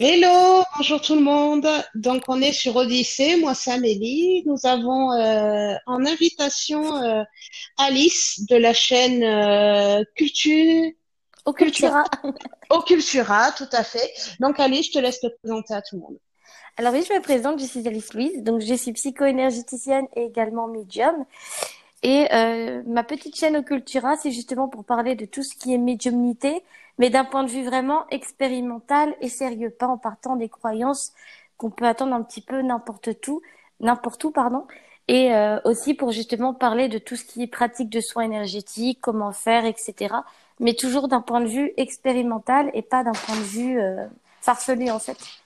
Hello, bonjour tout le monde. Donc on est sur Odyssée, moi c'est Amélie. Nous avons euh, en invitation euh, Alice de la chaîne euh, Culture Occultura. Occultura, tout à fait. Donc Alice, je te laisse te présenter à tout le monde. Alors oui, je me présente, je suis Alice Louise, donc je suis psycho-énergéticienne et également médium. Et euh, ma petite chaîne Occultura, c'est justement pour parler de tout ce qui est médiumnité, mais d'un point de vue vraiment expérimental et sérieux, pas en partant des croyances qu'on peut attendre un petit peu n'importe où, n'importe où, pardon. Et euh, aussi pour justement parler de tout ce qui est pratique de soins énergétiques, comment faire, etc. Mais toujours d'un point de vue expérimental et pas d'un point de vue euh, farfelu en fait.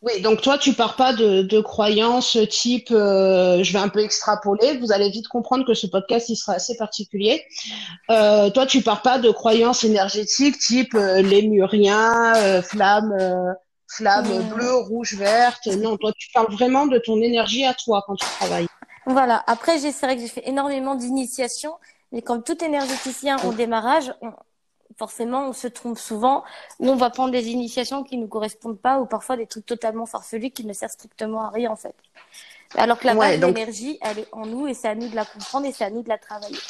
Oui, donc toi, tu pars pas de, de croyances type, euh, je vais un peu extrapoler. Vous allez vite comprendre que ce podcast, il sera assez particulier. Euh, toi, tu pars pas de croyances énergétiques type euh, lémurien, euh, flamme, euh, flamme Mmh. bleue, rouge, verte. Non, toi, tu parles vraiment de ton énergie à toi quand tu travailles. Voilà. Après, c'est vrai que j'ai fait énormément d'initiations, mais comme tout énergéticien au démarrage, on- forcément, on se trompe souvent, ou on va prendre des initiations qui nous correspondent pas, ou parfois des trucs totalement farfelus qui ne servent strictement à rien, en fait. Alors que la Ouais, base donc, l'énergie, elle est en nous, et c'est à nous de la comprendre, et c'est à nous de la travailler.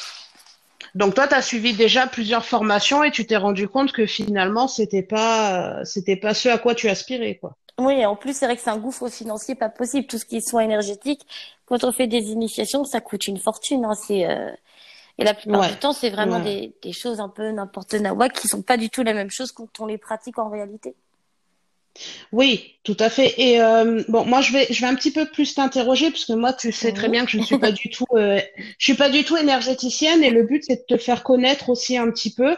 donc toi, tu as suivi déjà plusieurs formations et tu t'es rendu compte que finalement, c'était pas, c'était pas ce à quoi tu aspirais, quoi. Oui, et en plus, c'est vrai que c'est un gouffre financier pas possible. Tout ce qui est soins énergétiques, quand on fait des initiations, ça coûte une fortune, hein. C'est, euh, Et la plupart Ouais, du temps, c'est vraiment ouais. des, des choses un peu n'importe nawak qui sont pas du tout la même chose quand on les pratique en réalité. Oui, tout à fait. Et euh, bon, moi je vais je vais un petit peu plus t'interroger parce que moi tu sais très bien que je ne suis pas du tout euh, je suis pas du tout énergéticienne et le but c'est de te faire connaître aussi un petit peu.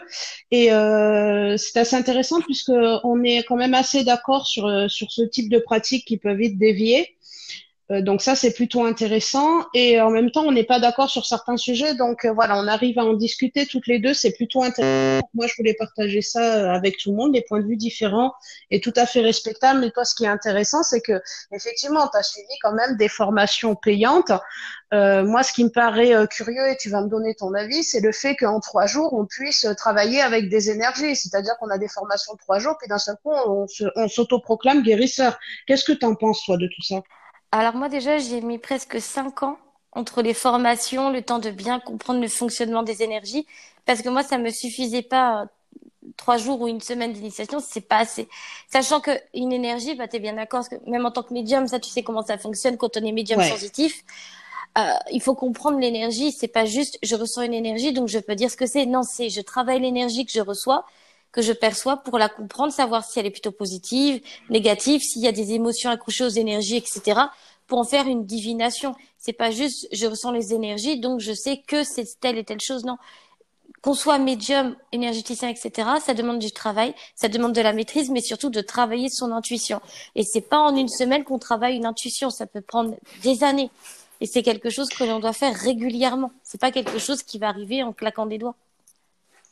Et euh, c'est assez intéressant puisque on est quand même assez d'accord sur euh, sur ce type de pratiques qui peuvent vite dévier. Euh, donc ça, c'est plutôt intéressant. Et en même temps, on n'est pas d'accord sur certains sujets. Donc euh, voilà, on arrive à en discuter toutes les deux. C'est plutôt intéressant. Moi, je voulais partager ça euh, avec tout le monde, des points de vue différents et tout à fait respectables. Mais toi, ce qui est intéressant, c'est que effectivement, tu as suivi quand même des formations payantes. Euh, moi, ce qui me paraît euh, curieux, et tu vas me donner ton avis, c'est le fait qu'en trois jours, on puisse euh, travailler avec des énergies. C'est-à-dire qu'on a des formations de trois jours, puis d'un seul coup, on s'autoproclame guérisseur. Qu'est-ce que tu en penses, toi, de tout ça? Alors moi déjà, j'ai mis presque cinq ans entre les formations, le temps de bien comprendre le fonctionnement des énergies, parce que moi, ça me suffisait pas euh, trois jours ou une semaine d'initiation, c'est pas assez. Sachant que une énergie, bah, t'es bien d'accord, parce que même en tant que médium, ça, tu sais comment ça fonctionne quand on est médium Ouais. sensitif. Euh, il faut comprendre l'énergie. C'est pas juste je ressens une énergie, donc je peux dire ce que c'est. Non, c'est je travaille l'énergie que je reçois, que je perçois pour la comprendre, savoir si elle est plutôt positive, négative, s'il y a des émotions accrochées aux énergies, etc. Pour en faire une divination. C'est pas juste je ressens les énergies, donc je sais que c'est telle et telle chose. Non, qu'on soit médium, énergéticien, etc., ça demande du travail, ça demande de la maîtrise, mais surtout de travailler son intuition. Et c'est pas en une semaine qu'on travaille une intuition, ça peut prendre des années. Et c'est quelque chose que l'on doit faire régulièrement. C'est pas quelque chose qui va arriver en claquant des doigts.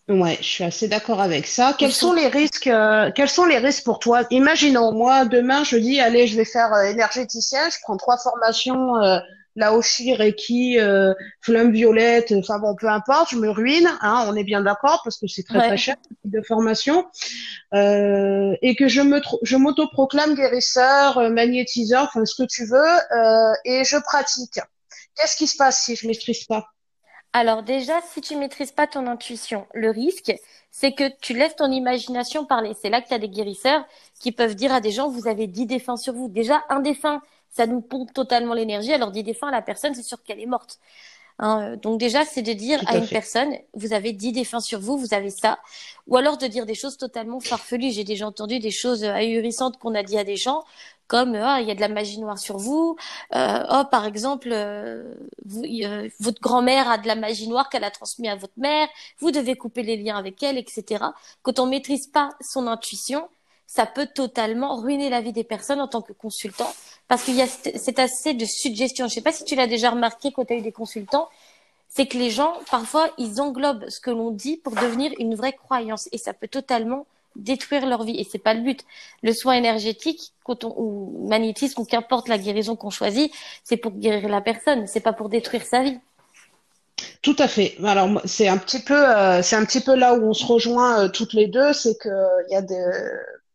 Ouais, je suis assez d'accord avec ça. Quels sont les risques, euh, quels sont les risques pour toi? Imaginons, moi, demain, je dis, allez, je vais faire euh, énergéticien, je prends trois formations, euh, Laoshi, Reiki, euh, flamme violette, enfin bon, peu importe, je me ruine, hein, on est bien d'accord, parce que c'est très très cher, ce type de formation, euh, et que je me, je m'autoproclame guérisseur, euh, magnétiseur, enfin ce que tu veux, euh, et je pratique. Qu'est-ce qui se passe si je maîtrise pas? Alors déjà, si tu maîtrises pas ton intuition, le risque, c'est que tu laisses ton imagination parler. C'est là que tu as des guérisseurs qui peuvent dire à des gens, vous avez 10 défunts sur vous. Déjà, un défunt, ça nous pompe totalement l'énergie. Alors 10 défunts, la personne, c'est sûr qu'elle est morte. Hein, donc déjà, c'est de dire à à une fait. personne, vous avez 10 défunts sur vous, vous avez ça. Ou alors de dire des choses totalement farfelues. J'ai déjà entendu des choses ahurissantes qu'on a dit à des gens, comme ah, il y a de la magie noire sur vous. Euh, oh, par exemple, euh, vous- euh, votre grand-mère a de la magie noire qu'elle a transmis à votre mère. Vous devez couper les liens avec elle, etc. Quand on maîtrise pas son intuition, ça peut totalement ruiner la vie des personnes en tant que consultant, parce qu'il y a cet assez de suggestion. Je sais pas si tu l'as déjà remarqué quand tu as eu des consultants, c'est que les gens, parfois, ils englobent ce que l'on dit pour devenir une vraie croyance, et ça peut totalement détruire leur vie, et c'est pas le but. Le soin énergétique, quand on, ou magnétisme, ou qu'importe la guérison qu'on choisit, c'est pour guérir la personne, c'est pas pour détruire sa vie. Tout à fait. Alors c'est un petit peu, euh, c'est un petit peu là où on se rejoint euh, toutes les deux, c'est que il y a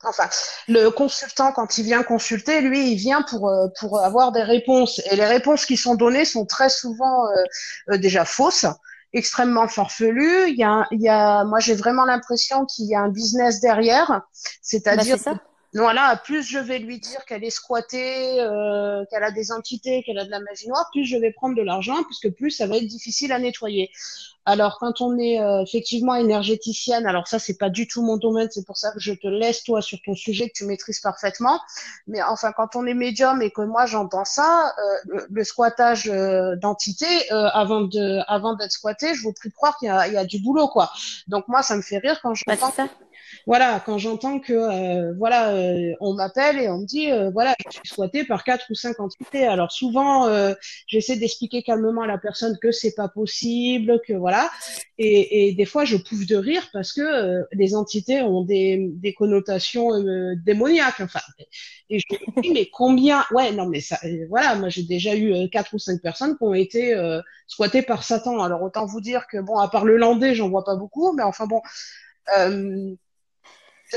enfin, le consultant, quand il vient consulter, lui, il vient pour, euh, pour avoir des réponses. Et les réponses qui sont données sont très souvent euh, euh, déjà fausses, extrêmement farfelues. Il y a, il y a, moi, j'ai vraiment l'impression qu'il y a un business derrière. C'est-à-dire, bah, voilà, plus je vais lui dire qu'elle est squattée, euh, qu'elle a des entités, qu'elle a de la magie noire, plus je vais prendre de l'argent, puisque plus ça va être difficile à nettoyer. Alors quand on est euh, effectivement énergéticienne, alors ça c'est pas du tout mon domaine, c'est pour ça que je te laisse toi sur ton sujet que tu maîtrises parfaitement. Mais enfin quand on est médium et que moi j'entends ça, euh, le, squattage euh, d'entités avant de avant d'être squatté, je vous prie de croire qu'il y a, il y a du boulot quoi. Donc moi ça me fait rire quand je bah, ça voilà, quand j'entends que euh, voilà, euh, on m'appelle et on me dit euh, voilà, je suis squattée par quatre ou cinq entités. Alors souvent, j'essaie d'expliquer calmement à la personne que c'est pas possible, que voilà, et, et, des fois je pouffe de rire parce que les entités ont des, des connotations démoniaques. Enfin, et je me dis mais combien Ouais, non mais ça, voilà, moi j'ai déjà eu quatre ou cinq personnes qui ont été squattées par Satan. Alors autant vous dire que bon, à part le landais, j'en vois pas beaucoup, mais enfin bon. Euh,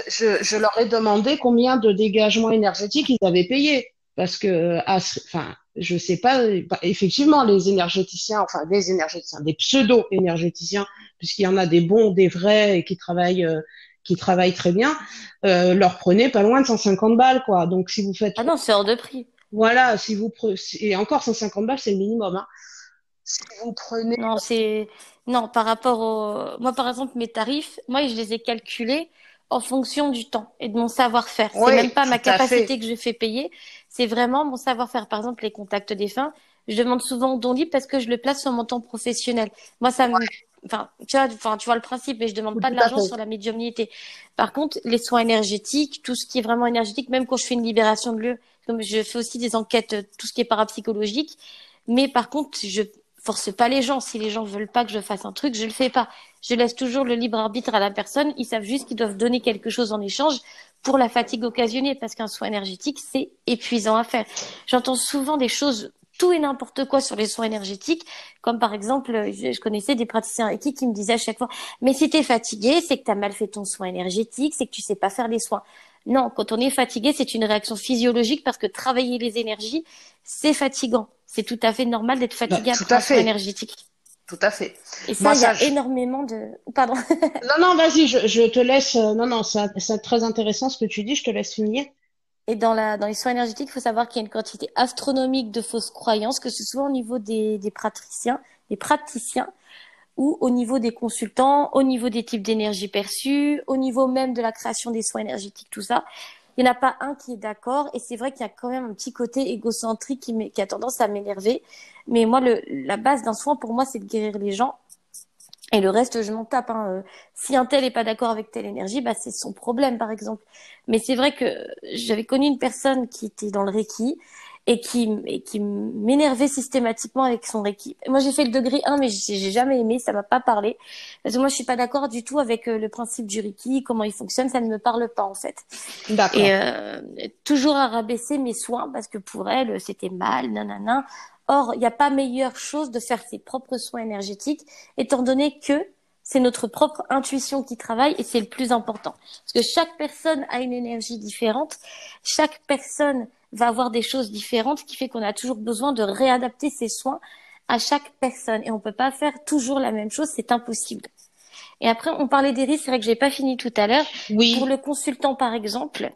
je, je, leur ai demandé combien de dégagements énergétiques ils avaient payé. Parce que, enfin, je sais pas, effectivement, les énergéticiens, enfin, des énergéticiens, des pseudo-énergéticiens, puisqu'il y en a des bons, des vrais, et qui travaillent, euh, qui travaillent très bien, euh, leur prenez pas loin de 150 balles, quoi. Donc, si vous faites. Ah non, c'est hors de prix. Voilà, si vous prenez, et encore 150 balles, c'est le minimum, hein. Si vous prenez. Non, c'est, non, par rapport au, moi, par exemple, mes tarifs, moi, je les ai calculés en fonction du temps et de mon savoir-faire. c'est même pas ma capacité que je fais payer, c'est vraiment mon savoir-faire. Par exemple, les contacts défunts, je demande souvent don libre parce que je le place sur mon temps professionnel. Moi, ça me, enfin, tu vois, enfin, tu vois le principe, mais je demande pas de l'argent sur la médiumnité. Par contre, les soins énergétiques, tout ce qui est vraiment énergétique, même quand je fais une libération de lieu, comme je fais aussi des enquêtes, tout ce qui est parapsychologique. Mais par contre, je force pas les gens. Si les gens veulent pas que je fasse un truc, je le fais pas. Je laisse toujours le libre arbitre à la personne. Ils savent juste qu'ils doivent donner quelque chose en échange pour la fatigue occasionnée, parce qu'un soin énergétique, c'est épuisant à faire. J'entends souvent des choses tout et n'importe quoi sur les soins énergétiques, comme par exemple, je, connaissais des praticiens avec qui me disaient à chaque fois, mais si tu es fatigué, c'est que tu as mal fait ton soin énergétique, c'est que tu sais pas faire les soins. Non, quand on est fatigué, c'est une réaction physiologique parce que travailler les énergies, c'est fatigant. C'est tout à fait normal d'être fatigué après un soin énergétique. Tout à fait. Et ça, il y a énormément de. Pardon. non, non, vas-y, je, je, te laisse. Euh, non, non, c'est très intéressant ce que tu dis. Je te laisse finir. Et dans, la, dans les soins énergétiques, il faut savoir qu'il y a une quantité astronomique de fausses croyances, que ce soit au niveau des, des praticiens, des praticiens, ou au niveau des consultants, au niveau des types d'énergie perçues, au niveau même de la création des soins énergétiques, tout ça. Il n'y en a pas un qui est d'accord, et c'est vrai qu'il y a quand même un petit côté égocentrique qui, qui a tendance à m'énerver. Mais moi, la base d'un soin, pour moi, c'est de guérir les gens et le reste, je m'en tape. Hein. Euh, si un tel est pas d'accord avec telle énergie, bah c'est son problème, par exemple. Mais c'est vrai que j'avais connu une personne qui était dans le Reiki et qui, et qui m'énervait systématiquement avec son Reiki. Moi, j'ai fait le degré 1, mais j'ai jamais aimé, ça m'a pas parlé. Parce que moi, je suis pas d'accord du tout avec euh, le principe du Reiki, comment il fonctionne, ça ne me parle pas, en fait. D'accord. Et euh, toujours à rabaisser mes soins, parce que pour elle, c'était mal, nanana. Or, il n'y a pas meilleure chose de faire ses propres soins énergétiques, étant donné que c'est notre propre intuition qui travaille et c'est le plus important. Parce que chaque personne a une énergie différente, chaque personne va avoir des choses différentes, ce qui fait qu'on a toujours besoin de réadapter ses soins à chaque personne. Et on ne peut pas faire toujours la même chose, c'est impossible. Et après, on parlait des risques, c'est vrai que j'ai pas fini tout à l'heure. Oui. Pour le consultant, par exemple,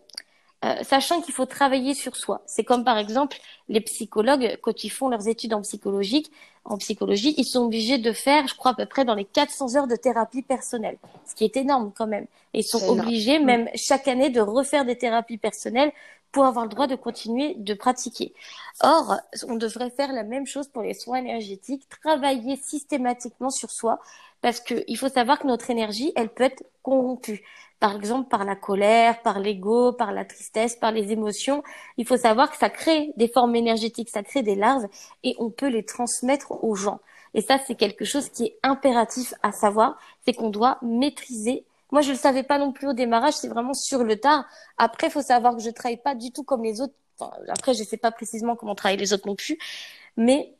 euh, sachant qu'il faut travailler sur soi. C'est comme par exemple les psychologues, quand ils font leurs études en psychologie, en psychologie, ils sont obligés de faire, je crois à peu près dans les 400 heures de thérapie personnelle, ce qui est énorme quand même. Et ils sont obligés mm. même chaque année de refaire des thérapies personnelles pour avoir le droit de continuer de pratiquer. Or, on devrait faire la même chose pour les soins énergétiques, travailler systématiquement sur soi, parce qu'il faut savoir que notre énergie, elle peut être corrompue par exemple par la colère, par l'ego, par la tristesse, par les émotions. Il faut savoir que ça crée des formes énergétiques, ça crée des larves et on peut les transmettre aux gens. Et ça, c'est quelque chose qui est impératif à savoir, c'est qu'on doit maîtriser. Moi, je le savais pas non plus au démarrage, c'est vraiment sur le tard. Après, il faut savoir que je travaille pas du tout comme les autres. Enfin, après, je sais pas précisément comment travaillent les autres non plus, mais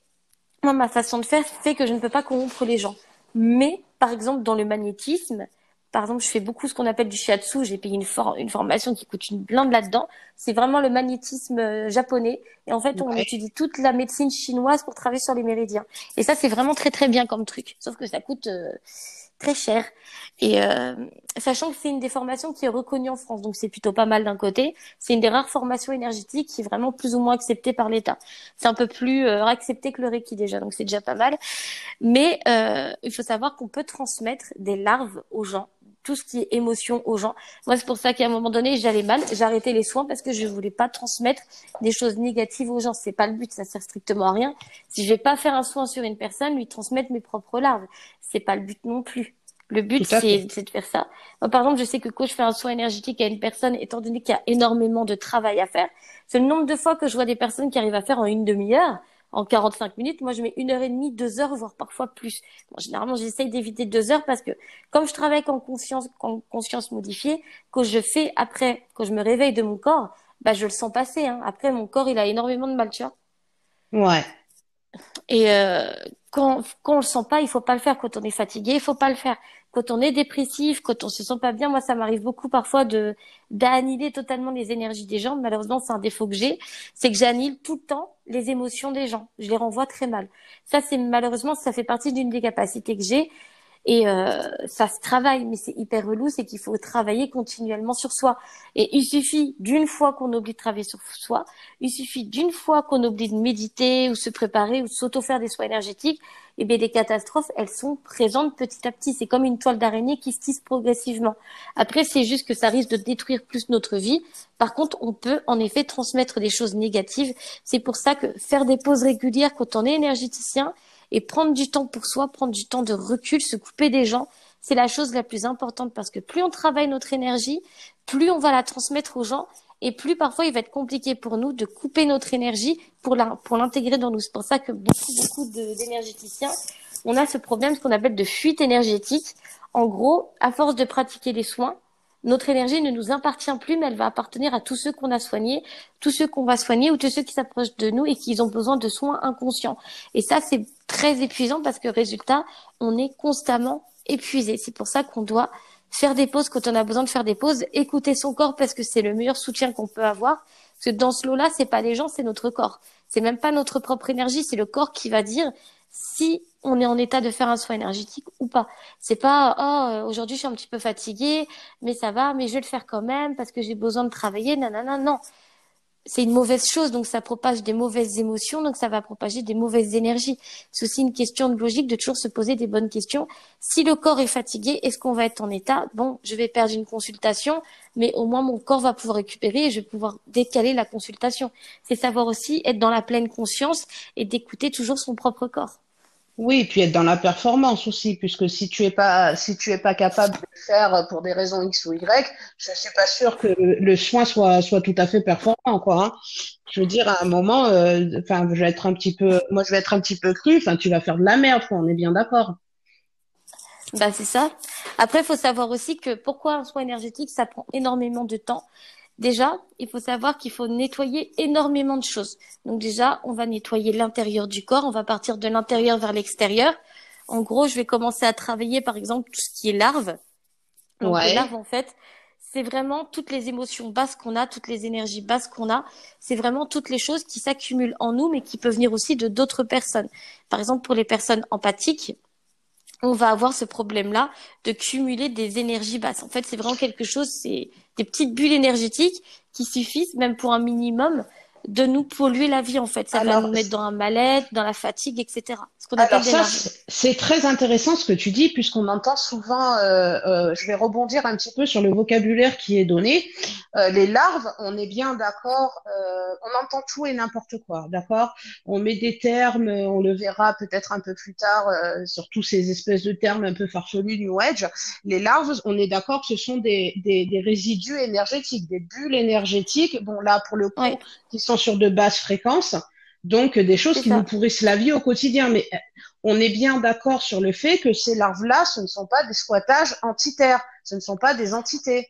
moi, ma façon de faire fait que je ne peux pas corrompre les gens. Mais, par exemple, dans le magnétisme, par exemple, je fais beaucoup ce qu'on appelle du shiatsu. J'ai payé une, une formation qui coûte une blinde là-dedans. C'est vraiment le magnétisme euh, japonais. Et en fait, on étudie toute la médecine chinoise pour travailler sur les méridiens. Et ça, c'est vraiment très très bien comme truc. Sauf que ça coûte euh, très cher. Et euh, sachant que c'est une des formations qui est reconnue en France, donc c'est plutôt pas mal d'un côté. C'est une des rares formations énergétiques qui est vraiment plus ou moins acceptée par l'État. C'est un peu plus euh, accepté que le Reiki déjà, donc c'est déjà pas mal. Mais euh, il faut savoir qu'on peut transmettre des larves aux gens tout ce qui est émotion aux gens. Moi, c'est pour ça qu'à un moment donné, j'allais mal. Arrêté les soins parce que je voulais pas transmettre des choses négatives aux gens. C'est pas le but, ça sert strictement à rien. Si je vais pas faire un soin sur une personne, lui transmettre mes propres larves, c'est pas le but non plus. Le but, c'est de faire ça. par exemple, je sais que quand je fais un soin énergétique à une personne, étant donné qu'il y a énormément de travail à faire, c'est le nombre de fois que je vois des personnes qui arrivent à faire en une demi-heure en 45 minutes. Moi, je mets une heure et demie, deux heures, voire parfois plus. généralement, j'essaye d'éviter deux heures parce que comme je travaille en conscience, en conscience modifiée, quand je fais après, quand je me réveille de mon corps, bah, je le sens passer. Hein. Après, mon corps, il a énormément de mal, tu vois. Ouais. Et euh, quand, quand on le sent pas, il faut pas le faire. Quand on est fatigué, il faut pas le faire quand on est dépressif, quand on se sent pas bien, moi ça m'arrive beaucoup parfois de d'annihiler totalement les énergies des gens. Malheureusement, c'est un défaut que j'ai, c'est que j'annihile tout le temps les émotions des gens. Je les renvoie très mal. Ça c'est malheureusement ça fait partie d'une des capacités que j'ai et euh, ça se travaille, mais c'est hyper relou, c'est qu'il faut travailler continuellement sur soi. Et il suffit d'une fois qu'on oublie de travailler sur soi, il suffit d'une fois qu'on oublie de méditer ou se préparer ou s'auto-faire des soins énergétiques, et bien les catastrophes, elles sont présentes petit à petit. C'est comme une toile d'araignée qui se tisse progressivement. Après, c'est juste que ça risque de détruire plus notre vie. Par contre, on peut en effet transmettre des choses négatives. C'est pour ça que faire des pauses régulières quand on est énergéticien, et prendre du temps pour soi, prendre du temps de recul, se couper des gens, c'est la chose la plus importante parce que plus on travaille notre énergie, plus on va la transmettre aux gens et plus parfois il va être compliqué pour nous de couper notre énergie pour l'intégrer dans nous. C'est pour ça que beaucoup, beaucoup d'énergéticiens, on a ce problème, ce qu'on appelle de fuite énergétique. En gros, à force de pratiquer les soins, notre énergie ne nous appartient plus, mais elle va appartenir à tous ceux qu'on a soignés, tous ceux qu'on va soigner ou tous ceux qui s'approchent de nous et qui ont besoin de soins inconscients. Et ça, c'est très épuisant parce que résultat, on est constamment épuisé. C'est pour ça qu'on doit faire des pauses quand on a besoin de faire des pauses, écouter son corps parce que c'est le meilleur soutien qu'on peut avoir. Parce que dans ce lot-là, c'est pas les gens, c'est notre corps. C'est même pas notre propre énergie, c'est le corps qui va dire si on est en état de faire un soin énergétique ou pas. C'est pas oh euh, aujourd'hui je suis un petit peu fatiguée, mais ça va, mais je vais le faire quand même parce que j'ai besoin de travailler. Nanana, non. C'est une mauvaise chose, donc ça propage des mauvaises émotions, donc ça va propager des mauvaises énergies. C'est aussi une question de logique de toujours se poser des bonnes questions. Si le corps est fatigué, est-ce qu'on va être en état? Bon, je vais perdre une consultation, mais au moins mon corps va pouvoir récupérer et je vais pouvoir décaler la consultation. C'est savoir aussi être dans la pleine conscience et d'écouter toujours son propre corps. Oui, puis être dans la performance aussi, puisque si tu es pas, si tu es pas capable de le faire pour des raisons X ou Y, je suis pas sûre que le, soin soit, tout à fait performant, quoi. Hein. Je veux dire, à un moment, euh, je vais être un petit peu, moi, je vais être un petit peu cru. Tu vas faire de la merde. On est bien d'accord. Bah, c'est ça. Après, il faut savoir aussi que pourquoi un soin énergétique, ça prend énormément de temps. Déjà, il faut savoir qu'il faut nettoyer énormément de choses. Donc déjà, on va nettoyer l'intérieur du corps, on va partir de l'intérieur vers l'extérieur. En gros, je vais commencer à travailler par exemple tout ce qui est larves. Donc les larves en fait, c'est vraiment toutes les émotions basses qu'on a, toutes les énergies basses qu'on a. C'est vraiment toutes les choses qui s'accumulent en nous, mais qui peuvent venir aussi de d'autres personnes. Par exemple, pour les personnes empathiques, on va avoir ce problème-là de cumuler des énergies basses. En fait, c'est vraiment quelque chose, c'est des petites bulles énergétiques qui suffisent, même pour un minimum, de nous polluer la vie en fait. Ça va nous mettre dans un mal-être, dans la fatigue, etc. Alors ça, c'est très intéressant ce que tu dis, puisqu'on entend souvent, euh, euh, je vais rebondir un petit peu sur le vocabulaire qui est donné. Euh, les larves, on est bien d'accord, on entend tout et n'importe quoi, d'accord? On met des termes, on le verra peut-être un peu plus tard sur tous ces espèces de termes un peu farfelus New Age. Les larves, on est d'accord que ce sont des, des, des, résidus énergétiques, des bulles énergétiques, bon là pour le coup, qui sont sur de basses fréquences. Donc, des choses qui nous pourrissent la vie au quotidien. Mais euh, on est bien d'accord sur le fait que ces larves-là, ce ne sont pas des squattages entitaires, ce ne sont pas des entités.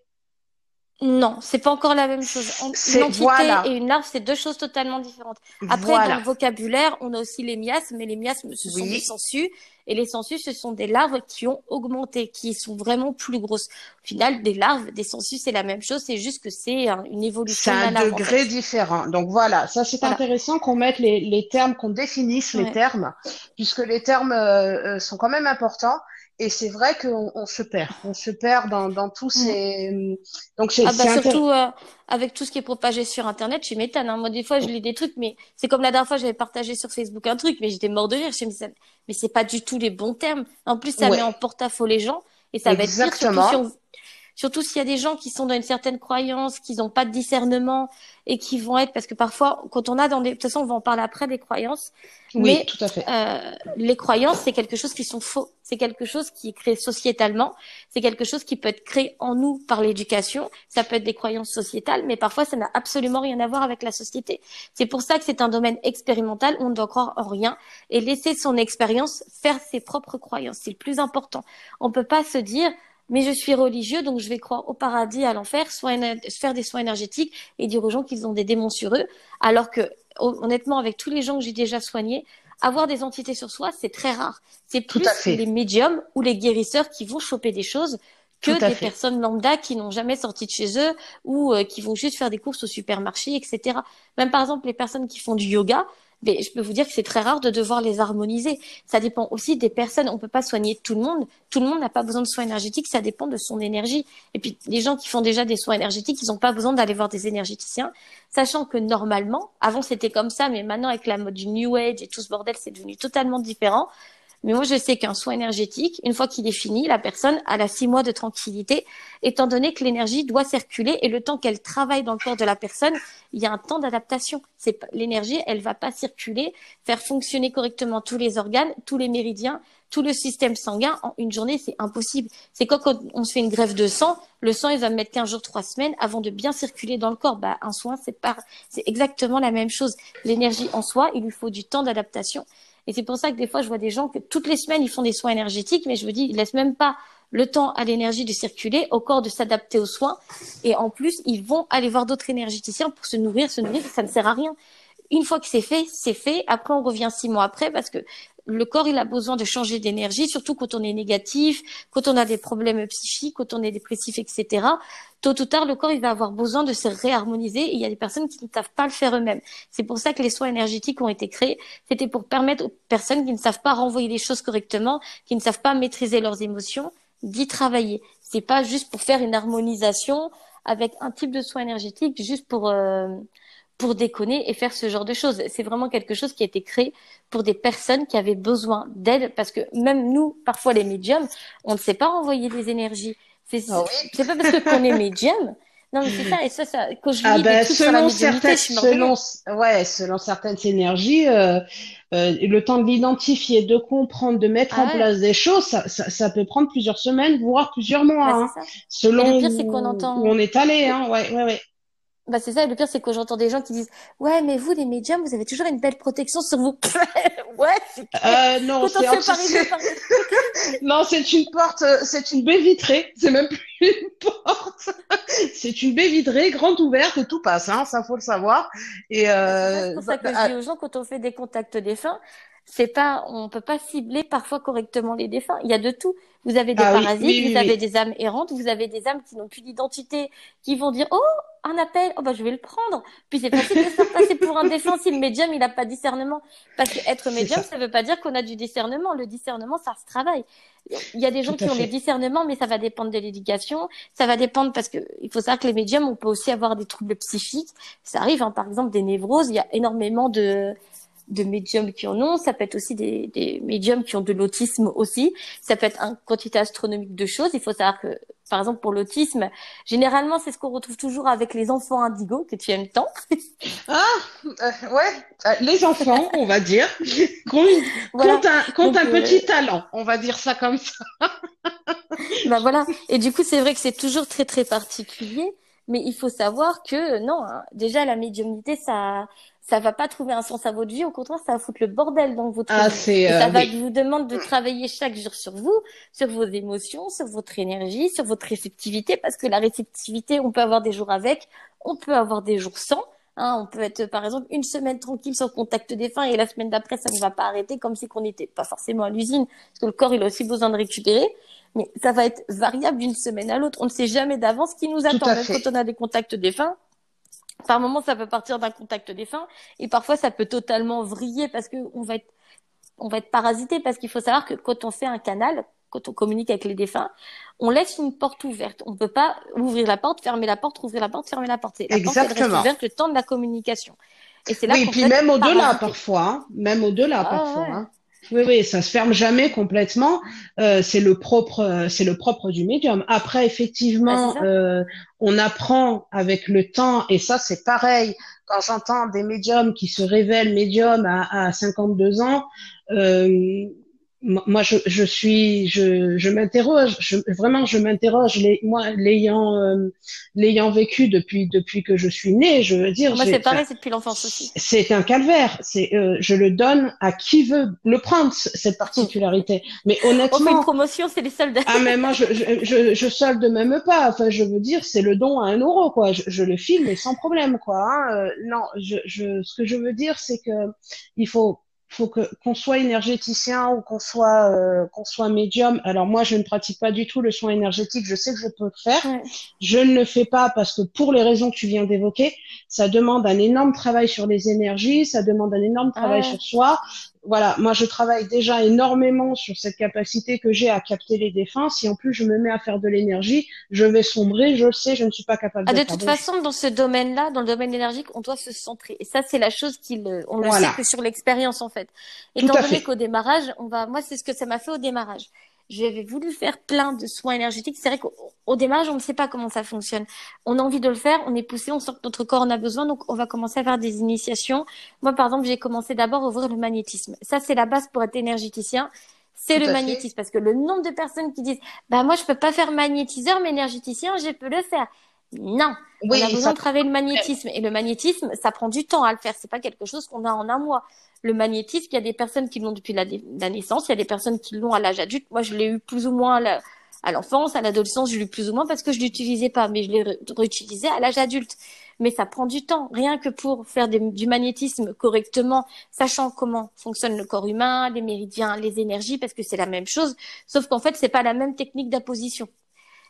Non, c'est pas encore la même chose. Une entité et une larve, c'est deux choses totalement différentes. Après, dans le vocabulaire, on a aussi les miasmes, mais les miasmes, ce sont des sangsues. Et les sensus, ce sont des larves qui ont augmenté, qui sont vraiment plus grosses. Au final, des larves, des sensus, c'est la même chose, c'est juste que c'est une évolution. C'est un degré différent. Donc voilà, ça c'est intéressant qu'on mette les, les termes, qu'on définisse les termes, puisque les termes euh, euh, sont quand même importants. Et c'est vrai qu'on on se perd, on se perd dans, dans tous mm. ces. Donc c'est ah bah surtout euh, avec tout ce qui est propagé sur Internet, je m'étonne. Hein. Moi des fois je lis des trucs, mais c'est comme la dernière fois j'avais partagé sur Facebook un truc, mais j'étais mort de rire. Je me disais, mais c'est pas du tout les bons termes. En plus ça met en porte-à-faux les gens et ça va être pire surtout si on, Surtout s'il y a des gens qui sont dans une certaine croyance, qui n'ont pas de discernement et qui vont être, parce que parfois, quand on a dans des, de toute façon, on va en parler après des croyances. Oui, mais, tout à fait. Euh, les croyances, c'est quelque chose qui sont faux. C'est quelque chose qui est créé sociétalement. C'est quelque chose qui peut être créé en nous par l'éducation. Ça peut être des croyances sociétales, mais parfois, ça n'a absolument rien à voir avec la société. C'est pour ça que c'est un domaine expérimental. On ne doit croire en rien et laisser son expérience faire ses propres croyances. C'est le plus important. On peut pas se dire, mais je suis religieux, donc je vais croire au paradis, à l'enfer, faire des soins énergétiques et dire aux gens qu'ils ont des démons sur eux. Alors que, honnêtement, avec tous les gens que j'ai déjà soignés, avoir des entités sur soi, c'est très rare. C'est plus les médiums ou les guérisseurs qui vont choper des choses que des personnes lambda qui n'ont jamais sorti de chez eux ou euh, qui vont juste faire des courses au supermarché, etc. Même par exemple les personnes qui font du yoga, mais je peux vous dire que c'est très rare de devoir les harmoniser. Ça dépend aussi des personnes. On peut pas soigner tout le monde. Tout le monde n'a pas besoin de soins énergétiques. Ça dépend de son énergie. Et puis, les gens qui font déjà des soins énergétiques, ils n'ont pas besoin d'aller voir des énergéticiens. Sachant que normalement, avant c'était comme ça, mais maintenant avec la mode du New Age et tout ce bordel, c'est devenu totalement différent. Mais moi, je sais qu'un soin énergétique, une fois qu'il est fini, la personne a la six mois de tranquillité, étant donné que l'énergie doit circuler et le temps qu'elle travaille dans le corps de la personne, il y a un temps d'adaptation. C'est l'énergie, elle va pas circuler, faire fonctionner correctement tous les organes, tous les méridiens, tout le système sanguin en une journée, c'est impossible. C'est quand on se fait une grève de sang, le sang, il va mettre 15 jours, 3 semaines avant de bien circuler dans le corps. Bah, un soin, c'est pas, c'est exactement la même chose. L'énergie en soi, il lui faut du temps d'adaptation. Et c'est pour ça que des fois, je vois des gens que toutes les semaines, ils font des soins énergétiques, mais je me dis, ils laissent même pas le temps à l'énergie de circuler, au corps de s'adapter aux soins. Et en plus, ils vont aller voir d'autres énergéticiens pour se nourrir, se nourrir. Ça ne sert à rien. Une fois que c'est fait, c'est fait. Après, on revient six mois après parce que le corps, il a besoin de changer d'énergie, surtout quand on est négatif, quand on a des problèmes psychiques, quand on est dépressif, etc. Tôt ou tard, le corps, il va avoir besoin de se réharmoniser et il y a des personnes qui ne savent pas le faire eux-mêmes. C'est pour ça que les soins énergétiques ont été créés. C'était pour permettre aux personnes qui ne savent pas renvoyer les choses correctement, qui ne savent pas maîtriser leurs émotions, d'y travailler. C'est pas juste pour faire une harmonisation avec un type de soin énergétique, juste pour euh, pour déconner et faire ce genre de choses. C'est vraiment quelque chose qui a été créé pour des personnes qui avaient besoin d'aide parce que même nous, parfois les médiums, on ne sait pas renvoyer des énergies. C'est oh pas parce qu'on est médium. Non, mais c'est ça, et ça, ça, quand je ah lis ben, selon certaines, selon, ouais, selon certaines énergies, euh, euh, le temps de l'identifier, de comprendre, de mettre en ah place des choses, ça, ça, ça, peut prendre plusieurs semaines, voire plusieurs mois, bah, hein, selon pire, où, entend... où, on est allé, hein, ouais, ouais, ouais. Bah c'est ça, le pire c'est que j'entends des gens qui disent ouais mais vous les médiums vous avez toujours une belle protection sur vous. ouais. Euh, non c'est non c'est une porte, c'est une baie vitrée, c'est même plus une porte, c'est une baie vitrée grande ouverte et tout passe, hein, ça faut le savoir. Et euh, c'est pour ça que je dis aux gens quand on fait des contacts défunts, c'est pas, on peut pas cibler parfois correctement les défunts. Il y a de tout. Vous avez des ah parasites, vous avez des âmes errantes, vous avez des âmes qui n'ont plus d'identité, qui vont dire oh un appel, oh bah je vais le prendre. Puis c'est facile de se faire passer pour un défunt si le médium il n'a pas de discernement. Parce que être médium, ça. ne veut pas dire qu'on a du discernement. Le discernement, ça se travaille. Il y a des gens qui ont des discernements, mais ça va dépendre de l'éducation. Ça va dépendre parce que il faut savoir que les médiums, on peut aussi avoir des troubles psychiques. Ça arrive, hein, par exemple des névroses. Il y a énormément de de médiums qui en ont, ça peut être aussi des, des médiums qui ont de l'autisme aussi, ça peut être une quantité astronomique de choses. Il faut savoir que, par exemple, pour l'autisme, généralement, c'est ce qu'on retrouve toujours avec les enfants indigos que tu aimes tant. ah, euh, ouais, euh, les enfants, on va dire, compte, un, un petit euh, talent, on va dire ça comme ça. bah voilà, et du coup, c'est vrai que c'est toujours très très particulier. Mais il faut savoir que non, hein, déjà la médiumnité, ça, ça va pas trouver un sens à votre vie. Au contraire, ça va foutre le bordel dans votre ah, vie. ça euh, va vous demander de travailler chaque jour sur vous, sur vos émotions, sur votre énergie, sur votre réceptivité, parce que la réceptivité, on peut avoir des jours avec, on peut avoir des jours sans. Hein, on peut être, par exemple, une semaine tranquille sur contact défunt et la semaine d'après, ça ne va pas arrêter comme si qu'on n'était pas forcément à l'usine, parce que le corps, il a aussi besoin de récupérer. Mais ça va être variable d'une semaine à l'autre. On ne sait jamais d'avance ce qui nous attend, même quand on a des contacts défunts. Par moment, ça peut partir d'un contact défunt et parfois, ça peut totalement vriller parce que on va être, on va être parasité parce qu'il faut savoir que quand on fait un canal, quand on communique avec les défunts, on laisse une porte ouverte. On ne peut pas ouvrir la porte, fermer la porte, ouvrir la porte, fermer la porte. La Exactement. porte reste ouverte le temps de la communication. Et c'est là oui, puis même au-delà parfois, hein. même au-delà ah, parfois. Hein. Oui, oui, ça se ferme jamais complètement. Euh, c'est le propre, c'est le propre du médium. Après, effectivement, euh, on apprend avec le temps, et ça c'est pareil. Quand j'entends des médiums qui se révèlent médiums à, à 52 ans, euh, moi je, je suis je, je m'interroge je, vraiment je m'interroge les, moi l'ayant euh, l'ayant vécu depuis depuis que je suis née je veux dire moi c'est pareil c'est depuis l'enfance aussi. C'est un calvaire c'est euh, je le donne à qui veut le prendre cette particularité. Mais honnêtement on fait une promotion c'est les soldes ah mais moi je, je, je, solde même pas. Enfin je veux dire c'est le don à un euro quoi. Je, je le filme mais sans problème quoi hein. Euh, non je, je ce que je veux dire c'est que il faut faut que qu'on soit énergéticien ou qu'on soit euh, qu'on soit médium. Alors moi, je ne pratique pas du tout le soin énergétique. Je sais que je peux le faire. Je ne le fais pas parce que pour les raisons que tu viens d'évoquer, ça demande un énorme travail sur les énergies, ça demande un énorme travail sur soi voilà, moi je travaille déjà énormément sur cette capacité que j'ai à capter les défunts. Si en plus je me mets à faire de l'énergie, je vais sombrer, je le sais, je ne suis pas capable ah, de De toute façon, dans ce domaine-là, dans le domaine énergique, on doit se centrer. Et ça, c'est la chose qu'il, on le sait que sur l'expérience en fait. Étant donné qu'au démarrage, on va, moi c'est ce que ça m'a fait au démarrage j'avais voulu faire plein de soins énergétiques. C'est vrai qu'au démarrage, on ne sait pas comment ça fonctionne. On a envie de le faire, on est poussé, on sent que notre corps en a besoin, donc on va commencer à faire des initiations. Moi, par exemple, j'ai commencé d'abord à ouvrir le magnétisme. Ça, c'est la base pour être énergéticien. C'est le magnétisme, parce que le nombre de personnes qui disent, bah moi, je peux pas faire magnétiseur, mais énergéticien, je peux le faire. Non, on a besoin de travailler le magnétisme et le magnétisme, ça prend du temps à le faire. C'est pas quelque chose qu'on a en un mois le magnétisme, il y a des personnes qui l'ont depuis la, naissance, il y a des personnes qui l'ont à l'âge adulte. Moi, je l'ai eu plus ou moins à l'enfance, à l'adolescence, je l'ai eu plus ou moins parce que je l'utilisais pas, mais je l'ai réutilisé à l'âge adulte. Mais ça prend du temps, rien que pour faire du magnétisme correctement, sachant comment fonctionne le corps humain, les méridiens, les énergies, parce que c'est la même chose, sauf qu'en fait, c'est pas la même technique d'apposition.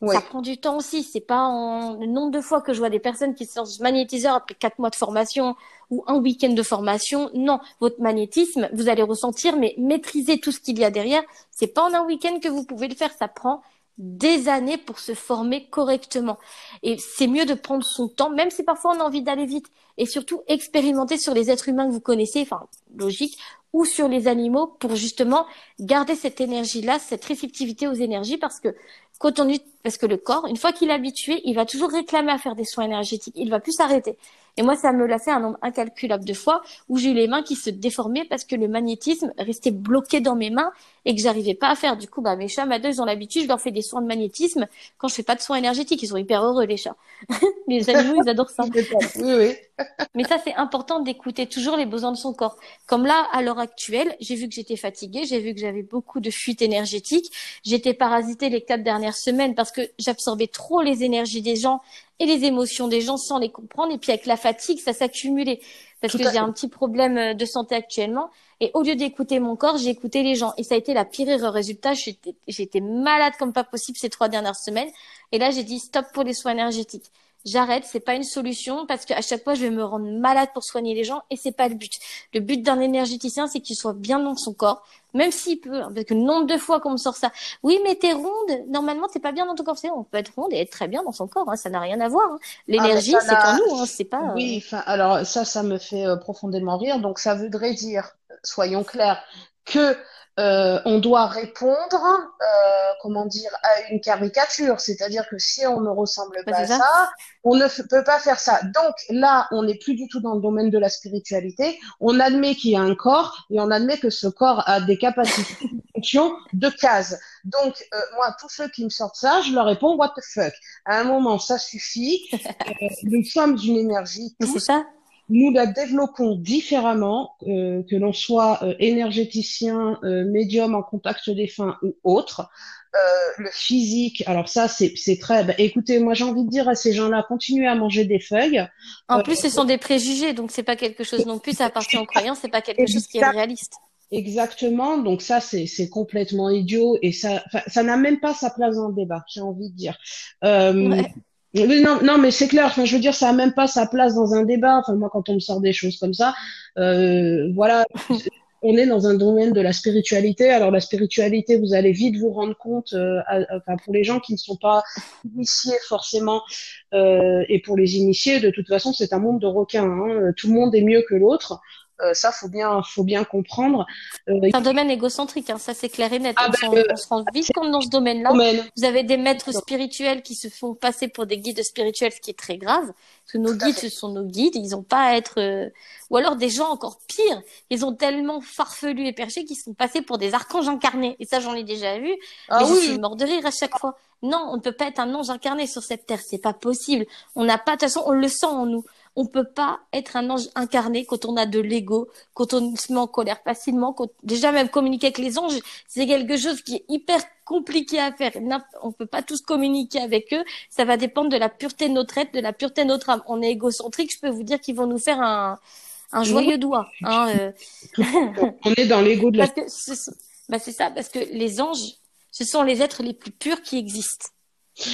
Ça prend du temps aussi. C'est pas en... le nombre de fois que je vois des personnes qui sortent magnétiseur après quatre mois de formation ou un week-end de formation. Non, votre magnétisme, vous allez ressentir, mais maîtriser tout ce qu'il y a derrière. C'est pas en un week-end que vous pouvez le faire. Ça prend des années pour se former correctement. Et c'est mieux de prendre son temps, même si parfois on a envie d'aller vite. Et surtout expérimenter sur les êtres humains que vous connaissez, enfin logique, ou sur les animaux pour justement garder cette énergie-là, cette réceptivité aux énergies, parce que quand on parce que le corps, une fois qu'il est habitué, il va toujours réclamer à faire des soins énergétiques. Il va plus s'arrêter. Et moi, ça me l'a fait un nombre incalculable de fois où j'ai eu les mains qui se déformaient parce que le magnétisme restait bloqué dans mes mains et que j'arrivais pas à faire. Du coup, bah, mes chats, deux, ils ont l'habitude, je leur fais des soins de magnétisme quand je fais pas de soins énergétiques. Ils sont hyper heureux, les chats. les animaux, ils adorent ça. oui, oui. Mais ça, c'est important d'écouter toujours les besoins de son corps. Comme là, à l'heure actuelle, j'ai vu que j'étais fatiguée, j'ai vu que j'avais beaucoup de fuites énergétiques. J'étais parasitée les quatre dernières semaines parce que j'absorbais trop les énergies des gens et les émotions des gens sans les comprendre. Et puis avec la fatigue, ça s'accumulait. Parce que j'ai un petit problème euh, de santé actuellement. Et au lieu d'écouter mon corps, j'ai écouté les gens. Et ça a été la pire erreur. Résultat, j'étais malade comme pas possible ces trois dernières semaines. Et là, j'ai dit stop pour les soins énergétiques j'arrête, c'est pas une solution parce qu'à chaque fois je vais me rendre malade pour soigner les gens et c'est pas le but. Le but d'un énergéticien c'est qu'il soit bien dans son corps, même s'il peut, hein, parce que le nombre de fois qu'on me sort ça, oui mais t'es ronde, normalement t'es pas bien dans ton corps, on peut être ronde et être très bien dans son corps, hein, ça n'a rien à voir. Hein. Ah, L'énergie c'est en nous, c'est pas. Oui, euh, alors ça, ça me fait euh, profondément rire, donc ça voudrait dire, soyons clairs, que euh, on doit répondre, euh, comment dire, à une caricature. C'est-à-dire que si on ne ressemble pas à ça, on ne peut pas faire ça. Donc là, on n'est plus du tout dans le domaine de la spiritualité. On admet qu'il y a un corps et on admet que ce corps a des capacités de fonction de case. Donc euh, moi, tous ceux qui me sortent ça, je leur réponds what the fuck. À un moment, ça suffit. nous sommes une énergie. C'est ça nous la développons différemment, euh, que l'on soit euh, énergéticien, euh, médium en contact défunt ou autre. le physique. Alors ça, c'est très. Bah, écoutez, moi j'ai envie de dire à ces gens-là, continuez à manger des feuilles. En plus, ce sont des préjugés, donc c'est pas quelque chose non plus. Ça appartient aux croyances, c'est pas quelque chose qui est réaliste. Exactement. Donc ça, c'est complètement idiot et ça, ça n'a même pas sa place dans le débat. J'ai envie de dire. Euh, non, non, mais c'est clair. Enfin, je veux dire, ça a même pas sa place dans un débat. Enfin, moi, quand on me sort des choses comme ça, euh, voilà, on est dans un domaine de la spiritualité. Alors, la spiritualité, vous allez vite vous rendre compte, euh, enfin, pour les gens qui ne sont pas initiés forcément, euh, et pour les initiés, de toute façon, c'est un monde de requins. Hein. Tout le monde est mieux que l'autre. Euh, ça, faut bien, faut bien comprendre. Euh, c'est un domaine égocentrique, hein, ça c'est clair et net. Ah, on, ben, se rend vite compte dans ce domaine-là. Vous avez des maîtres spirituels qui se font passer pour des guides spirituels, ce qui est très grave. Parce que nos guides, ce sont nos guides, ils n'ont pas à être... Euh, ou alors des gens encore pires, ils ont tellement farfelu et perché qu'ils sont passés pour des archanges incarnés. Et ça, j'en ai déjà vu. Ah, mais oui. je suis mort de rire à chaque fois. Non, on ne peut pas être un ange incarné sur cette terre, c'est pas possible. On n'a pas, de toute façon, on le sent en nous on peut pas être un ange incarné quand on a de l'ego, quand on se met en colère facilement, quand déjà même communiquer avec les anges, c'est quelque chose qui est hyper compliqué à faire. On peut pas tous communiquer avec eux. Ça va dépendre de la pureté de notre être, de la pureté de notre âme. On est égocentrique, je peux vous dire qu'ils vont nous faire un, un joyeux doigt. Hein, euh. on est dans l'ego de la. Bah c'est ça, parce que les anges, ce sont les êtres les plus purs qui existent.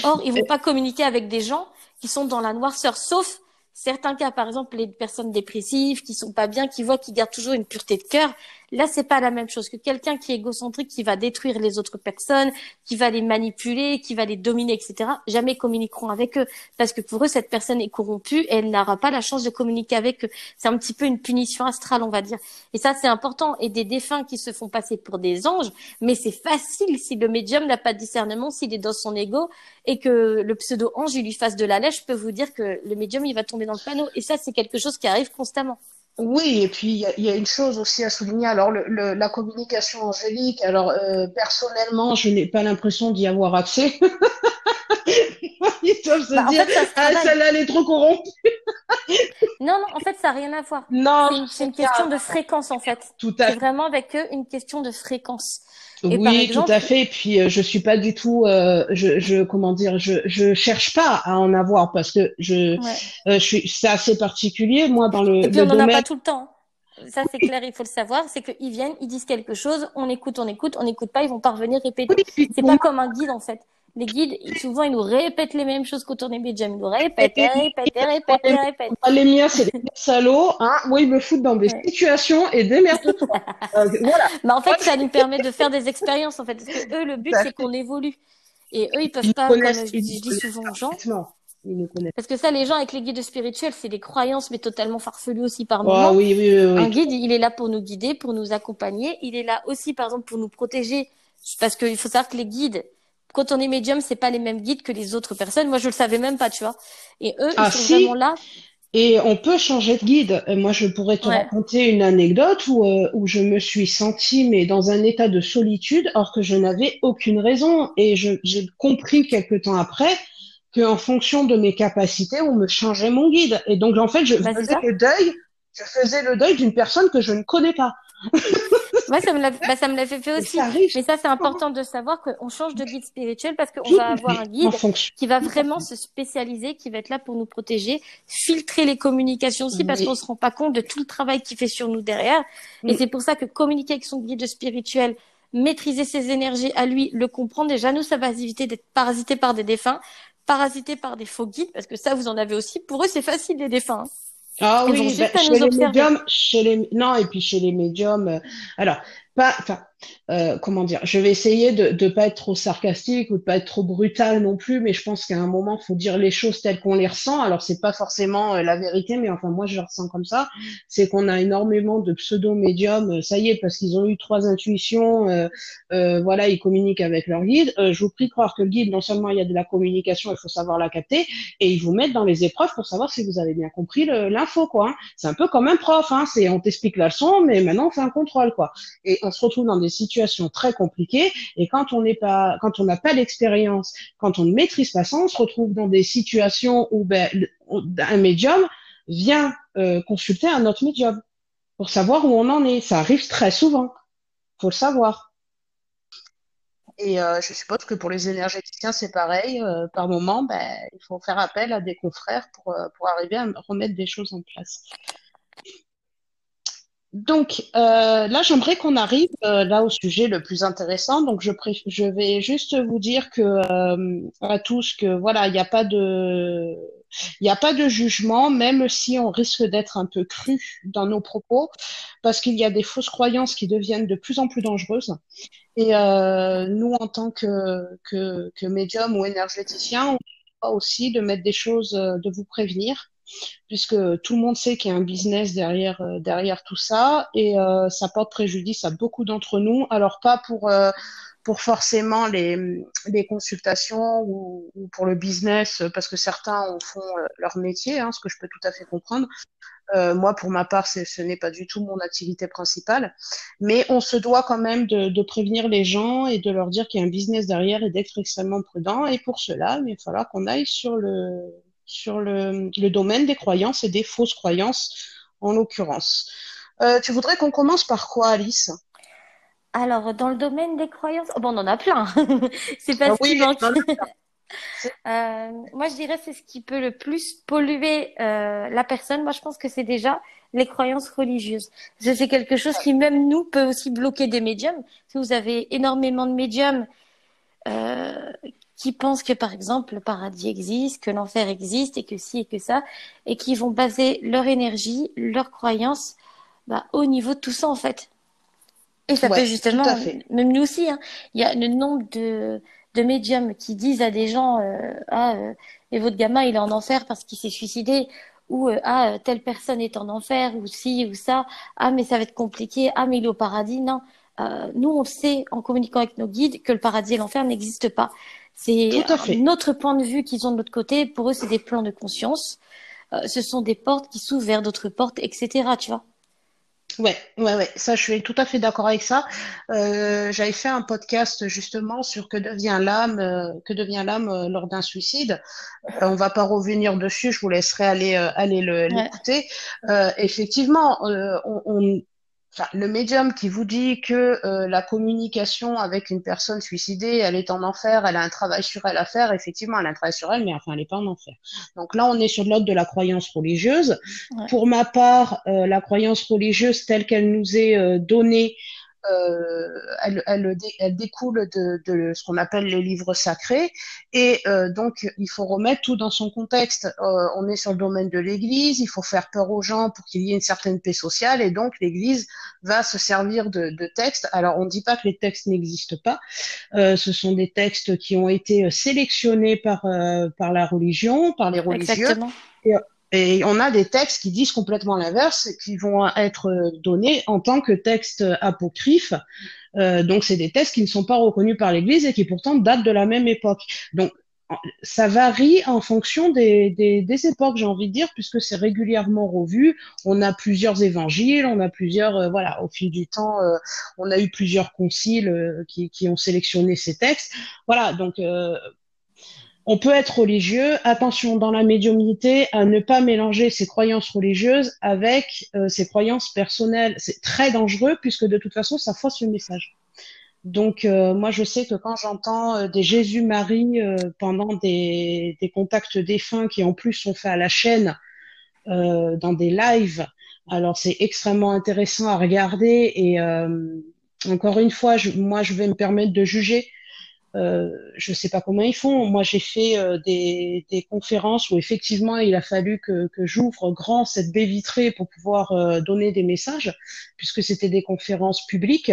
Or, ils vont pas communiquer avec des gens qui sont dans la noirceur, sauf certains cas, par exemple, les personnes dépressives qui sont pas bien, qui voient qu'ils gardent toujours une pureté de cœur, Là, c'est pas la même chose que quelqu'un qui est égocentrique, qui va détruire les autres personnes, qui va les manipuler, qui va les dominer, etc. Jamais communiqueront avec eux parce que pour eux, cette personne est corrompue et elle n'aura pas la chance de communiquer avec eux. C'est un petit peu une punition astrale, on va dire. Et ça, c'est important. Et des défunts qui se font passer pour des anges, mais c'est facile si le médium n'a pas de discernement, s'il est dans son ego et que le pseudo ange lui fasse de la lèche, je peux vous dire que le médium il va tomber dans le panneau. Et ça, c'est quelque chose qui arrive constamment. Oui, et puis il y, a une chose aussi à souligner. Alors, le, la communication angélique. Alors, euh, personnellement, je n'ai pas l'impression d'y avoir accès. Ils doivent se bah, dire, ah, celle-là, elle est trop corrompue. non, non, en fait, ça n'a rien à voir. Non, c'est une, question de fréquence, en fait. Tout à C'est vraiment avec eux une question de fréquence oui, tout à fait. Et puis euh, je suis pas du tout, euh, je, je, comment dire, je, je cherche pas à en avoir parce que je, euh, je suis, c'est assez particulier moi dans le. Et puis on n'en a pas tout le temps. Ça c'est clair, il faut le savoir. C'est qu'ils viennent, ils disent quelque chose, on écoute, on écoute, on n'écoute pas, ils vont pas revenir répéter. c'est pas comme un guide en fait les guides, souvent, ils nous répètent les mêmes choses qu'au tournée Ils nous répètent, répètent, répètent, répètent. Les miens, c'est des salauds. Hein. Moi, ils me foutent dans des situations et démerde-toi. euh, voilà. Mais en fait, ça nous permet de faire des expériences, en fait. Parce que eux, le but, c'est qu'on évolue. Et eux, ils peuvent pas, comme je, dis souvent aux gens. Parce que ça, les gens avec les guides spirituels, c'est des croyances, mais totalement farfelues aussi par oh, moment. oui, oui, oui, Un guide, il est là pour nous guider, pour nous accompagner. Il est là aussi, par exemple, pour nous protéger. Parce qu'il faut savoir que les guides, quand on est médium, c'est pas les mêmes guides que les autres personnes. Moi, je le savais même pas, tu vois. Et eux, ils ah, sont vraiment là. Et on peut changer de guide. Moi, je pourrais te raconter une anecdote où, euh, où je me suis sentie mais dans un état de solitude, alors que je n'avais aucune raison. Et j'ai compris quelque temps après qu'en fonction de mes capacités, on me changeait mon guide. Et donc, en fait, je bah, faisais le deuil. Je faisais le deuil d'une personne que je ne connais pas. Moi, ça me l'a, bah, ça me l'a fait, fait aussi. Mais ça, c'est important de savoir qu'on change de guide spirituel parce qu'on va avoir un guide qui va vraiment se spécialiser, qui va être là pour nous protéger, filtrer les communications aussi parce qu'on se rend pas compte de tout le travail qu'il fait sur nous derrière. Et c'est pour ça que communiquer avec son guide spirituel, maîtriser ses énergies à lui, le comprendre, déjà, nous, ça va éviter d'être parasité par des défunts, parasité par des faux guides parce que ça, vous en avez aussi. Pour eux, c'est facile, les défunts. Hein. Ah oui, ben, chez les médiums, chez les non et puis chez les médiums. Euh, alors pas, enfin, euh, comment dire, je vais essayer de ne pas être trop sarcastique ou de pas être trop brutal non plus, mais je pense qu'à un moment, faut dire les choses telles qu'on les ressent. Alors c'est pas forcément euh, la vérité, mais enfin moi je le ressens comme ça. C'est qu'on a énormément de pseudo-médiums. Euh, ça y est, parce qu'ils ont eu trois intuitions, euh, voilà, ils communiquent avec leur guide. je vous prie de croire que le guide, non seulement il y a de la communication, il faut savoir la capter, et ils vous mettent dans les épreuves pour savoir si vous avez bien compris l'info, quoi. Hein. C'est un peu comme un prof, hein. C'est on t'explique la leçon, mais maintenant on fait un contrôle, quoi. Et on se retrouve dans des situations très compliquées. Et quand on n'est pas, quand on n'a pas l'expérience, quand on ne maîtrise pas ça, on se retrouve dans des situations où ben, un médium vient euh, consulter un autre médium pour savoir où on en est. Ça arrive très souvent. Faut le savoir. Et euh, je suppose que pour les énergéticiens, c'est pareil. Euh, par moment, ben, il faut faire appel à des confrères pour, pour arriver à remettre des choses en place. Donc là, j'aimerais qu'on arrive là au sujet le plus intéressant. Donc je, je vais juste vous dire que à tous que voilà, il n'y a pas de il n'y a pas de jugement, même si on risque d'être un peu cru dans nos propos, parce qu'il y a des fausses croyances qui deviennent de plus en plus dangereuses. Et euh, nous, en tant que, que, que médium ou énergéticien, on doit aussi de mettre des choses, euh, de vous prévenir, puisque tout le monde sait qu'il y a un business derrière, euh, derrière tout ça, et euh, ça porte préjudice à beaucoup d'entre nous. Alors pas pour pour forcément les, les consultations ou, ou, pour le business, parce que certains en font euh, leur métier, hein, ce que je peux tout à fait comprendre. Euh, moi, pour ma part, ce n'est pas du tout mon activité principale. Mais on se doit quand même de, de prévenir les gens et de leur dire qu'il y a un business derrière et d'être extrêmement prudent. Et pour cela, il va falloir qu'on aille sur le, sur le, le domaine des croyances et des fausses croyances, en l'occurrence. Euh, tu voudrais qu'on commence par quoi, Alice? Alors, dans le domaine des croyances, oh, bon, on en a plein. c'est pas ah ce qui manque. euh, moi, je dirais c'est ce qui peut le plus polluer euh, la personne. Moi, je pense que c'est déjà les croyances religieuses. C'est quelque chose qui, même nous, peut aussi bloquer des médiums. Si vous avez énormément de médiums qui pensent que, par exemple, le paradis existe, que l'enfer existe, et que ci et que ça, et qui vont baser leur énergie, leurs croyances bah, au niveau de tout ça, en fait. Et ça peut justement, même nous aussi, hein, il y a le nombre de, de médiums qui disent à des gens euh, ah euh, et votre gamin il est en enfer parce qu'il s'est suicidé ou euh, ah telle personne est en enfer ou ci ou ça ah mais ça va être compliqué ah mais il est au paradis. Non nous on sait en communiquant avec nos guides que le paradis et l'enfer n'existent pas c'est notre point de vue qu'ils ont de l'autre côté. Pour eux c'est des plans de conscience. Ce sont des portes qui s'ouvrent vers d'autres portes etc tu vois. Ouais, ouais, ouais, ça, je suis tout à fait d'accord avec ça. Euh, j'avais fait un podcast justement sur que devient l'âme, euh, que devient l'âme euh, lors d'un suicide. on va pas revenir dessus, je vous laisserai aller aller l'écouter. effectivement, on, on, le médium qui vous dit que euh, la communication avec une personne suicidée, elle est en enfer, elle a un travail sur elle à faire, effectivement, elle a un travail sur elle, mais enfin, elle n'est pas en enfer. Donc là, on est sur l'ordre de la croyance religieuse. Pour ma part, euh, la croyance religieuse telle qu'elle nous est euh, donnée elle, elle, elle, découle de, de ce qu'on appelle les livres sacrés. Et euh, donc, il faut remettre tout dans son contexte. Euh, on est sur le domaine de l'Église, il faut faire peur aux gens pour qu'il y ait une certaine paix sociale. Et donc, l'Église va se servir de, de textes. Alors, on ne dit pas que les textes n'existent pas. Euh, ce sont des textes qui ont été sélectionnés par, euh, par la religion, par les religieux. Exactement. Et, et on a des textes qui disent complètement l'inverse, qui vont être donnés en tant que textes apocryphes. Euh, donc, c'est des textes qui ne sont pas reconnus par l'Église et qui pourtant datent de la même époque. Donc, ça varie en fonction des, des, des époques, j'ai envie de dire, puisque c'est régulièrement revu. On a plusieurs évangiles, on a plusieurs, euh, voilà, au fil du temps, euh, on a eu plusieurs conciles euh, qui, qui, ont sélectionné ces textes. Voilà, donc on peut être religieux. Attention dans la médiumnité à ne pas mélanger ses croyances religieuses avec euh, ses croyances personnelles. C'est très dangereux puisque de toute façon, ça fausse le message. Donc euh, moi, je sais que quand j'entends euh, des Jésus-Marie pendant des, contacts défunts qui en plus sont faits à la chaîne dans des lives, alors c'est extrêmement intéressant à regarder et encore une fois, moi, je vais me permettre de juger je ne sais pas comment ils font. Moi, j'ai fait euh, des, des, conférences où effectivement, il a fallu que, que j'ouvre grand cette baie vitrée pour pouvoir euh, donner des messages, puisque c'était des conférences publiques.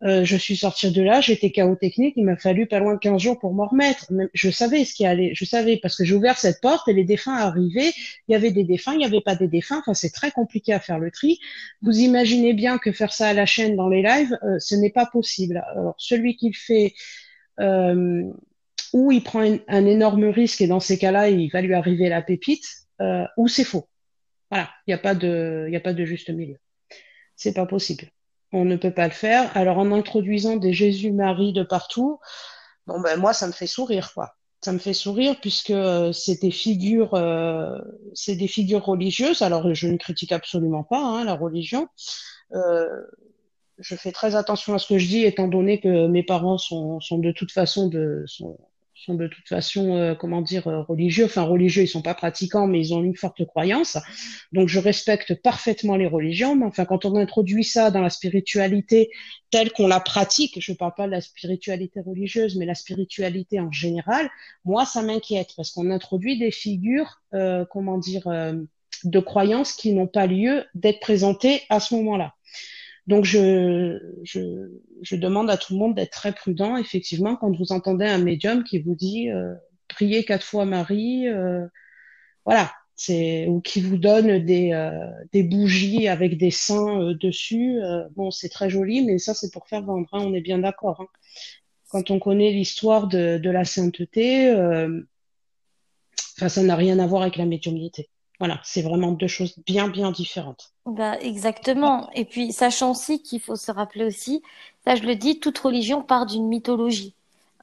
je suis sortie de là, j'étais chaos technique, il m'a fallu pas loin de 15 jours pour m'en remettre. Je savais ce qui allait, je savais parce que j'ai ouvert cette porte et les défunts arrivaient, il y avait des défunts, il n'y avait pas des défunts, enfin c'est très compliqué à faire le tri. Vous imaginez bien que faire ça à la chaîne dans les lives, ce n'est pas possible. Alors celui qui le fait euh, ou il prend un, énorme risque et dans ces cas-là, il va lui arriver la pépite, euh, ou c'est faux. Voilà, il n'y a pas de, il a pas de juste milieu. C'est pas possible. On ne peut pas le faire. Alors en introduisant des Jésus-Marie de partout, bon ben moi ça me fait sourire quoi. Ça me fait sourire puisque euh, c'est des figures, euh, c'est des figures religieuses. Alors je ne critique absolument pas hein, la religion. Euh, je fais très attention à ce que je dis, étant donné que mes parents sont, sont de toute façon de, sont, sont de toute façon, euh, comment dire, euh, religieux. Enfin, religieux, ils sont pas pratiquants, mais ils ont une forte croyance. Donc, je respecte parfaitement les religions. Mais enfin, quand on introduit ça dans la spiritualité telle qu'on la pratique, je ne parle pas de la spiritualité religieuse, mais la spiritualité en général, moi, ça m'inquiète parce qu'on introduit des figures, euh, comment dire, de croyances qui n'ont pas lieu d'être présentées à ce moment-là. Donc, je, je, je, demande à tout le monde d'être très prudent, effectivement, quand vous entendez un médium qui vous dit euh, priez quatre fois Marie, euh, voilà, c'est ou qui vous donne des, euh, des bougies avec des saints dessus. Bon, c'est très joli, mais ça, c'est pour faire vendre. Hein, on est bien d'accord. Hein. Quand on connaît l'histoire de, de la sainteté, ça n'a rien à voir avec la médiumnité. Voilà, c'est vraiment deux choses bien, bien différentes. Bah, exactement. Et puis, sachant aussi qu'il faut se rappeler aussi, ça je le dis, toute religion part d'une mythologie.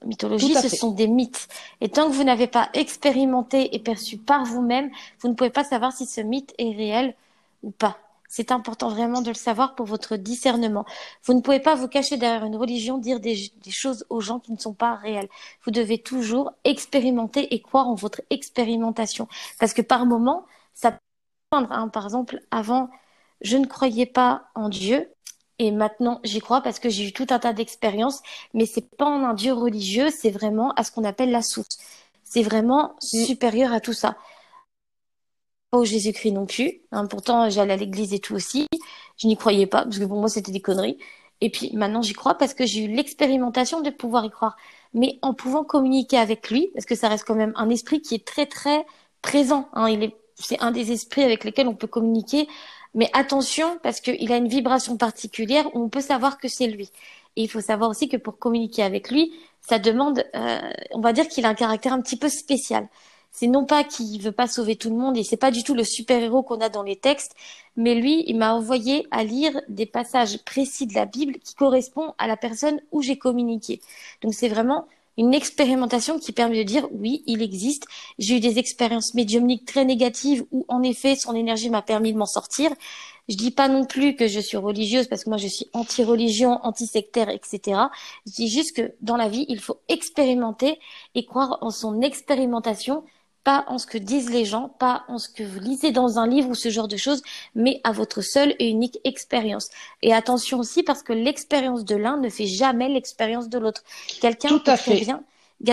Mythologie, ce sont des mythes. Et tant que vous n'avez pas expérimenté et perçu par vous-même, vous ne pouvez pas savoir si ce mythe est réel ou pas. C'est important vraiment de le savoir pour votre discernement. Vous ne pouvez pas vous cacher derrière une religion, dire des, des choses aux gens qui ne sont pas réelles. Vous devez toujours expérimenter et croire en votre expérimentation. Parce que par moment, ça peut hein. Par exemple, avant, je ne croyais pas en Dieu. Et maintenant, j'y crois parce que j'ai eu tout un tas d'expériences, mais c'est pas en un Dieu religieux, c'est vraiment à ce qu'on appelle la source. C'est vraiment mm. supérieur à tout ça. Pas au Jésus-Christ non plus. Hein. pourtant, j'allais à l'église et tout aussi. Je n'y croyais pas parce que pour moi, c'était des conneries. Et puis maintenant, j'y crois parce que j'ai eu l'expérimentation de pouvoir y croire. Mais en pouvant communiquer avec lui, parce que ça reste quand même un esprit qui est très, très présent. Hein. il est c'est un des esprits avec lesquels on peut communiquer. Mais attention, parce qu'il a une vibration particulière où on peut savoir que c'est lui. Et il faut savoir aussi que pour communiquer avec lui, ça demande, euh, on va dire qu'il a un caractère un petit peu spécial. C'est non pas qu'il veut pas sauver tout le monde et c'est pas du tout le super héros qu'on a dans les textes, mais lui, il m'a envoyé à lire des passages précis de la Bible qui correspondent à la personne où j'ai communiqué. Donc c'est vraiment une expérimentation qui permet de dire oui, il existe. J'ai eu des expériences médiumniques très négatives où en effet son énergie m'a permis de m'en sortir. Je dis pas non plus que je suis religieuse parce que moi je suis anti-religion, anti-sectaire, etc. Je dis juste que dans la vie il faut expérimenter et croire en son expérimentation pas en ce que disent les gens, pas en ce que vous lisez dans un livre ou ce genre de choses, mais à votre seule et unique expérience. Et attention aussi parce que l'expérience de l'un ne fait jamais l'expérience de l'autre. Quelqu'un peut très bien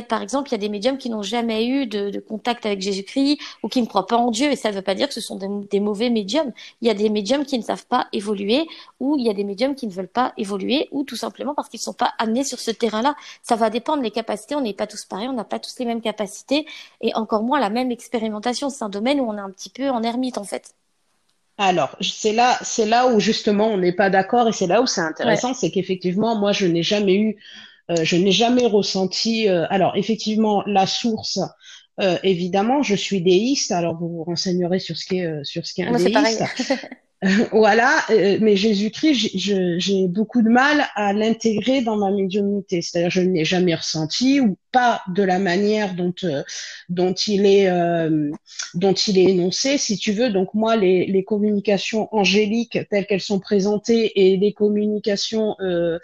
par exemple, il y a des médiums qui n'ont jamais eu de, contact avec Jésus-Christ ou qui ne croient pas en Dieu, et ça ne veut pas dire que ce sont des, mauvais médiums. Il y a des médiums qui ne savent pas évoluer, ou il y a des médiums qui ne veulent pas évoluer, ou tout simplement parce qu'ils ne sont pas amenés sur ce terrain-là. Ça va dépendre des capacités. On n'est pas tous pareils, on n'a pas tous les mêmes capacités, et encore moins la même expérimentation. C'est un domaine où on est un petit peu en ermite, en fait. Alors, c'est là, c'est là où justement on n'est pas d'accord, et c'est là où c'est intéressant, c'est qu'effectivement, moi, je n'ai jamais eu je n'ai jamais ressenti. Euh, alors effectivement, la source. Euh, évidemment, je suis déiste. Alors vous vous renseignerez sur ce qui est sur ce qui est un déiste. voilà, mais Jésus-Christ, j'ai beaucoup de mal à l'intégrer dans ma médiumnité. C'est-à-dire, je ne l'ai jamais ressenti ou pas de la manière dont euh, dont il est euh, dont il est énoncé si tu veux. Donc moi les, les communications angéliques telles qu'elles sont présentées et les communications euh,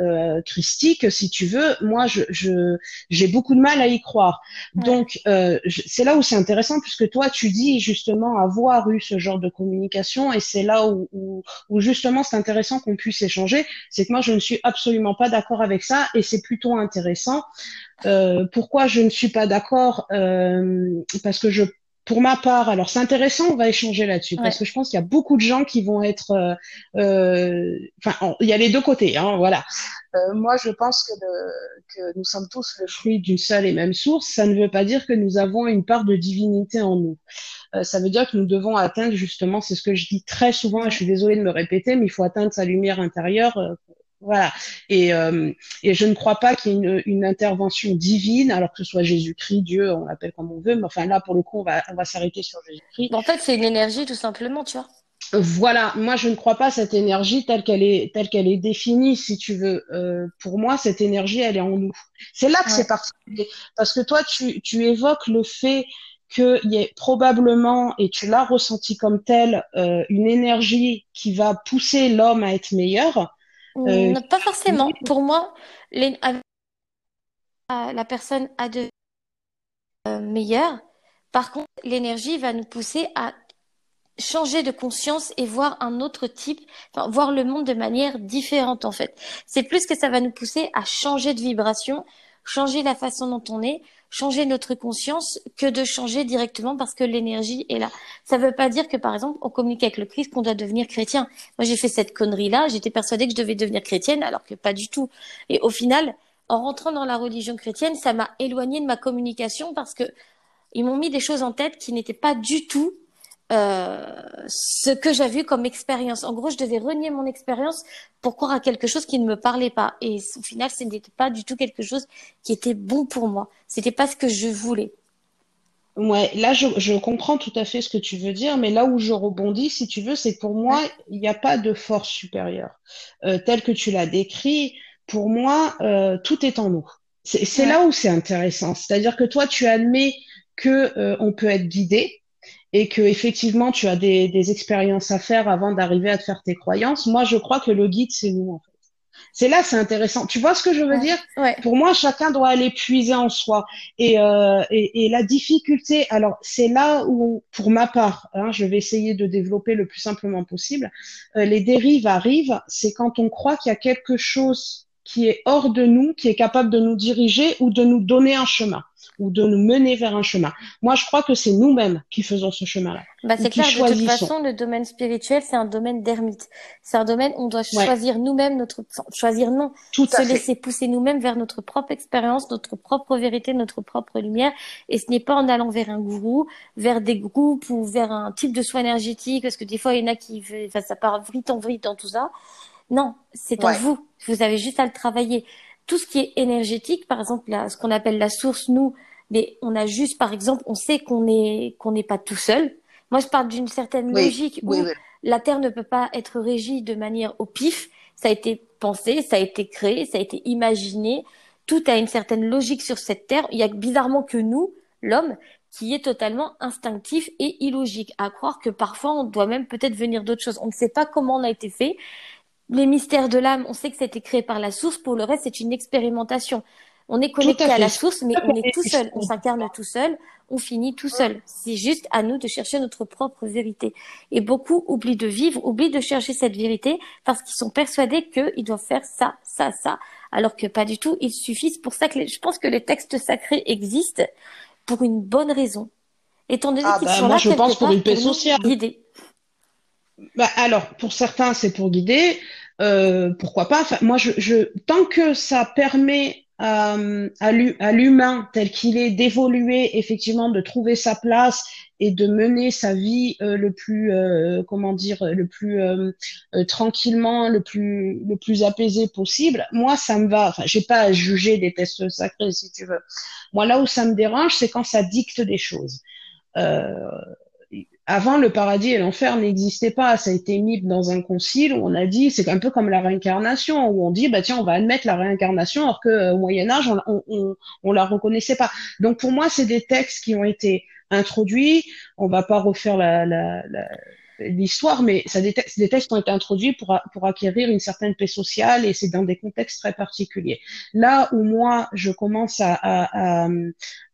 euh christiques si tu veux moi je j'ai beaucoup de mal à y croire. Donc c'est là où c'est intéressant puisque toi tu dis justement avoir eu ce genre de communication et c'est là où, où, où justement c'est intéressant qu'on puisse échanger. C'est que moi je ne suis absolument pas d'accord avec ça et c'est plutôt intéressant euh, pourquoi je ne suis pas d'accord euh, Parce que je, pour ma part, alors c'est intéressant, on va échanger là-dessus, parce que je pense qu'il y a beaucoup de gens qui vont être, euh, euh enfin, il y a les deux côtés, hein, voilà. Euh, moi, je pense que, que nous sommes tous le fruit d'une seule et même source. Ça ne veut pas dire que nous avons une part de divinité en nous. ça veut dire que nous devons atteindre justement, c'est ce que je dis très souvent, et je suis désolée de me répéter, mais il faut atteindre sa lumière intérieure voilà. Et, euh, et je ne crois pas qu'il y ait une, une, intervention divine, alors que ce soit Jésus-Christ, Dieu, on l'appelle comme on veut, mais enfin là, pour le coup, on va, on va s'arrêter sur Jésus-Christ. En fait, c'est une énergie, tout simplement, tu vois. Voilà, moi je ne crois pas cette énergie telle qu'elle est telle qu'elle est définie, si tu veux. Euh, pour moi, cette énergie, elle est en nous. C'est là que c'est particulier, parce que toi, tu, tu évoques le fait qu'il y ait probablement, et tu l'as ressenti comme tel, euh, une énergie qui va pousser l'homme à être meilleur. Euh, pas forcément. Pour moi, les, la personne a de euh, meilleure. Par contre, l'énergie va nous pousser à changer de conscience et voir un autre type, enfin, voir le monde de manière différente en fait. C'est plus que ça va nous pousser à changer de vibration, changer la façon dont on est, changer notre conscience que de changer directement parce que l'énergie est là. Ça ne veut pas dire que par exemple on communique avec le Christ qu'on doit devenir chrétien. Moi j'ai fait cette connerie là, j'étais persuadée que je devais devenir chrétienne alors que pas du tout. Et au final, en rentrant dans la religion chrétienne, ça m'a éloignée de ma communication parce que ils m'ont mis des choses en tête qui n'étaient pas du tout euh, ce que j'ai vu comme expérience. En gros, je devais renier mon expérience pour croire à quelque chose qui ne me parlait pas. Et au final, ce n'était pas du tout quelque chose qui était bon pour moi. C'était pas ce que je voulais. Ouais, là, je, je comprends tout à fait ce que tu veux dire, mais là où je rebondis, si tu veux, c'est que pour moi, il n'y a pas de force supérieure. Euh, tel que tu l'as décrit, pour moi, euh, tout est en nous. C'est là où c'est intéressant. C'est-à-dire que toi, tu admets que euh, on peut être guidé et que effectivement tu as des, des expériences à faire avant d'arriver à te faire tes croyances. Moi, je crois que le guide, c'est nous en fait. C'est là, c'est intéressant. Tu vois ce que je veux dire? Ouais. Pour moi, chacun doit aller puiser en soi. Et, euh, et, et, la difficulté, alors c'est là où, pour ma part, hein, je vais essayer de développer le plus simplement possible, euh, les dérives arrivent, c'est quand on croit qu'il y a quelque chose qui est hors de nous, qui est capable de nous diriger ou de nous donner un chemin ou de nous mener vers un chemin. Moi, je crois que c'est nous-mêmes qui faisons ce chemin-là. Bah, c'est clair, de toute façon, le domaine spirituel, c'est un domaine d'ermite. C'est un domaine où on doit choisir ouais. nous-mêmes notre, choisir non, Tout se laisser pousser nous-mêmes vers notre propre expérience, notre propre vérité, notre propre lumière. Et ce n'est pas en allant vers un gourou, vers des groupes ou vers un type de soins énergétiques, parce que des fois, il y en a qui, enfin, ça part vrite en vrite dans tout ça. Non, c'est en vous. Vous avez juste à le travailler tout ce qui est énergétique, par exemple, là, ce qu'on appelle la source, nous, mais on a juste, par exemple, on sait qu'on est qu'on n'est pas tout seul. Moi, je parle d'une certaine oui, logique oui, où oui. la Terre ne peut pas être régie de manière au pif. Ça a été pensé, ça a été créé, ça a été imaginé. Tout a une certaine logique sur cette Terre. Il y a bizarrement que nous, l'homme, qui est totalement instinctif et illogique. À croire que parfois, on doit même peut-être venir d'autres choses. On ne sait pas comment on a été fait les mystères de l'âme, on sait que c'était créé par la source. Pour le reste, c'est une expérimentation. On est connecté à, à, la source, mais on est tout seul. On s'incarne tout seul. On finit tout seul. C'est juste à nous de chercher notre propre vérité. Et beaucoup oublient de vivre, oublient de chercher cette vérité parce qu'ils sont persuadés qu'ils doivent faire ça, ça, ça. Alors que pas du tout. Il suffit. C'est pour ça que les, je pense que les textes sacrés existent pour une bonne raison. Étant donné ah qu'ils bah, sont moi, là je pense pour une paix sociale. guider. Bah, alors, pour certains, c'est pour guider. Euh, pourquoi pas enfin, Moi, je, je, tant que ça permet à, à l'humain tel qu'il est d'évoluer, effectivement, de trouver sa place et de mener sa vie euh, le plus, euh, comment dire, le plus euh, tranquillement, le plus, le plus apaisé possible. Moi, ça me va. Enfin, j'ai pas à juger des tests sacrés, si tu veux. Moi, là où ça me dérange, c'est quand ça dicte des choses. Euh, avant, le paradis et l'enfer n'existaient pas. Ça a été mis dans un concile où on a dit, c'est un peu comme la réincarnation, où on dit, bah tiens, on va admettre la réincarnation, alors qu'au Moyen Âge, on, on, on, on, la reconnaissait pas. Donc pour moi, c'est des textes qui ont été introduits. On va pas refaire la, la, la l'histoire, mais ça des des textes ont été introduits pour, pour acquérir une certaine paix sociale et c'est dans des contextes très particuliers. Là où moi, je commence à, à, à,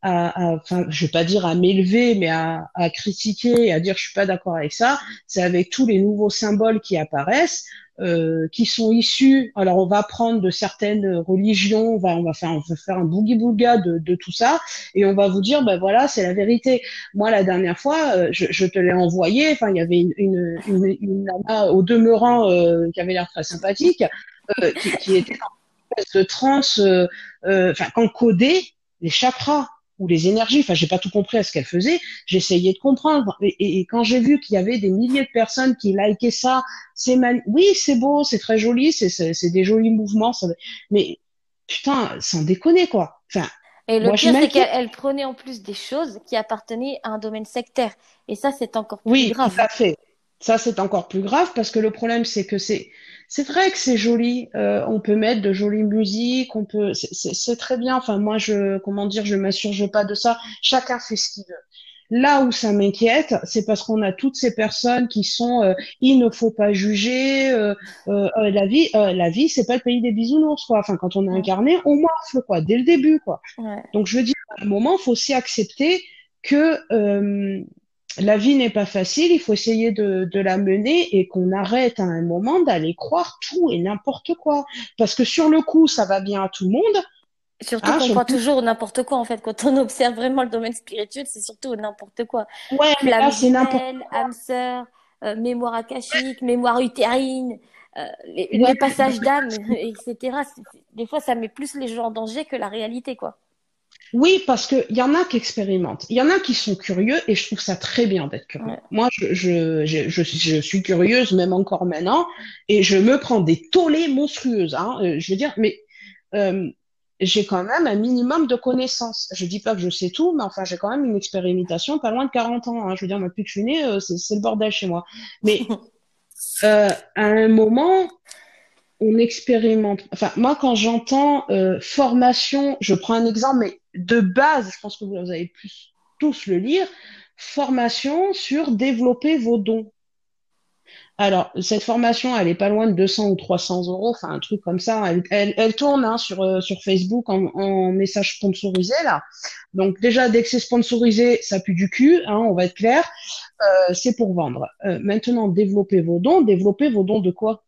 à enfin, je vais pas dire à m'élever, mais à, à critiquer à dire je suis pas d'accord avec ça, c'est avec tous les nouveaux symboles qui apparaissent. Euh, qui sont issus. Alors on va prendre de certaines religions, on va on va faire on va faire un boogie booga de, de tout ça et on va vous dire ben voilà c'est la vérité. Moi la dernière fois euh, je, je, te l'ai envoyé. Enfin il y avait une une, une, une au demeurant euh, qui avait l'air très sympathique, euh, qui, qui, était en espèce de transe, euh, enfin qu'encodait les chakras ou les énergies. Enfin, j'ai pas tout compris à ce qu'elle faisait. J'essayais de comprendre. Et, et, et quand j'ai vu qu'il y avait des milliers de personnes qui likaient ça, c'est mal. Oui, c'est beau, c'est très joli, c'est des jolis mouvements. Ça... Mais putain, sans déconner quoi. Enfin. Et le moi, pire, c'est qu'elle prenait en plus des choses qui appartenaient à un domaine sectaire. Et ça, c'est encore plus oui, grave. Oui, tout à fait. Ça, c'est encore plus grave parce que le problème, c'est que c'est c'est vrai que c'est joli. Euh, on peut mettre de jolies musiques, on peut, c'est très bien. Enfin, moi, je, comment dire, je m'insurge pas de ça. Chacun fait ce qu'il veut. Là où ça m'inquiète, c'est parce qu'on a toutes ces personnes qui sont euh, il ne faut pas juger euh, euh, la vie la vie c'est pas le pays des bisounours quoi. Enfin quand on est incarné, on morfle quoi dès le début quoi. Donc je veux dire à un moment, faut aussi accepter que la vie n'est pas facile, il faut essayer de, de la mener et qu'on arrête à un moment d'aller croire tout et n'importe quoi. Parce que sur le coup, ça va bien à tout le monde, Surtout ah, qu'on croit toujours n'importe quoi en fait. Quand on observe vraiment le domaine spirituel, c'est surtout n'importe quoi. Ouais, mais là c'est n'importe âme sœur, euh, mémoire akashique, mémoire utérine, euh, les, passages d'âme, etc. Des fois, ça met plus les gens en danger que la réalité, quoi. Oui, parce qu'il y en a qui expérimentent. Il y en a qui sont curieux et je trouve ça très bien d'être curieux. Moi, je, je, je, je, suis curieuse, même encore maintenant, et je me prends des tollées monstrueuses. Hein. Euh, je veux dire, mais euh, j'ai quand même un minimum de connaissances. Je dis pas que je sais tout, mais enfin, j'ai quand même une expérimentation pas loin de 40 ans. Hein. Je veux dire, depuis que je suis née, euh, c'est le bordel chez moi. Mais euh, à un moment, on expérimente. Enfin, moi, quand j'entends euh, formation, je prends un exemple, mais de base, je pense que vous avez pu tous le lire, formation sur développer vos dons. Alors, cette formation, elle est pas loin de 200 ou 300 euros, enfin un truc comme ça. Elle, elle, tourne hein, sur, euh, sur Facebook en, message sponsorisé là. Donc déjà, dès que c'est sponsorisé, ça pue du cul, hein, on va être clair. Euh, c'est pour vendre. Maintenant, développez vos dons. Développez vos dons de quoi?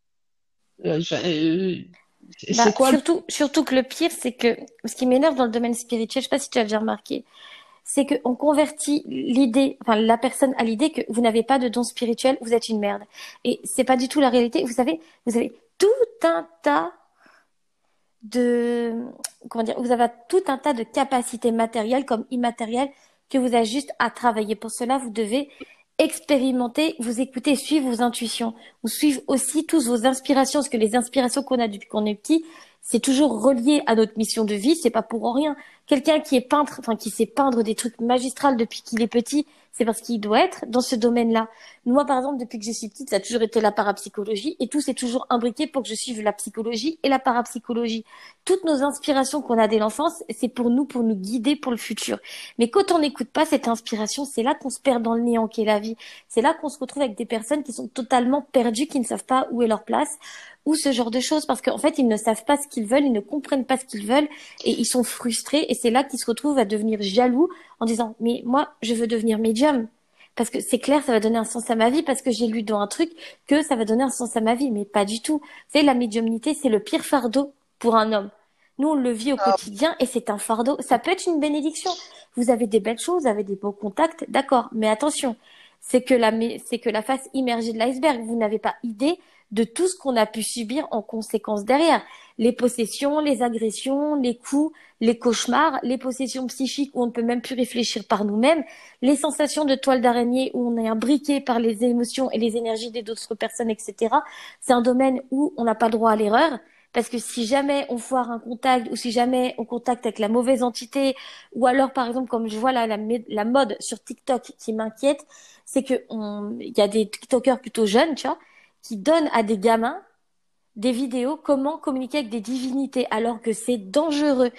Bah, quoi surtout, surtout que le pire, c'est que ce qui m'énerve dans le domaine spirituel, je sais pas si tu as bien remarqué, c'est qu'on convertit l'idée, enfin la personne à l'idée que vous n'avez pas de don spirituel, vous êtes une merde. Et c'est pas du tout la réalité. Vous savez, vous avez tout un tas de comment dire, vous avez tout un tas de capacités matérielles comme immatérielles que vous avez juste à travailler. Pour cela, vous devez expérimenter, vous écouter, suivre vos intuitions, vous suivre aussi tous vos inspirations, parce que les inspirations qu'on a depuis qu'on est petit, c'est toujours relié à notre mission de vie, c'est pas pour rien. Quelqu'un qui est peintre, enfin qui sait peindre des trucs magistrales depuis qu'il est petit, c'est parce qu'il doit être dans ce domaine-là. Moi, par exemple, depuis que je suis petite, ça a toujours été la parapsychologie et tout s'est toujours imbriqué pour que je suive la psychologie et la parapsychologie. Toutes nos inspirations qu'on a dès l'enfance, c'est pour nous, pour nous guider pour le futur. Mais quand on n'écoute pas cette inspiration, c'est là qu'on se perd dans le néant qu'est la vie. C'est là qu'on se retrouve avec des personnes qui sont totalement perdues, qui ne savent pas où est leur place ou ce genre de choses parce qu'en fait ils ne savent pas ce qu'ils veulent, ils ne comprennent pas ce qu'ils veulent et ils sont frustrés et c'est là qu'ils se retrouvent à devenir jaloux en disant mais moi je veux devenir médium parce que c'est clair ça va donner un sens à ma vie parce que j'ai lu dans un truc que ça va donner un sens à ma vie mais pas du tout. C'est la médiumnité, c'est le pire fardeau pour un homme. Nous on le vit au ah. quotidien et c'est un fardeau, ça peut être une bénédiction. Vous avez des belles choses, vous avez des beaux contacts, d'accord, mais attention, c'est que la c'est que la face immergée de l'iceberg, vous n'avez pas idée de tout ce qu'on a pu subir en conséquence derrière. Les possessions, les agressions, les coups, les cauchemars, les possessions psychiques où on ne peut même plus réfléchir par nous-mêmes, les sensations de toile d'araignée où on est imbriqué par les émotions et les énergies des autres personnes, etc. C'est un domaine où on n'a pas droit à l'erreur. Parce que si jamais on foire un contact ou si jamais on contacte avec la mauvaise entité, ou alors par exemple comme je vois là la, mode sur TikTok qui m'inquiète, c'est que il y a des TikTokers plutôt jeunes, tu vois, qui donne à des gamins des vidéos comment communiquer avec des divinités alors que c'est dangereux.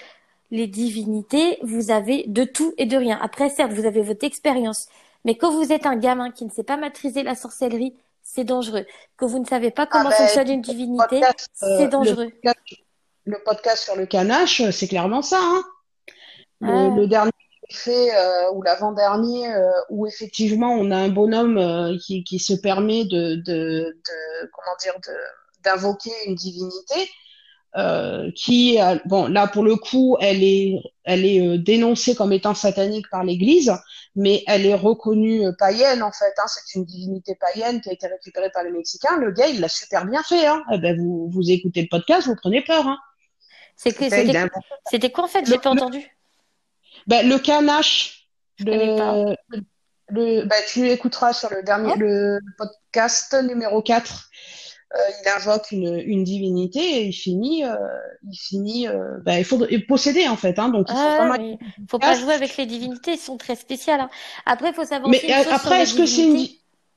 Les divinités, vous avez de tout et de rien. Après, certes, vous avez votre expérience, mais quand vous êtes un gamin qui ne sait pas maîtriser la sorcellerie, c'est dangereux. Que vous ne savez pas comment ah ben, fonctionne une divinité, c'est euh, dangereux. Le podcast, sur le canache, c'est clairement ça. Hein le, ah. dernier fait euh, ou l'avant-dernier euh, où effectivement on a un bonhomme euh, qui, qui, se permet de, de, de comment dire de d'invoquer une divinité euh, qui bon là pour le coup elle est elle est dénoncée comme étant satanique par l'Église mais elle est reconnue païenne en fait hein, c'est une divinité païenne qui a été récupérée par les Mexicains le gars il l'a super bien fait hein. eh ben, vous vous écoutez le podcast vous prenez peur hein. c'était quoi en fait? J'ai pas entendu ben, le canache, le, le, ben, tu écouteras sur le dernier le podcast numéro 4. Euh, il invoque une, une, divinité et il finit, euh, il finit, euh, ben, il faut posséder en fait. Hein, donc il faut, ah, faut pas jouer avec les divinités, elles sont très spéciales. Hein. Après, il faut savoir. Mais après, est-ce que c'est une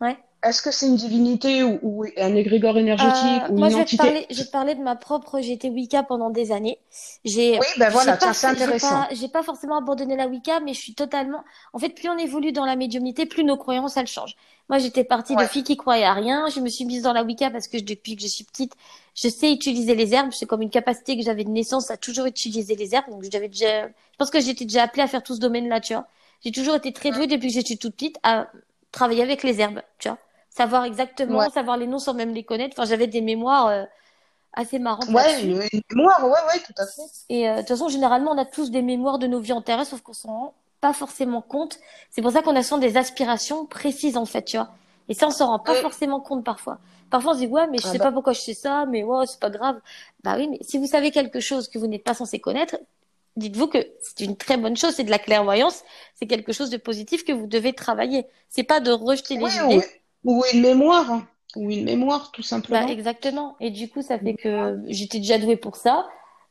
Ouais. Est-ce que c'est une divinité ou, ou un égrégore énergétique Euh, ou moi, une je vais te entité? parler, je vais te parler de ma propre. J'ai été Wicca pendant des années. J'ai, Oui, ben voilà, tiens, c'est intéressant. j'ai pas forcément abandonné la Wicca, mais je suis totalement. En fait, plus on évolue dans la médiumnité, plus nos croyances elles changent. Moi, j'étais partie de fille qui croyait à rien. Je me suis mise dans la Wicca parce que je- depuis que je suis petite, je sais utiliser les herbes. C'est comme une capacité que j'avais de naissance à toujours utiliser les herbes. Donc, j'avais déjà. Je pense que j'étais déjà appelée à faire tout ce domaine-là, tu vois. J'ai toujours été très douée depuis que j'étais toute petite à travailler avec les herbes, tu vois. Savoir ouais, exactement, savoir les noms sans même les connaître. Enfin, j'avais des mémoires euh, assez marrantes ouais, là-dessus. une, mémoire, ouais, ouais, tout à fait. Et euh, de toute façon, généralement, on a tous des mémoires de nos vies antérieures, sauf qu'on s'en rend pas forcément compte. C'est pour ça qu'on a souvent des aspirations précises, en fait, tu vois. Et ça, on s'en rend pas forcément compte parfois. Parfois, on se dit, ouais, mais je Ah sais bah, pas pourquoi je sais ça, mais ouais, c'est pas grave. Bah oui, mais si vous savez quelque chose que vous n'êtes pas censé connaître, dites-vous que c'est une très bonne chose, c'est de la clairvoyance, c'est quelque chose de positif que vous devez travailler. C'est pas de rejeter oui, les ou, idées, ou une mémoire, hein. ou une mémoire, tout Bah, simplement. exactement. Et du coup, ça fait que j'étais déjà douée pour ça.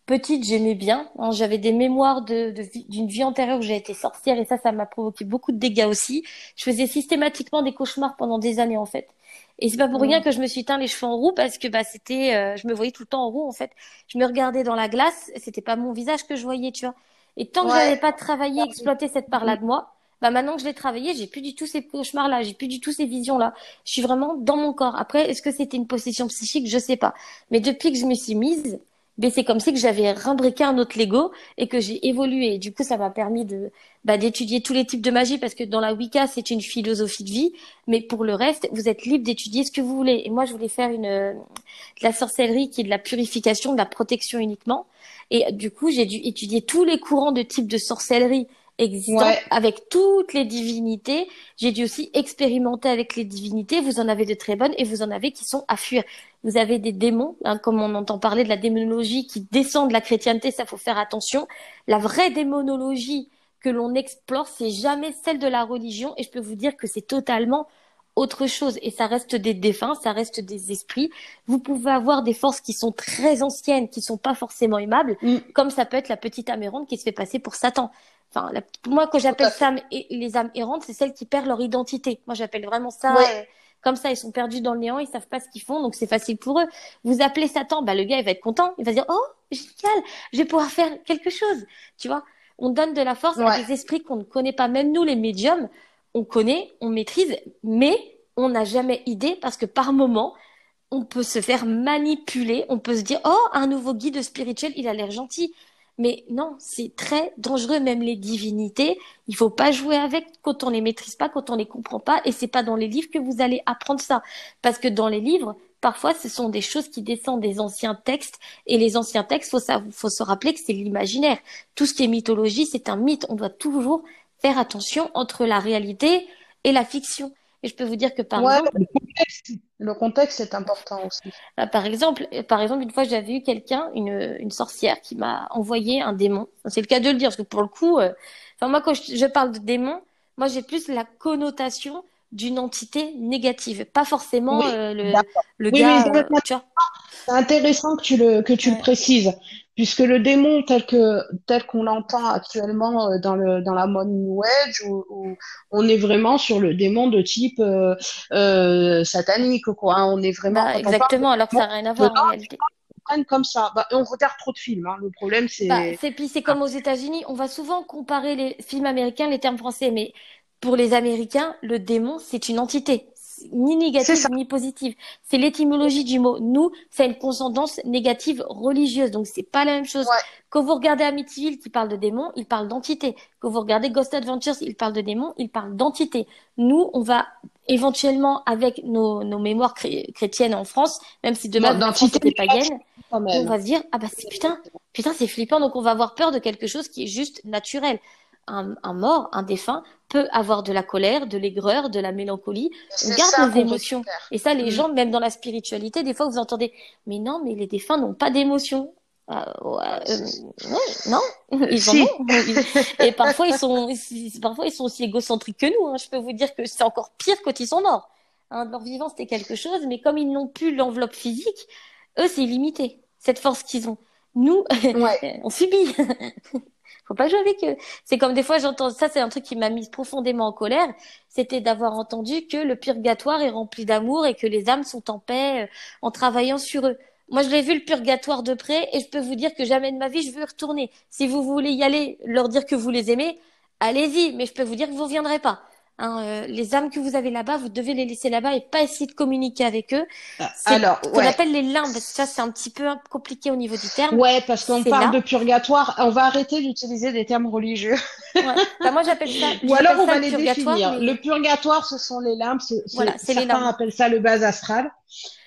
Petite, j'aimais bien. hein. j'avais des mémoires de, d'une vie antérieure où j'ai été sorcière et ça, ça m'a provoqué beaucoup de dégâts aussi. Je faisais systématiquement des cauchemars pendant des années, en fait. Et c'est pas pour rien que je me suis teint les cheveux en roux parce que bah c'était, euh, je me voyais tout le temps en roux, en fait. Je me regardais dans la glace, c'était pas mon visage que je voyais, tu vois. Et tant que j'avais Ouais. pas travaillé, exploité cette part-là de moi, bah maintenant que je l'ai travaillé, j'ai plus du tout ces cauchemars-là, j'ai plus du tout ces visions-là. Je suis vraiment dans mon corps. Après, est-ce que c'était une possession psychique? Je sais pas. Mais depuis que je me suis mise, ben c'est comme si que j'avais rembriqué un autre Lego et que j'ai évolué. Et du coup, ça m'a permis de, bah, d'étudier tous les types de magie parce que dans la Wicca, c'est une philosophie de vie. Mais pour le reste, vous êtes libre d'étudier ce que vous voulez. Et moi, je voulais faire une, de la sorcellerie qui est de la purification, de la protection uniquement. Et du coup, j'ai dû étudier tous les courants de types de sorcellerie existants Ouais. avec toutes les divinités. J'ai dû aussi expérimenter avec les divinités. Vous en avez de très bonnes et vous en avez qui sont à fuir. Vous avez des démons, hein, comme on entend parler de la démonologie qui descend de la chrétienté, ça faut faire attention. La vraie démonologie que l'on explore, c'est jamais celle de la religion et je peux vous dire que c'est totalement autre chose et ça reste des défunts, ça reste des esprits. Vous pouvez avoir des forces qui sont très anciennes, qui sont pas forcément aimables, Mm. comme ça peut être la petite âme errante qui se fait passer pour Satan. Enfin, la- moi, quand Tout j'appelle ça les âmes errantes, c'est celles qui perdent leur identité. Moi, j'appelle vraiment ça Ouais. euh, comme ça. Ils sont perdus dans le néant, ils savent pas ce qu'ils font, donc c'est facile pour eux. Vous appelez Satan, bah le gars, il va être content, il va dire, oh, génial, je vais pouvoir faire quelque chose. Tu vois, on donne de la force à des esprits qu'on ne connaît pas. Même nous, les médiums, on connaît, on maîtrise, mais on n'a jamais idée parce que par moment, on peut se faire manipuler, on peut se dire, oh, un nouveau guide spirituel, il a l'air gentil. Mais non, c'est très dangereux, même les divinités. Il faut pas jouer avec quand on les maîtrise pas, quand on les comprend pas. Et c'est pas dans les livres que vous allez apprendre ça. Parce que dans les livres, parfois, ce sont des choses qui descendent des anciens textes. Et les anciens textes, faut faut se rappeler que c'est l'imaginaire. Tout ce qui est mythologie, c'est un mythe. On doit toujours faire attention entre la réalité et la fiction. Et je peux vous dire que par Ouais, exemple, le contexte, le contexte est important aussi. Là, par exemple, par exemple, une fois, j'avais eu quelqu'un, une, une sorcière, qui m'a envoyé un démon. C'est le cas de le dire, parce que pour le coup, euh, enfin, moi, quand je, je parle de démon, moi, j'ai plus la connotation d'une entité négative, pas forcément Oui, euh, le, le Oui, gars, euh, c'est intéressant que tu le, que tu le Ouais. précises, puisque le démon tel que, tel qu'on l'entend actuellement euh, dans le, dans la mode New Age, où, où on est vraiment sur le démon de type euh, euh, satanique, quoi. hein. On est vraiment, Bah, parle exactement, alors que ça n'a rien à voir en réalité. comme ça. Bah, on regarde trop de films, hein. Le problème, Bah, c'est... c'est puis c'est comme aux États-Unis, on va souvent comparer les films américains, les termes français, mais pour les Américains, le démon, c'est une entité, C'est ni négative ni positive. C'est l'étymologie du mot. Nous, c'est une consonance négative religieuse, donc c'est pas la même chose. Ouais. Quand vous regardez Amityville qui parle de démon, il parle d'entité. Quand vous regardez Ghost Adventures, il parle de démon, il parle d'entité. Nous, on va éventuellement, avec nos, nos mémoires chrétiennes en France, même si de Dans- base la France D'entité était païenne, on va se dire, ah bah c'est putain, putain, c'est flippant, donc on va avoir peur de quelque chose qui est juste naturel. Un, un mort, un défunt, peut avoir de la colère, de l'aigreur, de la mélancolie. On garde ça nos qu'on émotions. Et ça, les Mm. gens, même dans la spiritualité, des fois, vous entendez, mais non, mais les défunts n'ont pas d'émotions. Ah, ouais, euh, non, ils en Si. ont. Ils- Et parfois, ils sont, parfois, ils sont aussi égocentriques que nous. hein. Je peux vous dire que c'est encore pire quand ils sont morts. Hein, leur vivant, c'était quelque chose, mais comme ils n'ont plus l'enveloppe physique, eux, c'est limité, cette force qu'ils ont. Nous, Ouais. on subit. Faut pas jouer avec eux. C'est comme des fois j'entends ça, c'est un truc qui m'a mis profondément en colère. C'était d'avoir entendu que le purgatoire est rempli d'amour et que les âmes sont en paix euh, en travaillant sur eux. Moi, je l'ai vu le purgatoire de près et je peux vous dire que jamais de ma vie je veux retourner. Si vous voulez y aller, leur dire que vous les aimez, allez-y. Mais je peux vous dire que vous reviendrez pas. Hein, euh, les âmes que vous avez là-bas, vous devez les laisser là-bas et pas essayer de communiquer avec eux. Ah, alors, qu'on appelle les limbes. Ça, c'est un petit peu compliqué au niveau du terme. Ouais, parce qu'on parle de purgatoire. On va arrêter d'utiliser des termes religieux. ouais. bah, moi, j'appelle ça. Ou alors, on va les définir. Le purgatoire, ce sont les limbes. Voilà, c'est les limbes. appellent ça le bas astral.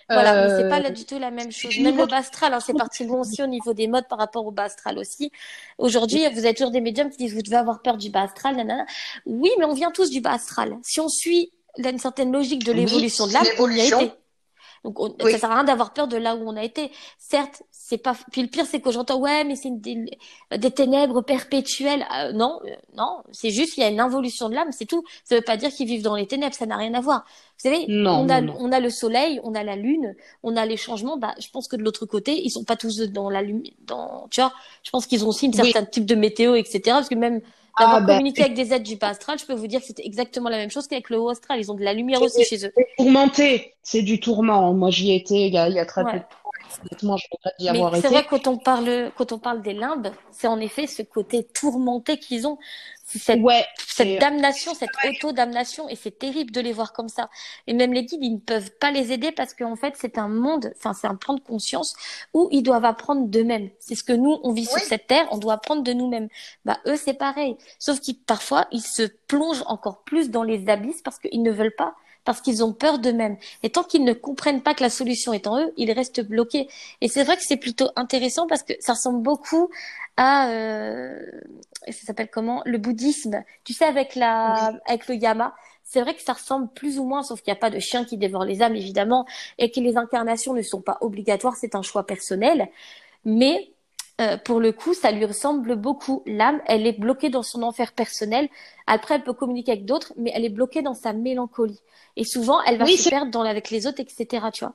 Voilà, mais c'est pas là euh, du tout la même chose. Même le bas astral, hein, c'est parti loin aussi au niveau des modes par rapport au bas astral aussi. Aujourd'hui, vous avez toujours des médiums qui disent vous devez avoir peur du bas astral, nanana. Oui, mais on vient tous du bas astral. Si on suit une certaine logique de l'évolution de l'âme, on y a été. Donc, on, ça sert à rien d'avoir peur de là où on a été. Certes, c'est pas. Puis le pire, c'est que j'entends ouais, mais c'est des, des, ténèbres perpétuelles. Euh, non, euh, non, c'est juste il y a une involution de l'âme, c'est tout. Ça veut pas dire qu'ils vivent dans les ténèbres, ça n'a rien à voir. Vous savez, on a on a le soleil, on a la lune, on a les changements. Bah, je pense que de l'autre côté, ils sont pas tous dans la lumière. Dans, tu vois, je pense qu'ils ont aussi une certain type de météo, etc. Parce que même D'avoir ah, ben, communiqué avec des êtres du bas astral, je peux vous dire que c'était exactement la même chose qu'avec le haut astral. Ils ont de la lumière aussi chez eux. Tourmenté, c'est du tourment. Moi, j'y étais il y a, il y a très peu de temps. C'est vrai quand on parle quand on parle des limbes, c'est en effet ce côté tourmenté qu'ils ont cette, ouais, cette damnation, cette auto-damnation, et c'est terrible de les voir comme ça. Et même les guides, ils ne peuvent pas les aider parce qu'en fait, c'est un monde, enfin, c'est un plan de conscience où ils doivent apprendre d'eux-mêmes. C'est ce que nous, on vit sur cette terre, on doit apprendre de nous-mêmes. Bah, eux, c'est pareil. Sauf qu'ils, parfois, ils se plongent encore plus dans les abysses parce qu'ils ne veulent pas parce qu'ils ont peur d'eux-mêmes. Et tant qu'ils ne comprennent pas que la solution est en eux, ils restent bloqués. Et c'est vrai que c'est plutôt intéressant parce que ça ressemble beaucoup à, euh, ça s'appelle comment? Le bouddhisme. Tu sais, avec la, avec le yama. C'est vrai que ça ressemble plus ou moins, sauf qu'il n'y a pas de chien qui dévore les âmes, évidemment, et que les incarnations ne sont pas obligatoires, c'est un choix personnel. Mais euh, pour le coup, ça lui ressemble beaucoup. L'âme, elle est bloquée dans son enfer personnel. Après, elle peut communiquer avec d'autres, mais elle est bloquée dans sa mélancolie. Et souvent, elle va se perdre dans, avec les autres, etc. Tu vois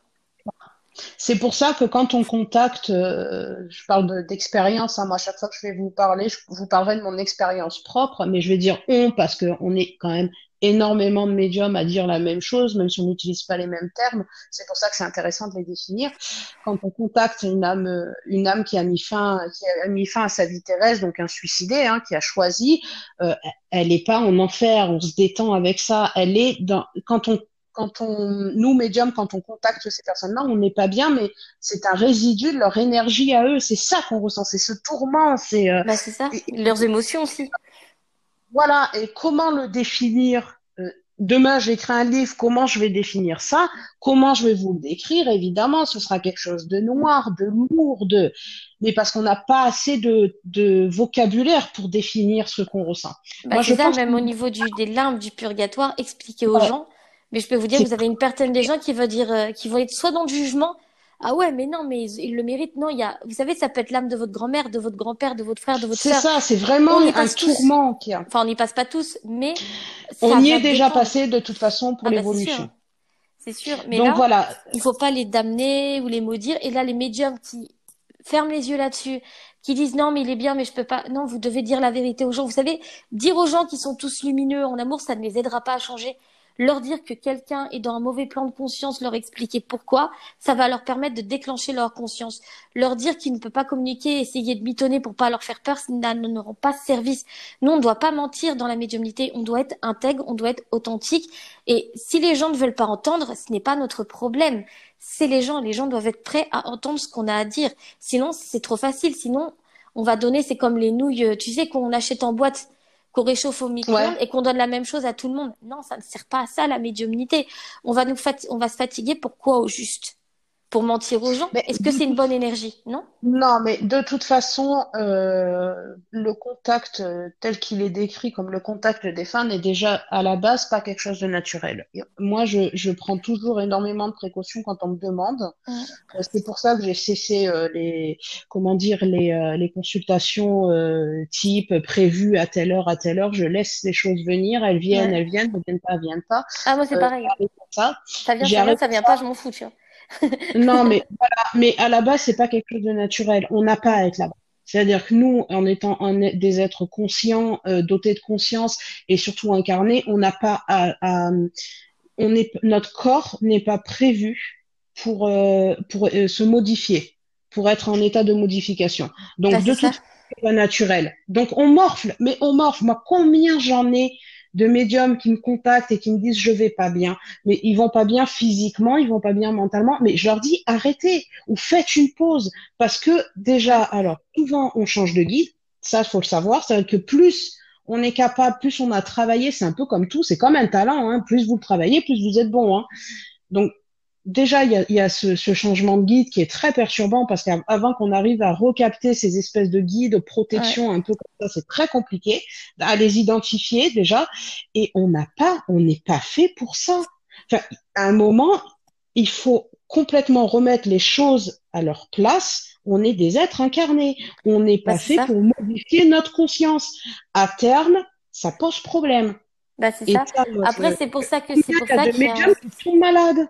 c'est pour ça que quand on contacte, euh, je parle d'expérience, hein, moi chaque fois que je vais vous parler, je vous parlerai de mon expérience propre, mais je vais dire on parce qu'on est quand même énormément de médiums à dire la même chose, même si on n'utilise pas les mêmes termes. C'est pour ça que c'est intéressant de les définir. Quand on contacte une âme, une âme qui a mis fin, qui a mis fin à sa vie terrestre, donc un suicidé, hein, qui a choisi, euh, elle n'est pas en enfer, on se détend avec ça. Elle est dans, quand on quand on, nous, médiums, quand on contacte ces personnes-là, on n'est pas bien, mais c'est un résidu de leur énergie à eux. C'est ça qu'on ressent, c'est ce tourment, c'est. Euh, bah, c'est ça. Leurs émotions aussi. Voilà. Et comment le définir euh, Demain, j'écris un livre. Comment je vais définir ça? Comment je vais vous le décrire? Évidemment, ce sera quelque chose de noir, de lourd, de. Mais parce qu'on n'a pas assez de, de, vocabulaire pour définir ce qu'on ressent. Bah, Moi, je ça, pense même au niveau du, des larmes du purgatoire, expliquer aux gens mais je peux vous dire, vous avez une personne des gens qui va dire, euh, qui vont être soit dans le jugement, ah ouais, mais non, mais ils, le méritent. Non, il y a, vous savez, ça peut être l'âme de votre grand-mère, de votre grand-père, de votre frère, de votre sœur. C'est ça, c'est vraiment un tourment qui a. Enfin, on n'y passe pas tous, mais on y est déjà passé de toute façon pour ah bah, l'évolution. c'est sûr. Mais Donc là, voilà. il faut pas les damner ou les maudire. Et là, les médiums qui ferment les yeux là-dessus, qui disent non mais il est bien mais je peux pas. Non, vous devez dire la vérité aux gens. Vous savez, dire aux gens qui sont tous lumineux en amour, ça ne les aidera pas à changer leur dire que quelqu'un est dans un mauvais plan de conscience, leur expliquer pourquoi, ça va leur permettre de déclencher leur conscience. Leur dire qu'ils ne peuvent pas communiquer, essayer de mitonner pour pas leur faire peur, ça ne rend pas service. Nous, on ne doit pas mentir dans la médiumnité, on doit être intègre, on doit être authentique. Et si les gens ne veulent pas entendre, ce n'est pas notre problème. C'est les gens, les gens doivent être prêts à entendre ce qu'on a à dire. Sinon, c'est trop facile. Sinon, on va donner, c'est comme les nouilles, tu sais, qu'on achète en boîte qu'on réchauffe au micro-ondes et qu'on donne la même chose à tout le monde. Non, ça ne sert pas à ça la médiumnité. On va nous on va se fatiguer pourquoi au juste? Pour mentir aux gens. Est-ce que c'est une bonne énergie? Non? Non, mais de toute façon, euh, le contact euh, tel qu'il est décrit comme le contact des fins n'est déjà à la base pas quelque chose de naturel. Moi, je, je prends toujours énormément de précautions quand on me demande. Euh, c'est pour ça que j'ai cessé les, comment dire, les, les consultations type prévues à telle heure, à telle heure. Je laisse les choses venir, elles viennent, elles viennent, elles viennent pas, elles viennent pas. Ah moi c'est pareil. Ça. ça vient, ça vient, ça vient pas, je m'en fous, tu vois non, mais voilà. Mais à la base, c'est pas quelque chose de naturel. On n'a pas à être là-bas. C'est-à-dire que nous, en étant des êtres conscients, euh, dotés de conscience et surtout incarnés, on n'a pas à, on est, notre corps n'est pas prévu pour euh, pour euh, se modifier, pour être en état de modification. Donc bah, de tout pas naturel. Donc on morfle, mais on morfle. Moi, combien j'en ai de médiums qui me contactent et qui me disent je vais pas bien, mais ils vont pas bien physiquement, ils vont pas bien mentalement, mais je leur dis arrêtez ou faites une pause. Parce que déjà, alors souvent on change de guide, ça faut le savoir, c'est que plus on est capable, plus on a travaillé, c'est un peu comme tout, c'est comme un talent, hein, plus vous travaillez, plus vous êtes bon. Hein. Donc déjà, il y a, y a ce, ce, changement de guide qui est très perturbant parce qu'avant qu'on arrive à recapter ces espèces de guides, de protection un peu comme ça, c'est très compliqué à les identifier déjà. Et on n'a pas, on n'est pas fait pour ça. Enfin, à un moment, il faut complètement remettre les choses à leur place. On est des êtres incarnés. On n'est pas bah, fait pour modifier notre conscience. À terme, ça pose problème. Bah, c'est ça. Après, c'est pour ça que c'est pour ça y a qui sont malades.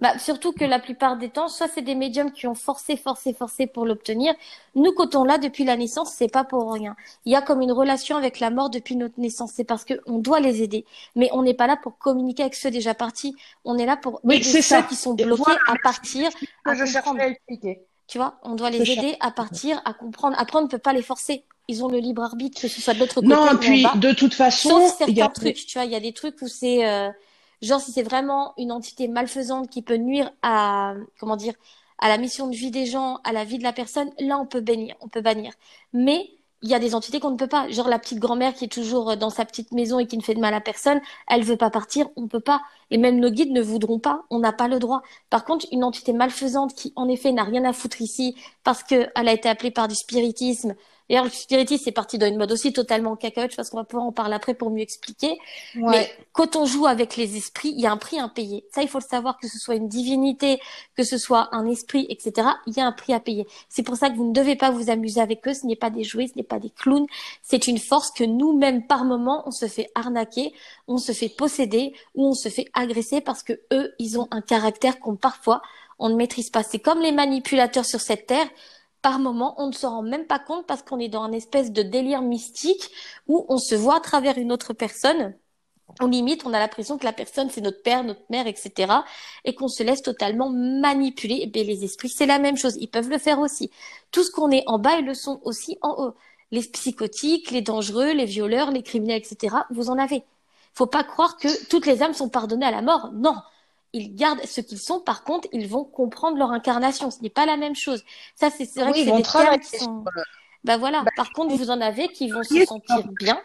Bah, surtout que la plupart des temps, soit c'est des médiums qui ont forcé, forcé, forcé pour l'obtenir. Nous, quand on l'a depuis la naissance, c'est pas pour rien. Il y a comme une relation avec la mort depuis notre naissance. C'est parce qu'on doit les aider. Mais on n'est pas là pour communiquer avec ceux déjà partis. On est là pour aider ceux qui sont bloqués à partir, à je comprendre. À expliquer. Tu vois, on doit les aider à partir, à comprendre. Après, on ne peut pas les forcer. Ils ont le libre arbitre, que ce soit de l'autre côté. Non, puis de toute façon, sauf certains trucs. Tu vois, il y a des trucs où c'est euh, Genre, si c'est vraiment une entité malfaisante qui peut nuire à, comment dire, à la mission de vie des gens, à la vie de la personne, là, on peut bannir, on peut bannir. Mais il y a des entités qu'on ne peut pas. Genre la petite grand-mère qui est toujours dans sa petite maison et qui ne fait de mal à personne, elle veut pas partir, on peut pas. Et même nos guides ne voudront pas, on n'a pas le droit. Par contre, une entité malfaisante qui, en effet, n'a rien à foutre ici parce qu'elle a été appelée par du spiritisme, D'ailleurs, le spiritisme, c'est parti dans une mode aussi totalement cacahuète, parce qu'on va pouvoir en parler après pour mieux expliquer. Mais quand on joue avec les esprits, il y a un prix à payer. Ça, il faut le savoir, que ce soit une divinité, que ce soit un esprit, etc. Il y a un prix à payer. C'est pour ça que vous ne devez pas vous amuser avec eux. Ce n'est pas des jouets, ce n'est pas des clowns. C'est une force que nous-mêmes, par moment, on se fait arnaquer, on se fait posséder ou on se fait agresser parce que eux, ils ont un caractère qu'on parfois on ne maîtrise pas. C'est comme les manipulateurs sur cette terre par moment, on ne se rend même pas compte parce qu'on est dans un espèce de délire mystique où on se voit à travers une autre personne. On limite, on a l'impression que la personne, c'est notre père, notre mère, etc. Et qu'on se laisse totalement manipuler. Et eh bien, les esprits, c'est la même chose. Ils peuvent le faire aussi. Tout ce qu'on est en bas, ils le sont aussi en haut. Les psychotiques, les dangereux, les violeurs, les criminels, etc. Vous en avez. Faut pas croire que toutes les âmes sont pardonnées à la mort. Non ils gardent ce qu'ils sont. Par contre, ils vont comprendre leur incarnation. Ce n'est pas la même chose. Ça, c'est vrai que c'est des termes qui sont. Bah voilà. Bah, Par contre, vous en avez qui vont se sentir bien.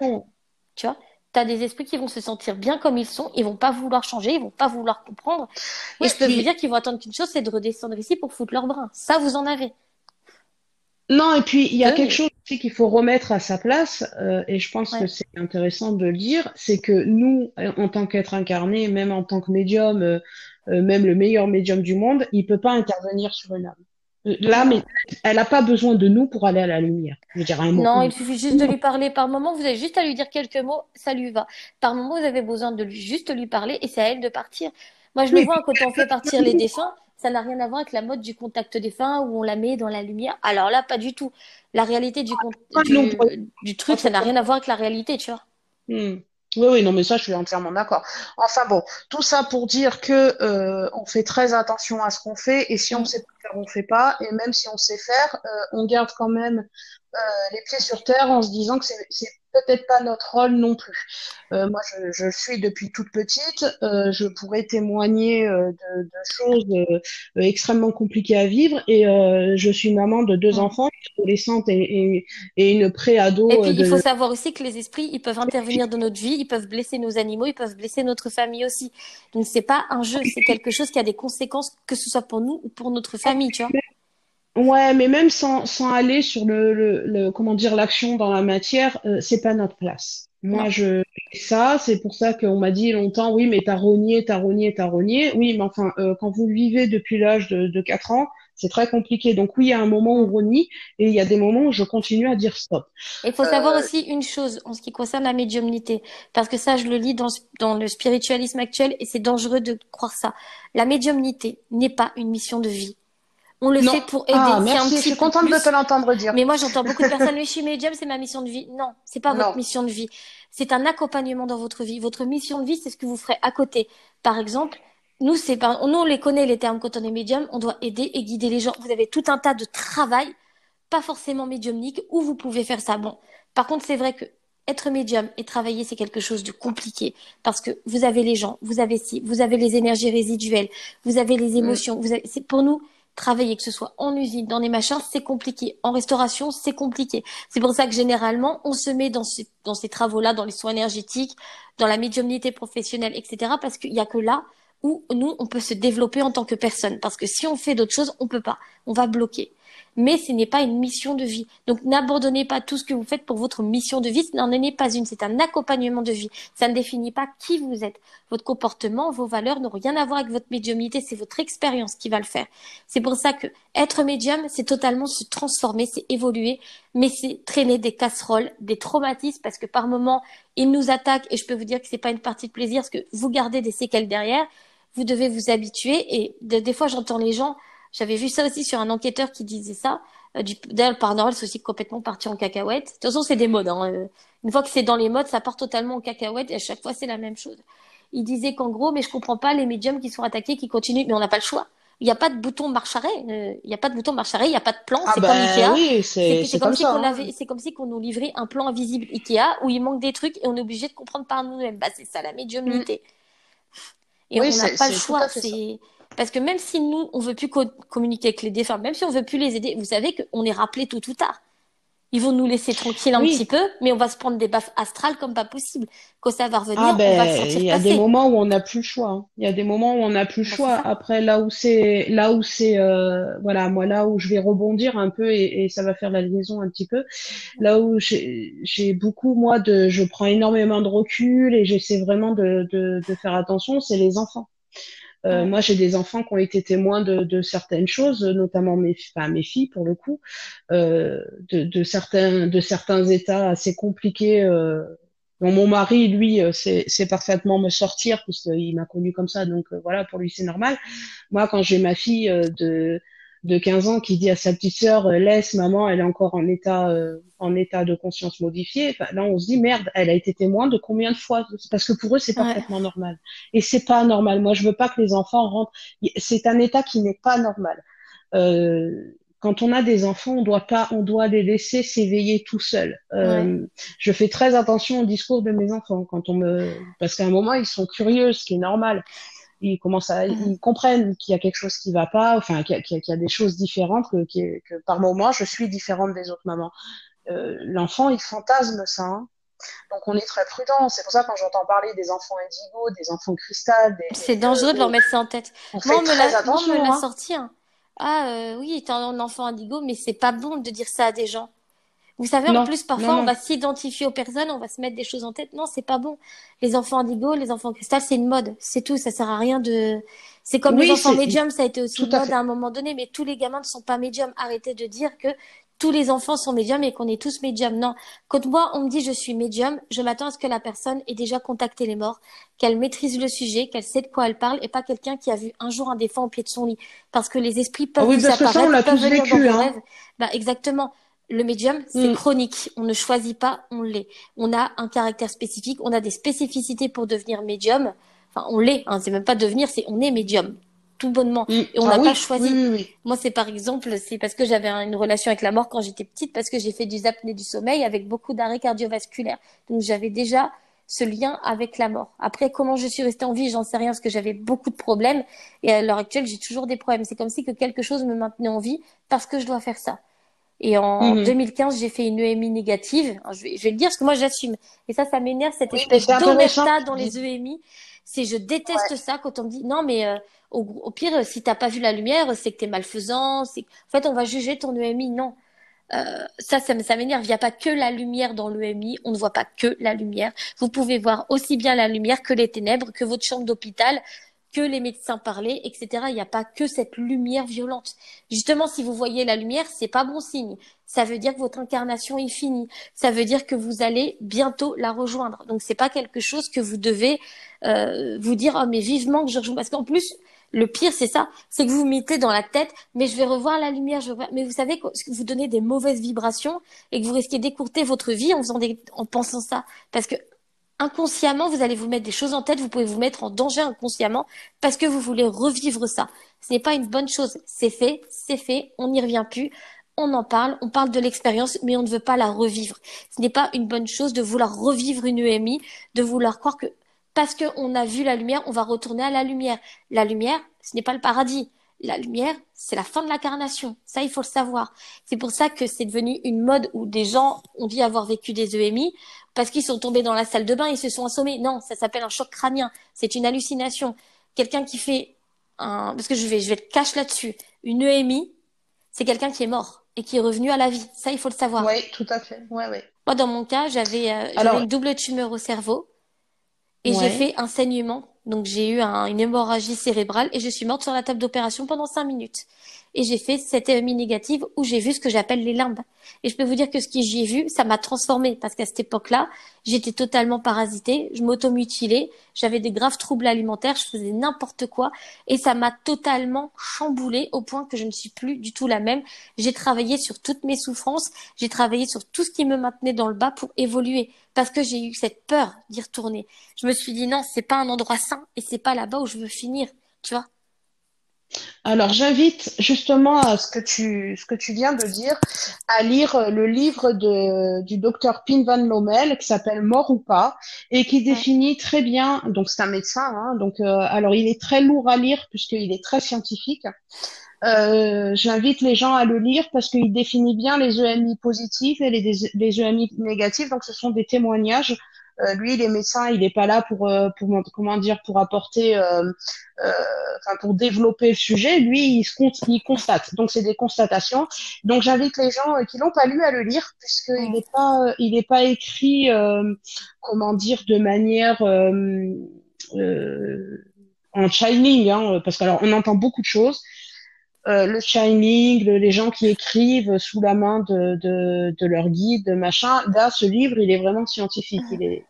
Tu vois? Tu as des esprits qui vont se sentir bien comme ils sont, ils vont pas vouloir changer, ils vont pas vouloir comprendre. et je peux vous dire qu'ils vont attendre qu'une chose, c'est de redescendre ici pour foutre leur brin. Ça, vous en avez. Non, et puis il y a quelque chose aussi qu'il faut remettre à sa place, euh, et je pense que c'est intéressant de le dire, c'est que nous, en tant qu'être incarné, même en tant que médium, euh, euh, même le meilleur médium du monde, il peut pas intervenir sur une âme. Mais elle n'a pas besoin de nous pour aller à la lumière. Je dire un mot. Non, il suffit juste de lui parler. Par moment, vous avez juste à lui dire quelques mots, ça lui va. Par moment, vous avez besoin de lui juste lui parler, et c'est à elle de partir. Moi, je le vois quand on fait partir les défunts ça n'a rien à voir avec la mode du contact défunt où on la met dans la lumière. Alors là, pas du tout. La réalité du, ah, du, truc, ça n'a rien à voir avec la réalité, tu vois. Hmm. Oui, oui, non, mais ça, je suis entièrement d'accord. Enfin bon, tout ça pour dire que euh, on fait très attention à ce qu'on fait, et si on mm. sait pas faire, on fait pas, et même si on sait faire, euh, on garde quand même euh, les pieds sur terre en se disant que c'est peut-être pas notre rôle non plus. Euh, moi, je, je, suis depuis toute petite. Euh, je pourrais témoigner euh, de, de, choses euh, extrêmement compliquées à vivre. Et euh, je suis maman de deux enfants, une adolescente et, et, et une pré-ado. Et puis, il faut savoir aussi que les esprits, ils peuvent intervenir dans notre vie, ils peuvent blesser nos animaux, ils peuvent blesser notre famille aussi. Donc, c'est pas un jeu, c'est quelque chose qui a des conséquences, que ce soit pour nous ou pour notre famille, tu vois. Ouais, mais même sans, sans aller sur le, le, le comment dire l'action dans la matière, euh, c'est pas notre place. Moi, je ça, c'est pour ça qu'on m'a dit longtemps, oui, mais t'as rogné, t'as rogné, t'as rogné. Oui, mais enfin, euh, quand vous le vivez depuis l'âge de, de 4 ans, c'est très compliqué. Donc oui, il y a un moment où on renie et il y a des moments où je continue à dire stop. Il faut savoir euh, aussi une chose en ce qui concerne la médiumnité, parce que ça, je le lis dans, dans le spiritualisme actuel et c'est dangereux de croire ça. La médiumnité n'est pas une mission de vie On le fait pour aider. Ah, merci, je suis contente de te l'entendre dire. Mais moi, j'entends beaucoup de personnes, mais je suis médium, c'est ma mission de vie. Non, c'est pas votre mission de vie. C'est un accompagnement dans votre vie. Votre mission de vie, c'est ce que vous ferez à côté. Par exemple, nous, c'est pas, nous, on les connaît, les termes quand on est médium. On doit aider et guider les gens. Vous avez tout un tas de travail, pas forcément médiumnique, où vous pouvez faire ça. Bon. Par contre, c'est vrai que être médium et travailler, c'est quelque chose de compliqué parce que vous avez les gens, vous avez si, vous avez les énergies résiduelles, vous avez les mm. émotions. Vous avez, c'est pour nous travailler, que ce soit en usine, dans des machins, c'est compliqué. En restauration, c'est compliqué. C'est pour ça que généralement, on se met dans ces, dans ces travaux-là, dans les soins énergétiques, dans la médiumnité professionnelle, etc. Parce qu'il y a que là où nous, on peut se développer en tant que personne. Parce que si on fait d'autres choses, on peut pas. On va bloquer mais ce n'est pas une mission de vie. Donc n'abandonnez pas tout ce que vous faites pour votre mission de vie, ce n'en est pas une, c'est un accompagnement de vie. Ça ne définit pas qui vous êtes. Votre comportement, vos valeurs n'ont rien à voir avec votre médiumnité, c'est votre expérience qui va le faire. C'est pour ça que être médium, c'est totalement se transformer, c'est évoluer, mais c'est traîner des casseroles, des traumatismes, parce que par moments, ils nous attaquent, et je peux vous dire que c'est pas une partie de plaisir, parce que vous gardez des séquelles derrière, vous devez vous habituer, et des fois j'entends les gens, j'avais vu ça aussi sur un enquêteur qui disait ça. Euh, D'ailleurs, le Paranormal, c'est aussi complètement parti en cacahuète. De toute façon, c'est des modes. Hein. Euh, une fois que c'est dans les modes, ça part totalement en cacahuète et à chaque fois, c'est la même chose. Il disait qu'en gros, mais je comprends pas les médiums qui sont attaqués, qui continuent, mais on n'a pas le choix. Il n'y a pas de bouton marche arrêt. Euh, il n'y a pas de bouton marche arrêt. Il n'y a pas de plan. Ah c'est ben, comme Ikea. Oui, c'est, comme, si hein. avait, c'est comme si qu'on nous livrait un plan invisible Ikea où il manque des trucs et on est obligé de comprendre par nous-mêmes. Bah, c'est ça la médiumnité. Et Oui, on n'a pas le choix. C'est parce que même si nous on veut plus co- communiquer avec les défunts, même si on veut plus les aider, vous savez qu'on est rappelé tout ou tard. Ils vont nous laisser tranquilles un Oui. petit peu, mais on va se prendre des baffes astrales comme pas possible. Quand ça va revenir, Ah on va ben, se sentir il y a passer. des moments où on n'a plus le choix. hein. Il y a des moments où on n'a plus le Bah, choix. Après, là où c'est, là où c'est, euh, voilà, moi là où je vais rebondir un peu et, et ça va faire la liaison un petit peu. Là où j'ai, j'ai beaucoup moi de, je prends énormément de recul et j'essaie vraiment de, de, de faire attention. C'est les enfants. Euh, moi, j'ai des enfants qui ont été témoins de, de certaines choses, notamment mes, enfin, mes filles pour le coup, euh, de, de certains, de certains états assez compliqués. Euh, dont mon mari, lui, euh, sait, sait parfaitement me sortir puisqu'il m'a connu comme ça, donc euh, voilà, pour lui c'est normal. Moi, quand j'ai ma fille euh, de de 15 ans qui dit à sa petite sœur euh, laisse maman, elle est encore en état euh, en état de conscience modifiée. Enfin, là, on se dit merde, elle a été témoin de combien de fois? Parce que pour eux, c'est Ouais. parfaitement normal. Et c'est pas normal. Moi, je veux pas que les enfants rentrent. C'est un état qui n'est pas normal. Euh, quand on a des enfants, on doit pas, on doit les laisser s'éveiller tout seuls. Euh, Je fais très attention au discours de mes enfants quand on me, parce qu'à un moment ils sont curieux, ce qui est normal. Ils commencent à, ils comprennent qu'il y a quelque chose qui va pas, enfin qu'il y a, y des choses différentes, que, que, que par moment je suis différente des autres mamans. Euh, L'enfant, il fantasme ça. hein. Donc on est très prudent. C'est pour ça quand j'entends parler des enfants indigo, des enfants cristal, C'est dangereux de leur mettre ça en tête. on fait Moi, on me l'a, hein. sorti. hein. Ah euh, oui, t'es un enfant indigo, mais c'est pas bon de dire ça à des gens. Vous savez, en plus, parfois, non, on va s'identifier aux personnes, on va se mettre des choses en tête. Non, c'est pas bon. Les enfants indigo, les enfants cristal, c'est une mode. C'est tout. Ça sert à rien de. C'est comme les enfants médiums, ça a été aussi tout une mode à un moment donné, mais tous les gamins ne sont pas médiums. Arrêtez de dire que tous les enfants sont médiums et qu'on est tous médiums. Non. Quand moi, on me dit je suis médium, je m'attends à ce que la personne ait déjà contacté les morts, qu'elle maîtrise le sujet, qu'elle sait de quoi elle parle et pas quelqu'un qui a vu un jour un défunt au pied de son lit. Parce que les esprits peuvent oui, parce que ça, on l'a tous vécu, hein. Bah, exactement. Le médium, c'est Mm. chronique. On ne choisit pas, on l'est. On a un caractère spécifique, on a des spécificités pour devenir médium. Enfin, on l'est, hein. C'est même pas devenir, c'est on est médium. Tout bonnement. Mm. Et on Ah n'a oui, pas choisi. oui, oui, oui. Moi, c'est par exemple, c'est parce que j'avais un- une relation avec la mort quand j'étais petite, parce que j'ai fait du apnée du sommeil avec beaucoup d'arrêts cardiovasculaires. Donc, j'avais déjà ce lien avec la mort. Après, comment je suis restée en vie, j'en sais rien, parce que j'avais beaucoup de problèmes. Et à l'heure actuelle, j'ai toujours des problèmes. C'est comme si que quelque chose me maintenait en vie parce que je dois faire ça. Et en Mhm. 2015, j'ai fait une EMI négative. Je, vais, je vais le dire parce que moi, j'assume. Et ça, ça m'énerve, cette Oui, espèce d'omerta dans les EMI. C'est, je déteste ça quand on me dit, non, mais euh, au, au pire, euh, si t'as pas vu la lumière, c'est que t'es malfaisant. C'est... En fait, on va juger ton EMI. Non. Euh, ça, ça, me- ça m'énerve. Il n'y a pas que la lumière dans l'EMI. On ne voit pas que la lumière. Vous pouvez voir aussi bien la lumière que les ténèbres, que votre chambre d'hôpital, que les médecins parler, etc. Il n'y a pas que cette lumière violente. Justement, si vous voyez la lumière, c'est pas bon signe. Ça veut dire que votre incarnation est finie. Ça veut dire que vous allez bientôt la rejoindre. Donc c'est pas quelque chose que vous devez euh, vous dire oh mais vivement que je rejoins parce qu'en plus Le pire, c'est ça, c'est que vous vous mettez dans la tête, mais je vais revoir la lumière, je mais vous savez que vous donnez des mauvaises vibrations et que vous risquez d'écourter votre vie en faisant des, en pensant ça, parce que inconsciemment, vous allez vous mettre des choses en tête, vous pouvez vous mettre en danger inconsciemment parce que vous voulez revivre ça. Ce n'est pas une bonne chose. C'est fait, c'est fait, on n'y revient plus. On en parle, on parle de l'expérience, mais on ne veut pas la revivre. Ce n'est pas une bonne chose de vouloir revivre une EMI, de vouloir croire que parce qu'on a vu la lumière, on va retourner à la lumière. La lumière, ce n'est pas le paradis. La lumière, c'est la fin de l'incarnation. Ça, il faut le savoir. C'est pour ça que c'est devenu une mode où des gens ont dit avoir vécu des EMI parce qu'ils sont tombés dans la salle de bain et se sont assommés. Non, ça s'appelle un choc crânien. C'est une hallucination. Quelqu'un qui fait un, parce que je vais, je vais être cash là-dessus. Une EMI, c'est quelqu'un qui est mort et qui est revenu à la vie. Ça, il faut le savoir. Oui, tout à fait. Ouais, ouais. Moi, dans mon cas, j'avais, euh, une double tumeur au cerveau et j'ai fait un saignement. Donc j'ai eu une hémorragie cérébrale et je suis morte sur la table d'opération pendant cinq minutes. Et j'ai fait cette EMI négative où j'ai vu ce que j'appelle les limbes. Et je peux vous dire que ce que j'ai vu, ça m'a transformée parce qu'à cette époque-là, j'étais totalement parasitée, je m'automutilais, j'avais des graves troubles alimentaires, je faisais n'importe quoi et ça m'a totalement chamboulée au point que je ne suis plus du tout la même. J'ai travaillé sur toutes mes souffrances, j'ai travaillé sur tout ce qui me maintenait dans le bas pour évoluer parce que j'ai eu cette peur d'y retourner. Je me suis dit non, c'est pas un endroit sain et c'est pas là-bas où je veux finir, tu vois. Alors, j'invite justement à ce que tu, ce que tu viens de dire, à lire le livre de, du docteur Pin Van Lommel qui s'appelle Mort ou pas et qui définit très bien, donc c'est un médecin, hein, donc euh, alors il est très lourd à lire puisqu'il est très scientifique. Euh, J'invite les gens à le lire parce qu'il définit bien les EMI positifs et les, les EMI négatifs. Donc, ce sont des témoignages euh, lui, il est médecin, il n'est pas là pour, euh, pour comment dire, pour apporter, euh, pour développer le sujet. Lui, il, il constate. Donc c'est des constatations. Donc j'invite les gens qui l'ont pas lu à le lire, puisqu'il n'est pas, il n'est pas écrit, comment dire, de manière en shining, hein, parce qu'alors on entend beaucoup de choses. Euh, le Shining, les gens qui écrivent sous la main de, de, de leur guide, machin. Là, ce livre, il est vraiment scientifique. Il est,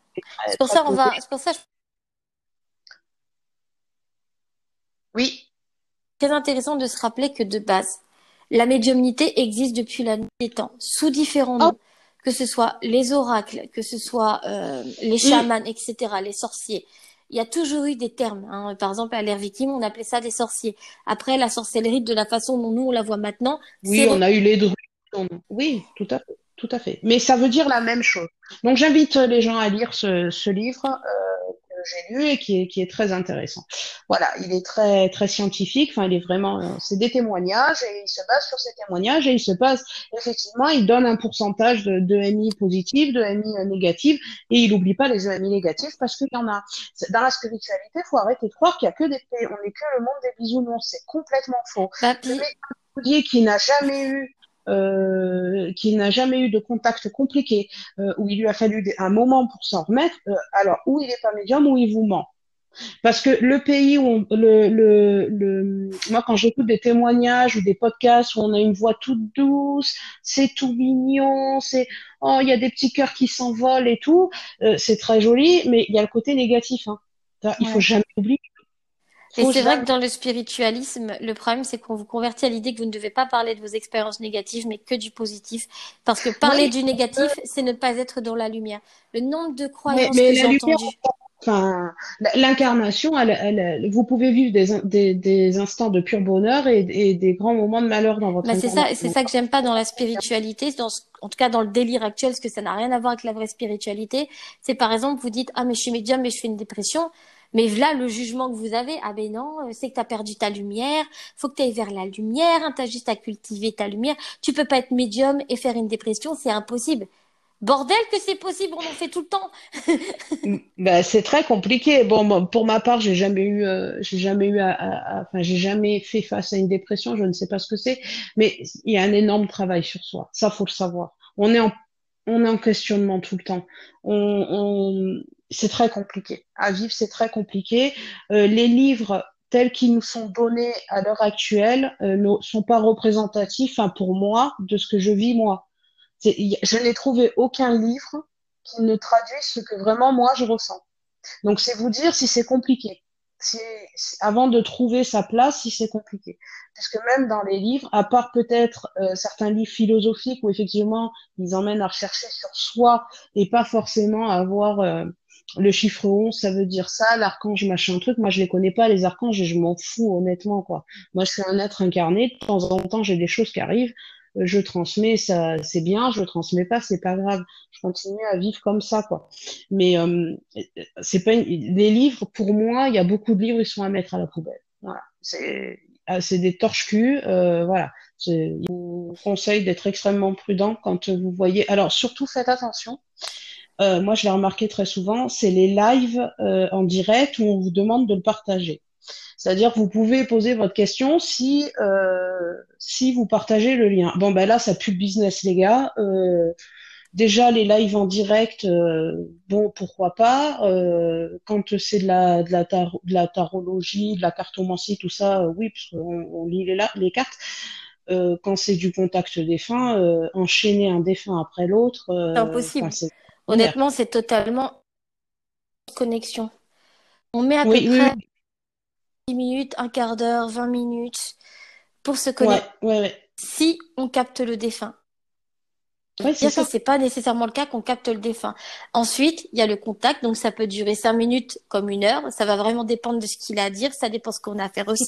c'est pour ça on va. C'est pour ça. Oui. Très intéressant de se rappeler que de base, la médiumnité existe depuis la nuit des temps, sous différents noms, oh. que ce soit les oracles, que ce soit euh, les chamans, etc., les sorciers. Il y a toujours eu des termes. Hein. Par exemple, à l'ère victime, on appelait ça des sorciers. Après, la sorcellerie, de la façon dont nous on la voit maintenant. Oui, on a eu les druides. Oui, tout à fait. Tout à fait. Mais ça veut dire la même chose. Donc j'invite les gens à lire ce, ce livre euh, j'ai lu et qui est, qui est très intéressant. Voilà, il est très très scientifique. Enfin, il est vraiment, euh, c'est des témoignages et il se base sur ces témoignages et il se base effectivement, il donne un pourcentage de, de MI positif, de MI négatif et il n'oublie pas les MI négatifs parce qu'il y en a. Dans la spiritualité, faut arrêter de croire qu'il y a que des, on n'est que le monde des bisounours. C'est complètement faux. Bah, le qui n'a jamais eu euh, qui n'a jamais eu de contact compliqué, euh, où il lui a fallu un moment pour s'en remettre, euh, alors où il n'est pas médium, ou il vous ment? Parce que le pays où on, le, le, le, moi quand j'écoute des témoignages ou des podcasts où on a une voix toute douce, c'est tout mignon, c'est oh il y a des petits cœurs qui s'envolent et tout, euh, c'est très joli, mais il y a le côté négatif. Hein. Il faut jamais oublier et c'est vrai que dans le spiritualisme, le problème, c'est qu'on vous convertit à l'idée que vous ne devez pas parler de vos expériences négatives, mais que du positif. Parce que parler du négatif, c'est ne pas être dans la lumière. Le nombre de croyances que j'ai entendues. Enfin, l'incarnation, elle, vous pouvez vivre des, des, des, instants de pur bonheur et, et, des grands moments de malheur dans votre bah C'est ça, c'est ça que j'aime pas dans la spiritualité, dans en tout cas dans le délire actuel, parce que ça n'a rien à voir avec la vraie spiritualité. C'est par exemple, vous dites, ah mais je suis médium, mais je fais une dépression. Mais là, le jugement que vous avez, ah ben non, euh, c'est que tu as perdu ta lumière, faut que tu ailles vers la lumière, hein, tu as juste à cultiver ta lumière. Tu peux pas être médium et faire une dépression, c'est impossible. Bordel que c'est possible, on en fait tout le temps. ben, c'est très compliqué. Bon, pour ma part, j'ai jamais eu, euh, j'ai jamais eu, enfin, j'ai jamais fait face à une dépression. Je ne sais pas ce que c'est, mais il y a un énorme travail sur soi. Ça, faut le savoir. On est en, on est en questionnement tout le temps. C'est très compliqué. À vivre, c'est très compliqué. Euh, les livres tels qu'ils nous sont donnés à l'heure actuelle euh, ne sont pas représentatifs, hein, pour moi, de ce que je vis moi. Je n'ai trouvé aucun livre qui ne traduit ce que vraiment moi je ressens. Donc c'est vous dire si c'est compliqué. avant de trouver sa place, si c'est compliqué. Parce que même dans les livres, à part peut-être euh, certains livres philosophiques où effectivement ils emmènent à rechercher sur soi et pas forcément avoir euh, le chiffre 11, ça veut dire ça, l'archange machin truc. Moi, je les connais pas les archanges et je m'en fous honnêtement quoi. Moi, je suis un être incarné. De temps en temps, j'ai des choses qui arrivent je transmets, ça c'est bien, je transmets pas, c'est pas grave. Je continue à vivre comme ça, quoi. Mais euh, c'est pas les livres pour moi, il y a beaucoup de livres, ils sont à mettre à la poubelle. Voilà, c'est c'est des torches-culs, euh, voilà. Je vous conseille d'être extrêmement prudent quand vous voyez. Alors surtout faites attention. Euh, moi, je l'ai remarqué très souvent, c'est les lives euh, en direct où on vous demande de le partager. C'est-à-dire que vous pouvez poser votre question si euh, si vous partagez le lien. Bon ben là, ça pue le business les gars. Déjà les lives en direct, euh, bon pourquoi pas. Euh, quand c'est de la de la, de la tarologie, de la cartomancie, tout ça, euh, oui, parce qu'on on lit les, les cartes. Quand c'est du contact défunt, enchaîner un défunt après l'autre, c'est impossible. Honnêtement, c'est totalement connexion. On met à peu près 10 minutes, un quart d'heure, 20 minutes pour se connecter. Si on capte le défunt. Ouais, c'est ça. c'est pas nécessairement le cas qu'on capte le défunt. Ensuite, il y a le contact, donc ça peut durer cinq minutes comme une heure. Ça va vraiment dépendre de ce qu'il a à dire. Ça dépend ce qu'on a à faire aussi.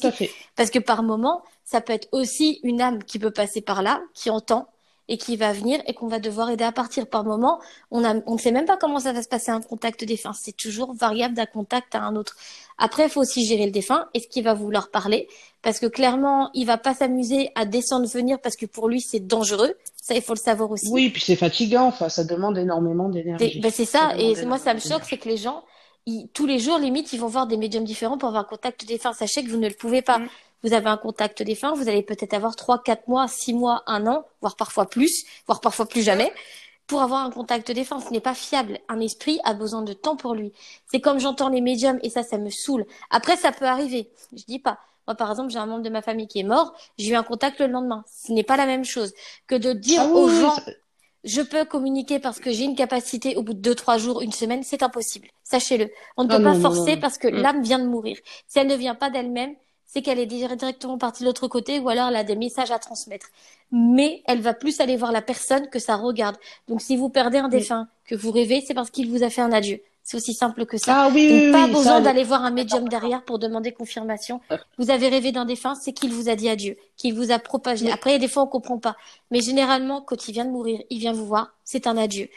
Parce que par moment, ça peut être aussi une âme qui peut passer par là, qui entend, et qui va venir et qu'on va devoir aider à partir par moment. On a, on ne sait même pas comment ça va se passer un contact défunt. C'est toujours variable d'un contact à un autre. Après, il faut aussi gérer le défunt et ce qu'il va vouloir parler. Parce que clairement, il va pas s'amuser à descendre, venir parce que pour lui, c'est dangereux. Ça, il faut le savoir aussi. Oui, puis c'est fatigant. Enfin, ça demande énormément d'énergie. Ben, c'est ça. Et moi, ça me choque, c'est que les gens, tous les jours, limite, ils vont voir des médiums différents pour avoir un contact défunt. Sachez que vous ne le pouvez pas. Mm vous avez un contact défunt, vous allez peut-être avoir trois, quatre mois, six mois, un an, voire parfois plus, voire parfois plus jamais, pour avoir un contact défunt. Ce n'est pas fiable. Un esprit a besoin de temps pour lui. C'est comme j'entends les médiums et ça, ça me saoule. Après, ça peut arriver. Je dis pas. Moi, par exemple, j'ai un membre de ma famille qui est mort. J'ai eu un contact le lendemain. Ce n'est pas la même chose que de dire ah aux gens. Je peux communiquer parce que j'ai une capacité au bout de deux, trois jours, une semaine, c'est impossible. Sachez-le. On ne ah peut pas forcer parce que mm. l'âme vient de mourir. Si elle ne vient pas d'elle-même, c'est qu'elle est directement partie de l'autre côté ou alors elle a des messages à transmettre. Mais elle va plus aller voir la personne que ça regarde. Donc si vous perdez un défunt, que vous rêvez, c'est parce qu'il vous a fait un adieu. C'est aussi simple que ça. Ah, oui, Donc, pas besoin d'aller voir un médium derrière pour demander confirmation. Vous avez rêvé d'un défunt, c'est qu'il vous a dit adieu, qu'il vous a propagé. Après, il y a des fois, on comprend pas. Mais généralement, quand il vient de mourir, il vient vous voir, c'est un adieu.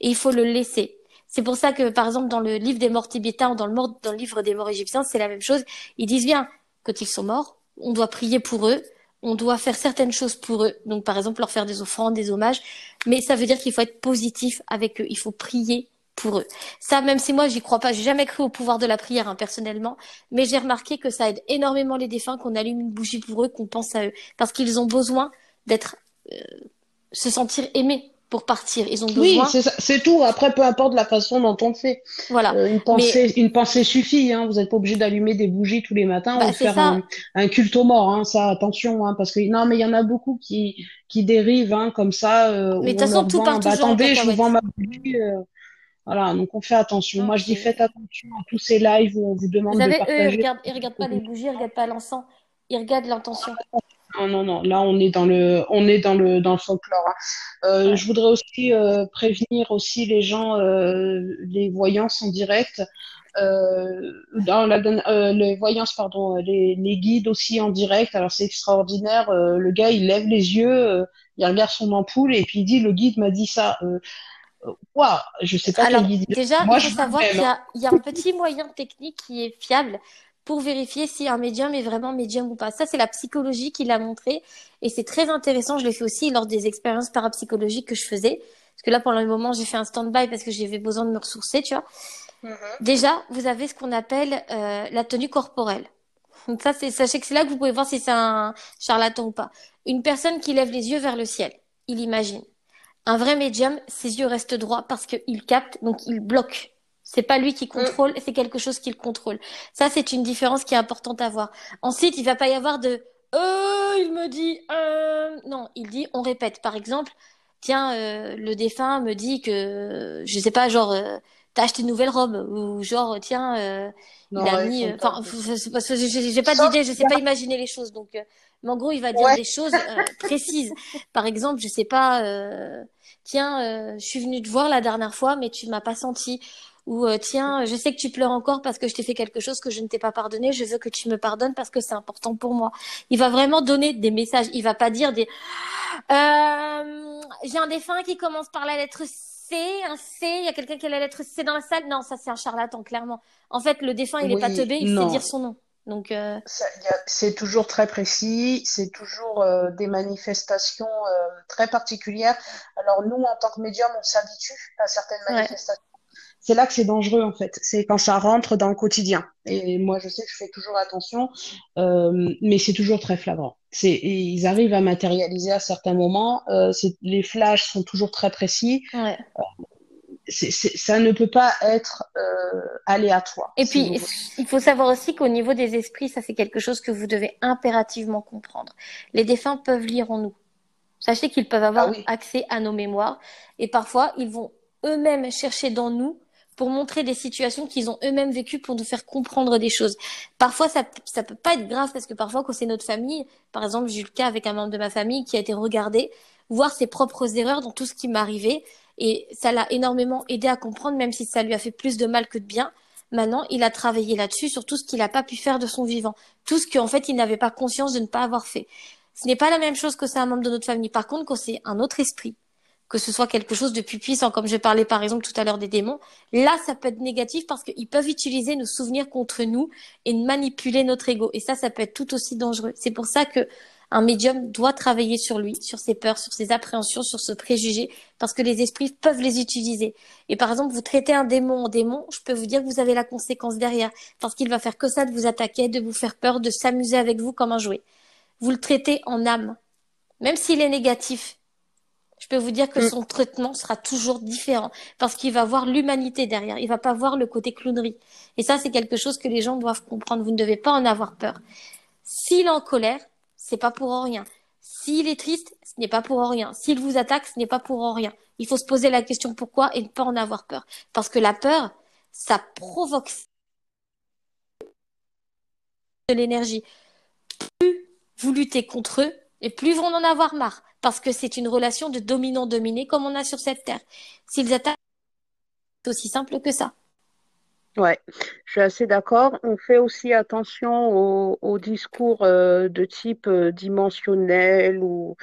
Et il faut le laisser. C'est pour ça que, par exemple, dans le livre des morts tibétains ou dans le, dans le livre des morts égyptiens, c'est la même chose. Ils disent bien, quand ils sont morts, on doit prier pour eux, on doit faire certaines choses pour eux. Donc, par exemple, leur faire des offrandes, des hommages. Mais ça veut dire qu'il faut être positif avec eux. Il faut prier pour eux. Ça, même si moi, j'y crois pas, j'ai jamais cru au pouvoir de la prière, hein, personnellement. Mais j'ai remarqué que ça aide énormément les défunts, qu'on allume une bougie pour eux, qu'on pense à eux. Parce qu'ils ont besoin d'être, euh, se sentir aimés pour partir. Ils ont besoin. Oui, c'est tout. Après, peu importe la façon dont on le fait. Voilà. Euh, une pensée, une pensée suffit. Hein. Vous n'êtes pas obligé d'allumer des bougies tous les matins bah, ou faire un, un, culte aux morts. Hein. Ça, attention, hein, parce que non, mais il y en a beaucoup qui qui dérivent hein, comme ça. Euh, mais de toute façon, tout part bah, Attendez, je vous vends ma bougie. Euh, voilà, donc on fait attention. Moi, je dis faites attention à tous ces lives où on vous demande vous avez, de partager. Eux, ils regardent, ils regardent pas les bougies, ils regardent pas l'encens, ils regardent l'intention. Non, non, non. Là, on est dans le, on est dans le, dans le folklore. Hein. Euh, Je voudrais aussi euh, prévenir aussi les gens, euh, les voyances en direct. Euh, dans la, euh, les voyances, pardon, les, les, guides aussi en direct. Alors c'est extraordinaire. Euh, le gars, il lève les yeux, il regarde son ampoule et puis il dit, le guide m'a dit ça. Waouh, je sais pas Alors. Déjà, Moi, il faut savoir qu'il y, a, il y a un petit moyen technique qui est fiable pour vérifier si un médium est vraiment médium ou pas. Ça, c'est la psychologie qui l'a montré et c'est très intéressant. Je l'ai fait aussi lors des expériences parapsychologiques que je faisais. Parce que là, pendant le moment, j'ai fait un stand-by parce que j'avais besoin de me ressourcer, tu vois. Mm-hmm. Déjà, vous avez ce qu'on appelle euh, la tenue corporelle. Donc ça, c'est sachez que c'est là que vous pouvez voir si c'est un charlatan ou pas. Une personne qui lève les yeux vers le ciel, il imagine. Un vrai médium, ses yeux restent droits parce qu'il capte, donc il bloque c'est pas lui qui mm. contrôle, c'est quelque chose qui le contrôle. Ça, c'est une différence qui est importante à voir. Ensuite, il va pas y avoir de euh, il me dit euh... non, il dit on répète. Par exemple, tiens, euh, le défunt me dit que je sais pas, genre euh, t'as acheté une nouvelle robe ou genre tiens euh, Non, il a ouais, mis euh, enfin j'ai pas d'idée je sais qu'il pas imaginer les choses donc euh, mais en gros il va dire Ouais, des choses précises par exemple je sais pas euh, tiens euh, je suis venue te voir la dernière fois mais tu m'as pas senti ou euh, tiens je sais que tu pleures encore parce que je t'ai fait quelque chose que je ne t'ai pas pardonné je veux que tu me pardonnes parce que c'est important pour moi il va vraiment donner des messages il va pas dire des euh, j'ai un défunt qui commence par la lettre C, un C, il y a quelqu'un qui a la lettre C dans la salle? Non, ça c'est un charlatan, clairement. En fait, le défunt, il est pas oui, teubé, il sait dire son nom. Donc, euh, C'est toujours très précis, c'est toujours euh, des manifestations euh, très particulières. Alors nous, en tant que médium, on s'habitue à certaines manifestations. C'est là que c'est dangereux en fait. C'est quand ça rentre dans le quotidien. Et moi, je sais que je fais toujours attention, euh, mais c'est toujours très flagrant. C'est, et ils arrivent à matérialiser à certains moments. Euh, les flashs sont toujours très précis. ouais. C'est- ça ne peut pas être euh, aléatoire, Et si puis, il faut savoir aussi qu'au niveau des esprits, ça c'est quelque chose que vous devez impérativement comprendre. Les défunts peuvent lire en nous. Sachez qu'ils peuvent Ah avoir oui, accès à nos mémoires et parfois ils vont eux-mêmes chercher dans nous pour montrer des situations qu'ils ont eux-mêmes vécues pour nous faire comprendre des choses. Parfois ça ça peut pas être grave parce que parfois quand c'est notre famille, par exemple j'ai eu le cas avec un membre de ma famille qui a été regardé voir ses propres erreurs dans tout ce qui m'arrivait et ça l'a énormément aidé à comprendre même si ça lui a fait plus de mal que de bien. Maintenant, il a travaillé là-dessus sur tout ce qu'il n'a pas pu faire de son vivant, tout ce qu'en fait il n'avait pas conscience de ne pas avoir fait. Ce n'est pas la même chose que c'est un membre de notre famille. Par contre, quand c'est un autre esprit, que ce soit quelque chose de plus puissant, comme je parlais par exemple tout à l'heure des démons, là, ça peut être négatif parce qu'ils peuvent utiliser nos souvenirs contre nous et manipuler notre ego. Et ça, ça peut être tout aussi dangereux. C'est pour ça que un médium doit travailler sur lui, sur ses peurs, sur ses appréhensions, sur ce préjugé, parce que les esprits peuvent les utiliser. Et par exemple, vous traitez un démon en démon, je peux vous dire que vous avez la conséquence derrière, parce qu'il va faire que ça de vous attaquer, de vous faire peur, de s'amuser avec vous comme un jouet vous le traitez en âme. Même s'il est négatif, je peux vous dire que Mm. son traitement sera toujours différent parce qu'il va voir l'humanité derrière. Il va pas voir le côté clownerie. Et ça, c'est quelque chose que les gens doivent comprendre. Vous ne devez pas en avoir peur. S'il est en colère, c'est pas pour rien. S'il est triste, ce n'est pas pour rien. S'il vous attaque, ce n'est pas pour rien. Il faut se poser la question pourquoi et ne pas en avoir peur. Parce que la peur, ça provoque de l'énergie vous luttez contre eux, et plus ils vont en avoir marre, parce que c'est une relation de dominant-dominé comme on a sur cette terre. S'ils attaquent, c'est aussi simple que ça. ouais, je suis assez d'accord. On fait aussi attention aux, discours euh, de type euh, dimensionnel ou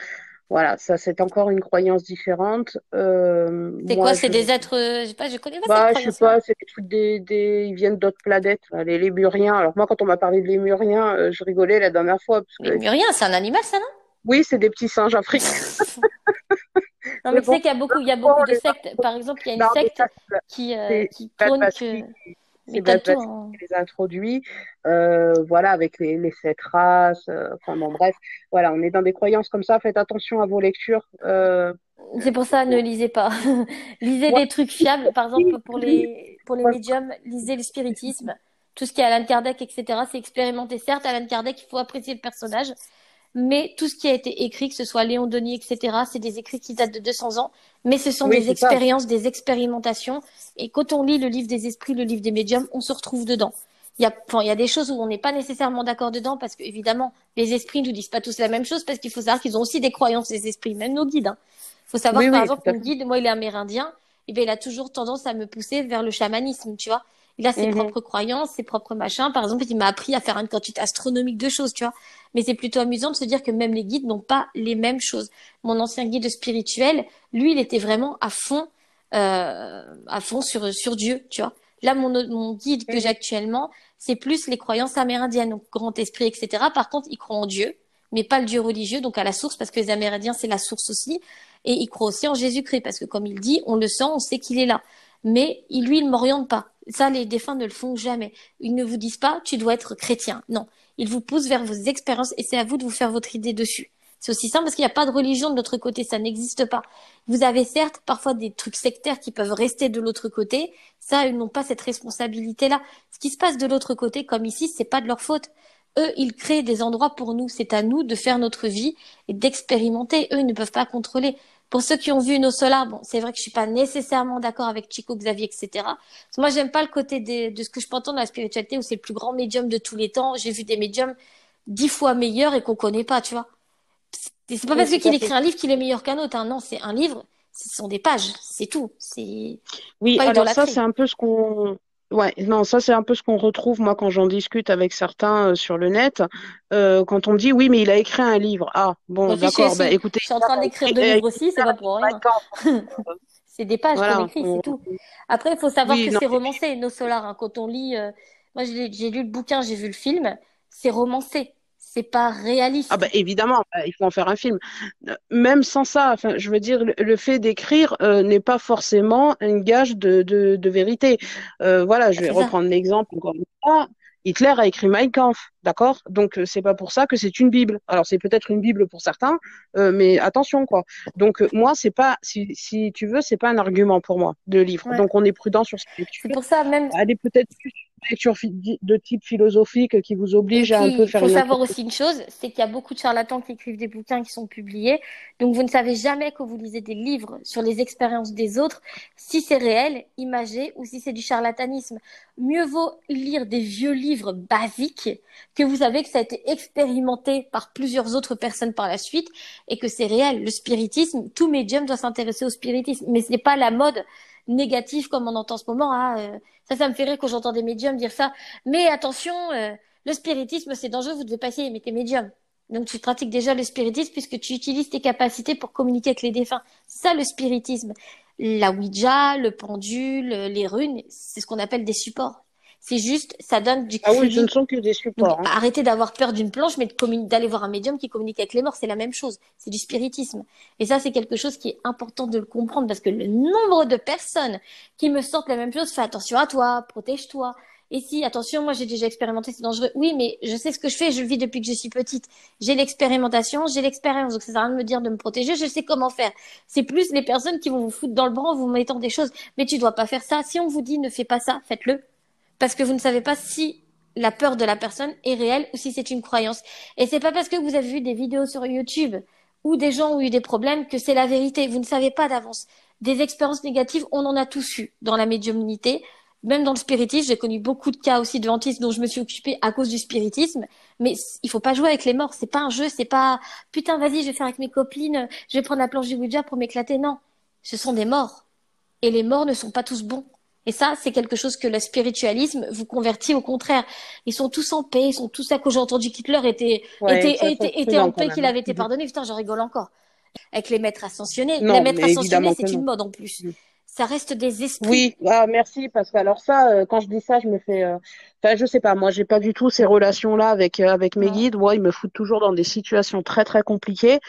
voilà, ça c'est encore une croyance différente. Euh, C'est quoi? C'est des êtres, je sais pas, je connais pas cette Bah, je sais pas, c'est des trucs des, des... Ils viennent d'autres planètes, les Lémuriens. Alors moi, quand on m'a parlé de Lémuriens, je rigolais la dernière fois, parce que c'est un animal, ça, non? Oui, c'est des petits singes africains. Non, Mais mais tu sais qu'il y a beaucoup, il y a beaucoup de sectes. Par exemple, il y a une non, secte ça, qui, euh, qui prône que, c'est hein. qui les a introduits, euh, voilà, avec les, les sept races, euh, enfin bon, bref, voilà, on est dans des croyances comme ça, faites attention à vos lectures. C'est pour ça, ne lisez pas. Lisez des trucs fiables. Par exemple, pour les, pour les médiums, lisez le spiritisme. Tout ce qui est Alan Kardec, etc. C'est expérimenté. Certes, Alan Kardec, il faut apprécier le personnage. Mais tout ce qui a été écrit, que ce soit Léon Denis, etc., c'est des écrits qui datent de 200 ans. Mais ce sont oui, des ça. expériences, des expérimentations. Et quand on lit le livre des esprits, le livre des médiums, on se retrouve dedans. Il y a, enfin, il y a des choses où on n'est pas nécessairement d'accord dedans parce que, évidemment, les esprits ne nous disent pas tous la même chose parce qu'il faut savoir qu'ils ont aussi des croyances, les esprits, même nos guides, hein. faut savoir Oui, par oui, exemple, mon guide, moi, il est amérindien, et bien, il a toujours tendance à me pousser vers le chamanisme, tu vois. Il a ses Mhm. propres croyances, ses propres machins. Par exemple, il m'a appris à faire une quantité astronomique de choses, tu vois. Mais c'est plutôt amusant de se dire que même les guides n'ont pas les mêmes choses. Mon ancien guide spirituel, lui, il était vraiment à fond, euh, à fond sur, sur Dieu, tu vois. Là, mon, mon guide que j'ai actuellement, c'est plus les croyances amérindiennes, donc grand esprit, etc. Par contre, il croit en Dieu, mais pas le Dieu religieux, donc à la source, parce que les Amérindiens, c'est la source aussi. Et il croit aussi en Jésus-Christ, parce que comme il dit, on le sent, on sait qu'il est là. Mais il, lui, il m'oriente pas. Ça, les défunts ne le font jamais. Ils ne vous disent pas, tu dois être chrétien. Non. Ils vous poussent vers vos expériences et c'est à vous de vous faire votre idée dessus. C'est aussi simple parce qu'il n'y a pas de religion de l'autre côté, ça n'existe pas. Vous avez certes parfois des trucs sectaires qui peuvent rester de l'autre côté, ça, ils n'ont pas cette responsabilité-là. Ce qui se passe de l'autre côté, comme ici, c'est pas de leur faute. Eux, ils créent des endroits pour nous. C'est à nous de faire notre vie et d'expérimenter. Eux, ils ne peuvent pas contrôler. Pour ceux qui ont vu nos solars, bon, c'est vrai que je suis pas nécessairement d'accord avec Chico, Xavier, etc. Parce que moi, j'aime pas le côté de ce que je peux entendre dans la spiritualité où c'est le plus grand médium de tous les temps. J'ai vu des médiums dix fois meilleurs et qu'on connaît pas, tu vois. C'est pas parce qu'il écrit un livre qu'il est meilleur qu'un autre. Hein. Non, c'est un livre, ce sont des pages, c'est tout. C'est oui. alors ça, c'est un peu ce qu'on Ouais, non, ça c'est un peu ce qu'on retrouve moi quand j'en discute avec certains euh, sur le net. Euh, quand on me dit oui, mais il a écrit un livre. Ah, bon, d'accord. Bah, écoutez, je suis en train d'écrire deux livres aussi, c'est pas pour rien. c'est des pages qu'on écrit, c'est tout. Après, il faut savoir que c'est romancé, Nos Solars. Hein. Quand on lit, euh... moi j'ai lu le bouquin, j'ai vu le film, c'est romancé c'est pas réaliste. Ah bah évidemment, bah, il faut en faire un film. Même sans ça, enfin, je veux dire, le, fait d'écrire euh, n'est pas forcément un gage de, de, de vérité. Euh, voilà, je vais reprendre l'exemple encore une fois. Hitler a écrit Mein Kampf, d'accord? Donc euh, c'est pas pour ça que c'est une Bible. Alors c'est peut-être une Bible pour certains, euh, mais attention quoi. Donc moi c'est pas, si, si tu veux, c'est pas un argument pour moi de livre. Donc on est prudent sur ce lecture. C'est pour ça même. Est peut-être plus lecture de type philosophique qui vous oblige à un peu faire. Il faut savoir aussi une chose, c'est qu'il y a beaucoup de charlatans qui écrivent des bouquins qui sont publiés. Donc vous ne savez jamais que vous lisez des livres sur les expériences des autres, si c'est réel, imagé ou si c'est du charlatanisme. Mieux vaut lire des vieux livres basiques que vous savez que ça a été expérimenté par plusieurs autres personnes par la suite et que c'est réel. Le spiritisme, tout médium doit s'intéresser au spiritisme, mais ce n'est pas la mode négative comme on entend en ce moment. Hein. Euh, ça, ça me fait rire quand j'entends des médiums dire ça. Mais attention, euh, le spiritisme, c'est dangereux, vous devez pas essayer, mais t'es médium. Donc tu pratiques déjà le spiritisme puisque tu utilises tes capacités pour communiquer avec les défunts. Ça, le spiritisme. La Ouija, le pendule, les runes, c'est ce qu'on appelle des supports. C'est juste, ça donne du Ah oui, ce ne sont que des supports. Hein. Arrêtez d'avoir peur d'une planche, mais d'aller voir un médium qui communique avec les morts, c'est la même chose. C'est du spiritisme. Et ça, c'est quelque chose qui est important de le comprendre parce que le nombre de personnes qui me sortent la même chose, fais attention à toi, protège-toi. Et si, attention, moi j'ai déjà expérimenté, c'est dangereux. Oui, mais je sais ce que je fais, je le vis depuis que je suis petite. J'ai l'expérimentation, j'ai l'expérience, donc ça sert à rien de me dire de me protéger, je sais comment faire. C'est plus les personnes qui vont vous foutre dans le bras en vous mettant des choses. Mais tu dois pas faire ça. Si on vous dit ne fais pas ça, faites-le parce que vous ne savez pas si la peur de la personne est réelle ou si c'est une croyance. Et c'est pas parce que vous avez vu des vidéos sur YouTube où des gens ont eu des problèmes que c'est la vérité. Vous ne savez pas d'avance. Des expériences négatives, on en a tous eu dans la médiumnité. Même dans le spiritisme, j'ai connu beaucoup de cas aussi de ventistes dont je me suis occupée à cause du spiritisme. Mais il faut pas jouer avec les morts. C'est pas un jeu. C'est pas putain, vas-y, je vais faire avec mes copines. Je vais prendre la planche du Ouija pour m'éclater. Non, ce sont des morts. Et les morts ne sont pas tous bons. Et ça, c'est quelque chose que le spiritualisme vous convertit au contraire. Ils sont tous en paix, ils sont tous à que j'ai entendu qu'Hitler était, était, était, était en paix, qu'il avait été pardonné. Putain, j'en rigole encore. Avec les maîtres ascensionnés. les maîtres ascensionnés, c'est une mode en plus. Mm ça reste des esprits. Oui, ah, merci parce que alors ça, euh, quand je dis ça, je me fais, euh... enfin, je sais pas, moi, j'ai pas du tout ces relations-là avec euh, avec mes guides. Moi, ils me foutent toujours dans des situations très très compliquées.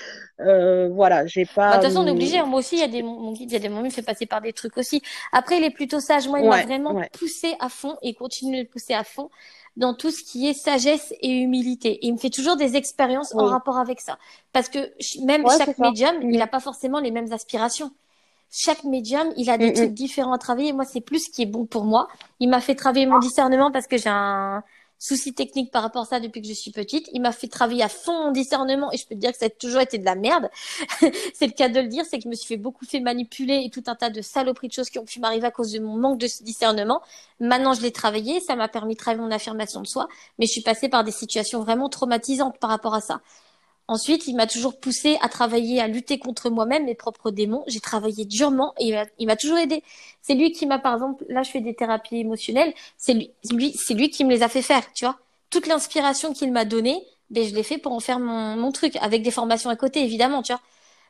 Euh, voilà, j'ai pas. Bah, de toute façon, on est obligé. Hein. Moi aussi, il y a des mon guide, il y a des moments, il me fait passer par des trucs aussi. Après, il est plutôt sage. Moi, il m'a vraiment poussé à fond et continue de pousser à fond dans tout ce qui est sagesse et humilité. il me fait toujours des expériences en rapport avec ça, parce que même chaque médium, il n'a pas forcément les mêmes aspirations chaque médium, il a des mm, trucs mm. différents à travailler. Moi, c'est plus ce qui est bon pour moi. Il m'a fait travailler mon discernement parce que j'ai un souci technique par rapport à ça depuis que je suis petite. Il m'a fait travailler à fond mon discernement et je peux te dire que ça a toujours été de la merde. c'est le cas de le dire, c'est que je me suis fait beaucoup fait manipuler et tout un tas de saloperies de choses qui ont pu m'arriver à cause de mon manque de discernement. Maintenant, je l'ai travaillé, ça m'a permis de travailler mon affirmation de soi, mais je suis passée par des situations vraiment traumatisantes par rapport à ça. Ensuite, il m'a toujours poussé à travailler, à lutter contre moi-même, mes propres démons. J'ai travaillé durement et il m'a toujours aidé. C'est lui qui m'a, par exemple, là, je fais des thérapies émotionnelles. C'est lui, lui c'est lui qui me les a fait faire, tu vois. Toute l'inspiration qu'il m'a donnée, ben, je l'ai fait pour en faire mon, mon truc, avec des formations à côté, évidemment, tu vois.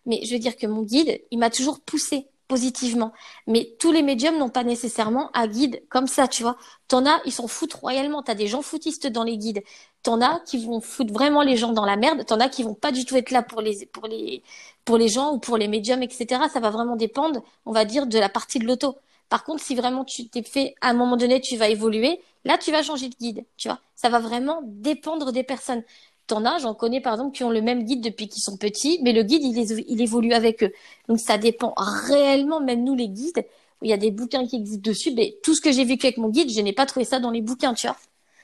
Mais je veux dire que mon guide, il m'a toujours poussé positivement. Mais tous les médiums n'ont pas nécessairement un guide comme ça, tu vois. T'en as, ils s'en foutent royalement. T'as des gens foutistes dans les guides. T'en as qui vont foutre vraiment les gens dans la merde. T'en as qui vont pas du tout être là pour les, pour les, pour les gens ou pour les médiums, etc. Ça va vraiment dépendre, on va dire, de la partie de l'auto. Par contre, si vraiment tu t'es fait, à un moment donné, tu vas évoluer, là, tu vas changer de guide, tu vois. Ça va vraiment dépendre des personnes. T'en as, j'en connais par exemple qui ont le même guide depuis qu'ils sont petits, mais le guide il, évolue avec eux. Donc ça dépend réellement, même nous les guides, il y a des bouquins qui existent dessus, mais tout ce que j'ai vécu avec mon guide, je n'ai pas trouvé ça dans les bouquins, tu vois.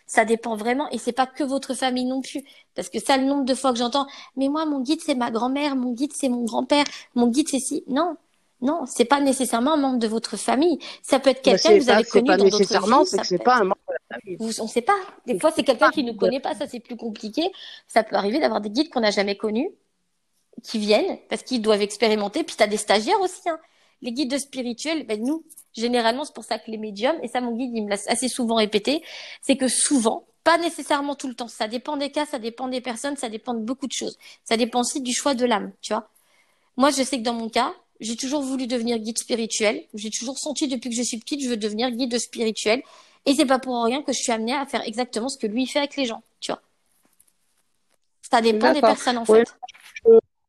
Ça dépend vraiment, et c'est pas que votre famille non plus, parce que ça, le nombre de fois que j'entends, mais moi, mon guide, c'est ma grand-mère, mon guide, c'est mon grand-père, mon guide, c'est si. Non, non, c'est pas nécessairement un membre de votre famille. Ça peut être quelqu'un que vous avez connu dans d'autres vies. C'est pas un membre de la famille. on sait pas. Des fois, c'est quelqu'un qui ne connaît pas. Ça, c'est plus compliqué. Ça peut arriver d'avoir des guides qu'on n'a jamais connus qui viennent parce qu'ils doivent expérimenter. Puis tu as des stagiaires aussi. Hein. Les guides spirituels, ben nous, généralement, c'est pour ça que les médiums, et ça mon guide, il me l'a assez souvent répété, c'est que souvent, pas nécessairement tout le temps, ça dépend des cas, ça dépend des personnes, ça dépend de beaucoup de choses. Ça dépend aussi du choix de l'âme, tu vois. Moi, je sais que dans mon cas, j'ai toujours voulu devenir guide spirituel. J'ai toujours senti depuis que je suis petite, je veux devenir guide spirituel. Et c'est pas pour rien que je suis amenée à faire exactement ce que lui fait avec les gens, tu vois. Ça dépend des personnes en fait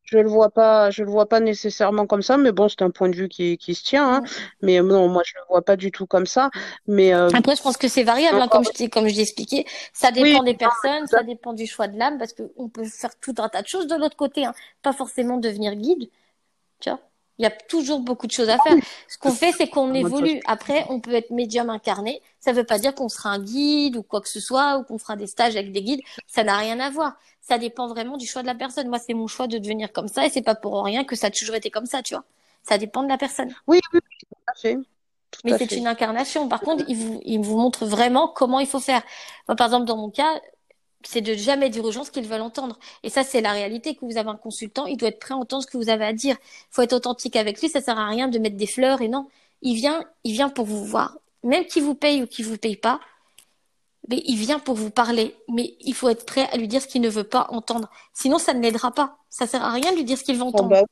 je le vois pas, je le vois pas nécessairement comme ça, mais bon, c'est un point de vue qui, qui se tient. Hein. Mais non, moi, je le vois pas du tout comme ça. Mais euh, après, je pense que c'est variable, hein, comme je comme je l'ai expliqué. Ça dépend des personnes, ça dépend du choix de l'âme, parce qu'on peut faire tout un tas de choses de l'autre côté, hein. pas forcément devenir guide. Tu vois il y a toujours beaucoup de choses à faire. Ce qu'on fait, c'est qu'on évolue. Après, on peut être médium incarné. Ça ne veut pas dire qu'on sera un guide ou quoi que ce soit, ou qu'on fera des stages avec des guides. Ça n'a rien à voir. Ça dépend vraiment du choix de la personne. Moi, c'est mon choix de devenir comme ça, et c'est pas pour rien que ça a toujours été comme ça, tu vois. Ça dépend de la personne. Oui, oui, tout à fait. Mais c'est une incarnation. Par contre, il vous, il vous montre vraiment comment il faut faire. Moi, par exemple, dans mon cas, c'est de jamais dire aux gens ce qu'ils veulent entendre. Et ça, c'est la réalité. Que vous avez un consultant, il doit être prêt à entendre ce que vous avez à dire. Il faut être authentique avec lui. Ça sert à rien de mettre des fleurs et non. Il vient, il vient pour vous voir. Même qu'il vous paye ou qu'il vous paye pas, mais il vient pour vous parler. Mais il faut être prêt à lui dire ce qu'il ne veut pas entendre. Sinon, ça ne l'aidera pas. Ça sert à rien de lui dire ce qu'il veut entendre. Bah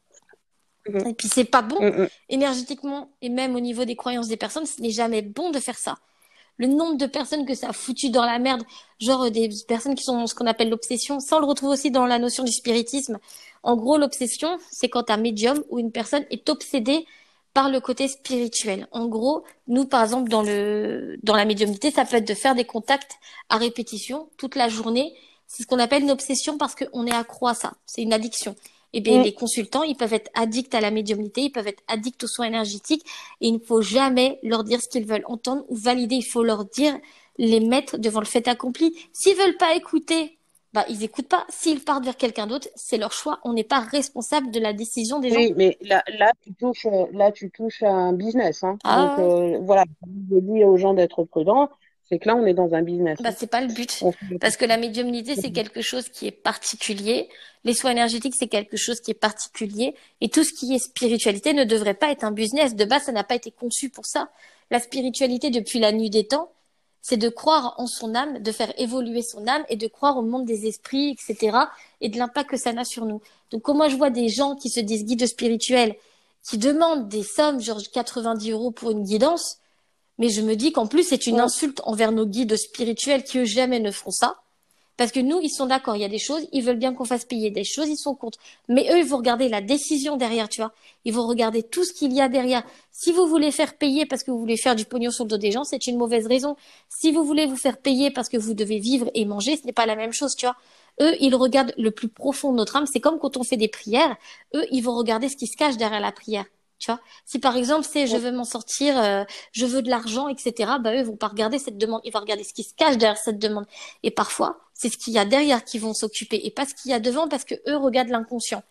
et puis c'est pas bon mm, mm. énergétiquement et même au niveau des croyances des personnes, ce n'est jamais bon de faire ça le nombre de personnes que ça a foutu dans la merde, genre des personnes qui sont dans ce qu'on appelle l'obsession, ça on le retrouve aussi dans la notion du spiritisme. En gros, l'obsession, c'est quand un médium ou une personne est obsédée par le côté spirituel. En gros, nous, par exemple, dans le dans la médiumnité, ça peut être de faire des contacts à répétition toute la journée. C'est ce qu'on appelle une obsession parce qu'on est accro à ça. C'est une addiction eh bien, mm. les consultants, ils peuvent être addicts à la médiumnité, ils peuvent être addicts aux soins énergétiques, et il ne faut jamais leur dire ce qu'ils veulent entendre ou valider. Il faut leur dire, les mettre devant le fait accompli. S'ils veulent pas écouter, bah, ils écoutent pas. S'ils partent vers quelqu'un d'autre, c'est leur choix. On n'est pas responsable de la décision des gens. Oui, mais là, là, tu touches, là, tu touches à un business. Hein. Ah. Donc, euh, voilà, je dis aux gens d'être prudents c'est que là, on est dans un business. Bah, c'est pas le but. Parce que la médiumnité, c'est quelque chose qui est particulier. Les soins énergétiques, c'est quelque chose qui est particulier. Et tout ce qui est spiritualité ne devrait pas être un business. De base, ça n'a pas été conçu pour ça. La spiritualité, depuis la nuit des temps, c'est de croire en son âme, de faire évoluer son âme et de croire au monde des esprits, etc. et de l'impact que ça a sur nous. Donc, quand moi je vois des gens qui se disent guides spirituels, qui demandent des sommes, genre 90 euros pour une guidance, mais je me dis qu'en plus, c'est une insulte envers nos guides spirituels qui eux jamais ne feront ça. Parce que nous, ils sont d'accord, il y a des choses, ils veulent bien qu'on fasse payer des choses, ils sont contre. Mais eux, ils vont regarder la décision derrière, tu vois. Ils vont regarder tout ce qu'il y a derrière. Si vous voulez faire payer parce que vous voulez faire du pognon sur le dos des gens, c'est une mauvaise raison. Si vous voulez vous faire payer parce que vous devez vivre et manger, ce n'est pas la même chose, tu vois. Eux, ils regardent le plus profond de notre âme. C'est comme quand on fait des prières. Eux, ils vont regarder ce qui se cache derrière la prière. Tu vois, si par exemple c'est je veux m'en sortir, euh, je veux de l'argent, etc. Bah eux vont pas regarder cette demande, ils vont regarder ce qui se cache derrière cette demande. Et parfois c'est ce qu'il y a derrière qui vont s'occuper et pas ce qu'il y a devant parce que eux regardent l'inconscient.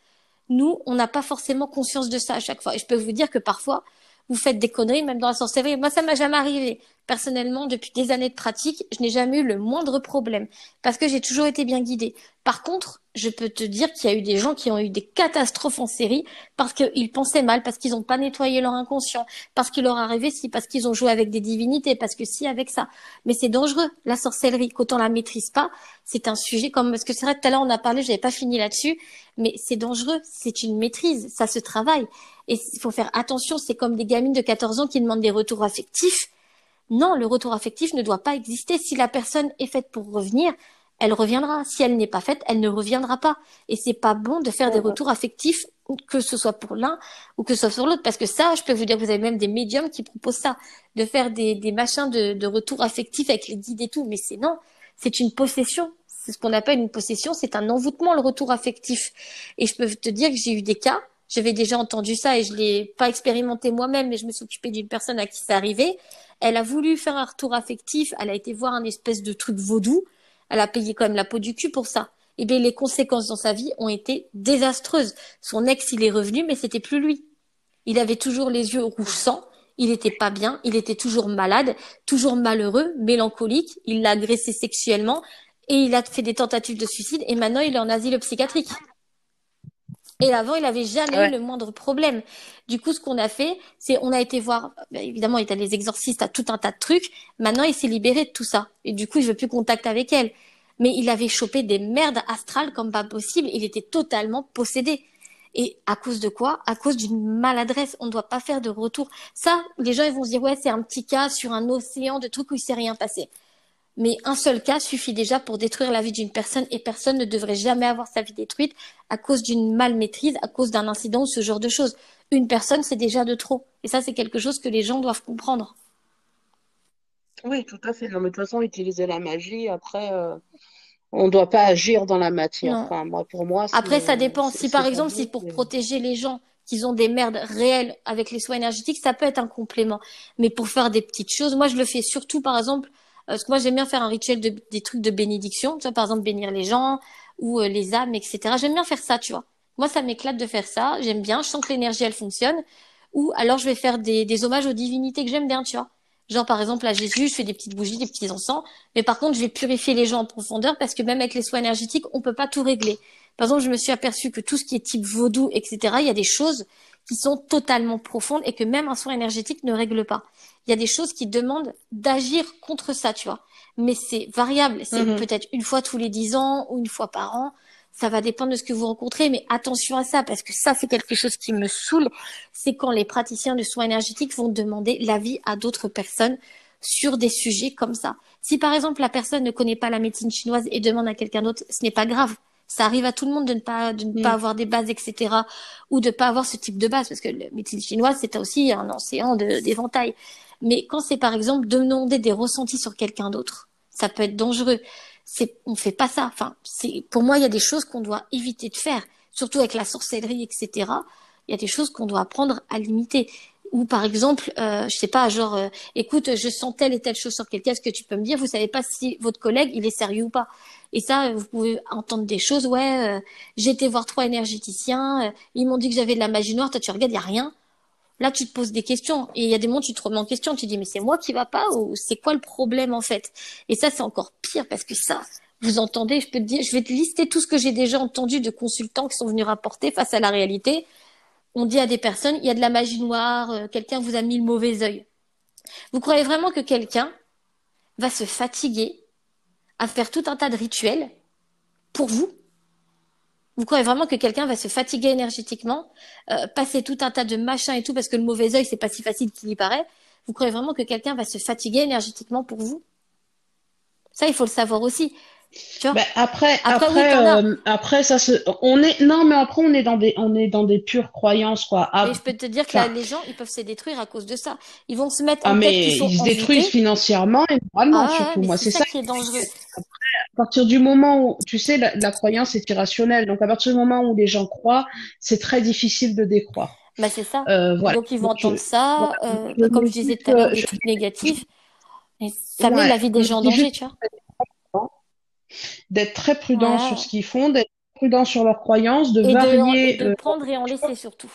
Nous, on n'a pas forcément conscience de ça à chaque fois. Et je peux vous dire que parfois vous faites des conneries même dans la sorcellerie. Moi ça m'a jamais arrivé. Personnellement, depuis des années de pratique, je n'ai jamais eu le moindre problème parce que j'ai toujours été bien guidée. Par contre, je peux te dire qu'il y a eu des gens qui ont eu des catastrophes en série parce qu'ils pensaient mal, parce qu'ils n'ont pas nettoyé leur inconscient, parce qu'il leur arrivait si, parce qu'ils ont joué avec des divinités, parce que si, avec ça. Mais c'est dangereux, la sorcellerie. Quand on la maîtrise pas, c'est un sujet comme, parce que c'est vrai, tout à l'heure on a parlé, j'avais pas fini là-dessus, mais c'est dangereux, c'est une maîtrise, ça se travaille. Et il faut faire attention, c'est comme des gamines de 14 ans qui demandent des retours affectifs. Non, le retour affectif ne doit pas exister. Si la personne est faite pour revenir, elle reviendra. Si elle n'est pas faite, elle ne reviendra pas. Et c'est pas bon de faire des retours affectifs, que ce soit pour l'un ou que ce soit pour l'autre, parce que ça, je peux vous dire, vous avez même des médiums qui proposent ça, de faire des, des machins de, de retour affectif avec les guides et tout. Mais c'est non, c'est une possession. C'est ce qu'on appelle une possession, c'est un envoûtement, le retour affectif. Et je peux te dire que j'ai eu des cas J'avais déjà entendu ça et je l'ai pas expérimenté moi-même, mais je me suis occupée d'une personne à qui c'est arrivé. Elle a voulu faire un retour affectif. Elle a été voir un espèce de truc vaudou. Elle a payé quand même la peau du cul pour ça. Et eh bien, les conséquences dans sa vie ont été désastreuses. Son ex, il est revenu, mais c'était plus lui. Il avait toujours les yeux rouge sang. Il était pas bien. Il était toujours malade, toujours malheureux, mélancolique. Il l'a agressé sexuellement et il a fait des tentatives de suicide. Et maintenant, il est en asile psychiatrique. Et avant, il avait jamais eu le moindre problème. Du coup, ce qu'on a fait, c'est on a été voir. Bah, évidemment, il y a les exorcistes, à tout un tas de trucs. Maintenant, il s'est libéré de tout ça. Et du coup, il veut plus contact avec elle. Mais il avait chopé des merdes astrales comme pas possible. Il était totalement possédé. Et à cause de quoi? À cause d'une maladresse. On ne doit pas faire de retour. Ça, les gens ils vont se dire ouais, c'est un petit cas sur un océan de trucs où il s'est rien passé. Mais un seul cas suffit déjà pour détruire la vie d'une personne et personne ne devrait jamais avoir sa vie détruite à cause d'une malmaîtrise, à cause d'un incident ou ce genre de choses. Une personne, c'est déjà de trop. Et ça, c'est quelque chose que les gens doivent comprendre. Oui, tout à fait. Non, mais de toute façon, utiliser la magie, après, euh, on ne doit pas agir dans la matière. Enfin, moi, pour moi, après, ça dépend. Si par exemple, si pour protéger les gens, qu'ils ont des merdes réelles avec les soins énergétiques, ça peut être un complément. Mais pour faire des petites choses, moi, je le fais surtout, par exemple, parce que moi, j'aime bien faire un rituel de, des trucs de bénédiction. Tu vois, par exemple, bénir les gens ou euh, les âmes, etc. J'aime bien faire ça, tu vois. Moi, ça m'éclate de faire ça. J'aime bien. Je sens que l'énergie, elle fonctionne. Ou alors, je vais faire des, des hommages aux divinités que j'aime bien, tu vois. Genre, par exemple, à Jésus, je fais des petites bougies, des petits encens. Mais par contre, je vais purifier les gens en profondeur parce que même avec les soins énergétiques, on peut pas tout régler. Par exemple, je me suis aperçue que tout ce qui est type vaudou, etc., il y a des choses qui sont totalement profondes et que même un soin énergétique ne règle pas. Il y a des choses qui demandent d'agir contre ça, tu vois. Mais c'est variable. C'est mhm. peut-être une fois tous les dix ans ou une fois par an. Ça va dépendre de ce que vous rencontrez, mais attention à ça, parce que ça, c'est quelque chose qui me saoule. C'est quand les praticiens de soins énergétiques vont demander l'avis à d'autres personnes sur des sujets comme ça. Si par exemple la personne ne connaît pas la médecine chinoise et demande à quelqu'un d'autre, ce n'est pas grave. Ça arrive à tout le monde de ne pas de ne pas mm. avoir des bases, etc. ou de pas avoir ce type de base parce que la médecine chinoise c'est aussi un océan d'éventail. Mais quand c'est par exemple demander des ressentis sur quelqu'un d'autre, ça peut être dangereux. C'est on fait pas ça. Enfin, c'est pour moi il y a des choses qu'on doit éviter de faire, surtout avec la sorcellerie, etc. Il y a des choses qu'on doit apprendre à limiter ou par exemple, euh, je sais pas, genre, euh, écoute, je sens telle et telle chose sur quelqu'un, est-ce que tu peux me dire Vous savez pas si votre collègue il est sérieux ou pas? Et ça, vous pouvez entendre des choses. Ouais, euh, été voir trois énergéticiens, euh, ils m'ont dit que j'avais de la magie noire. Toi, tu regardes, il y a rien. Là, tu te poses des questions. Et il y a des moments, tu te remets en question. Tu dis, mais c'est moi qui va pas ou c'est quoi le problème en fait? Et ça, c'est encore pire parce que ça, vous entendez, je peux te dire, je vais te lister tout ce que j'ai déjà entendu de consultants qui sont venus rapporter face à la réalité on dit à des personnes, il y a de la magie noire, euh, quelqu'un vous a mis le mauvais œil. Vous croyez vraiment que quelqu'un va se fatiguer à faire tout un tas de rituels pour vous? Vous croyez vraiment que quelqu'un va se fatiguer énergétiquement, euh, passer tout un tas de machins et tout parce que le mauvais œil c'est pas si facile qu'il y paraît? Vous croyez vraiment que quelqu'un va se fatiguer énergétiquement pour vous? Ça, il faut le savoir aussi. Ben, après, après, euh, après, ça se, on est, non, mais après, on est dans des, on est dans des pures croyances, quoi. Ah, je peux te dire que les gens, ils peuvent se détruire à cause de ça. Ils vont se mettre en ah, mais tête ils se détruisent financièrement et moralement, ah, surtout. Moi, c'est ça, qui est dangereux. à partir du moment où, tu sais, la, croyance est irrationnelle. Donc, à partir du moment où les gens croient, c'est très difficile de décroire. Bah, c'est ça. Euh, voilà. Donc, ils vont entendre ça, euh, comme je disais tout à l'heure, des trucs négatifs. Et ça met la vie des gens en danger, tu vois d'être très prudent sur ce qu'ils font, d'être prudent sur leurs croyances, de varier. De, de euh, prendre et en laisser surtout.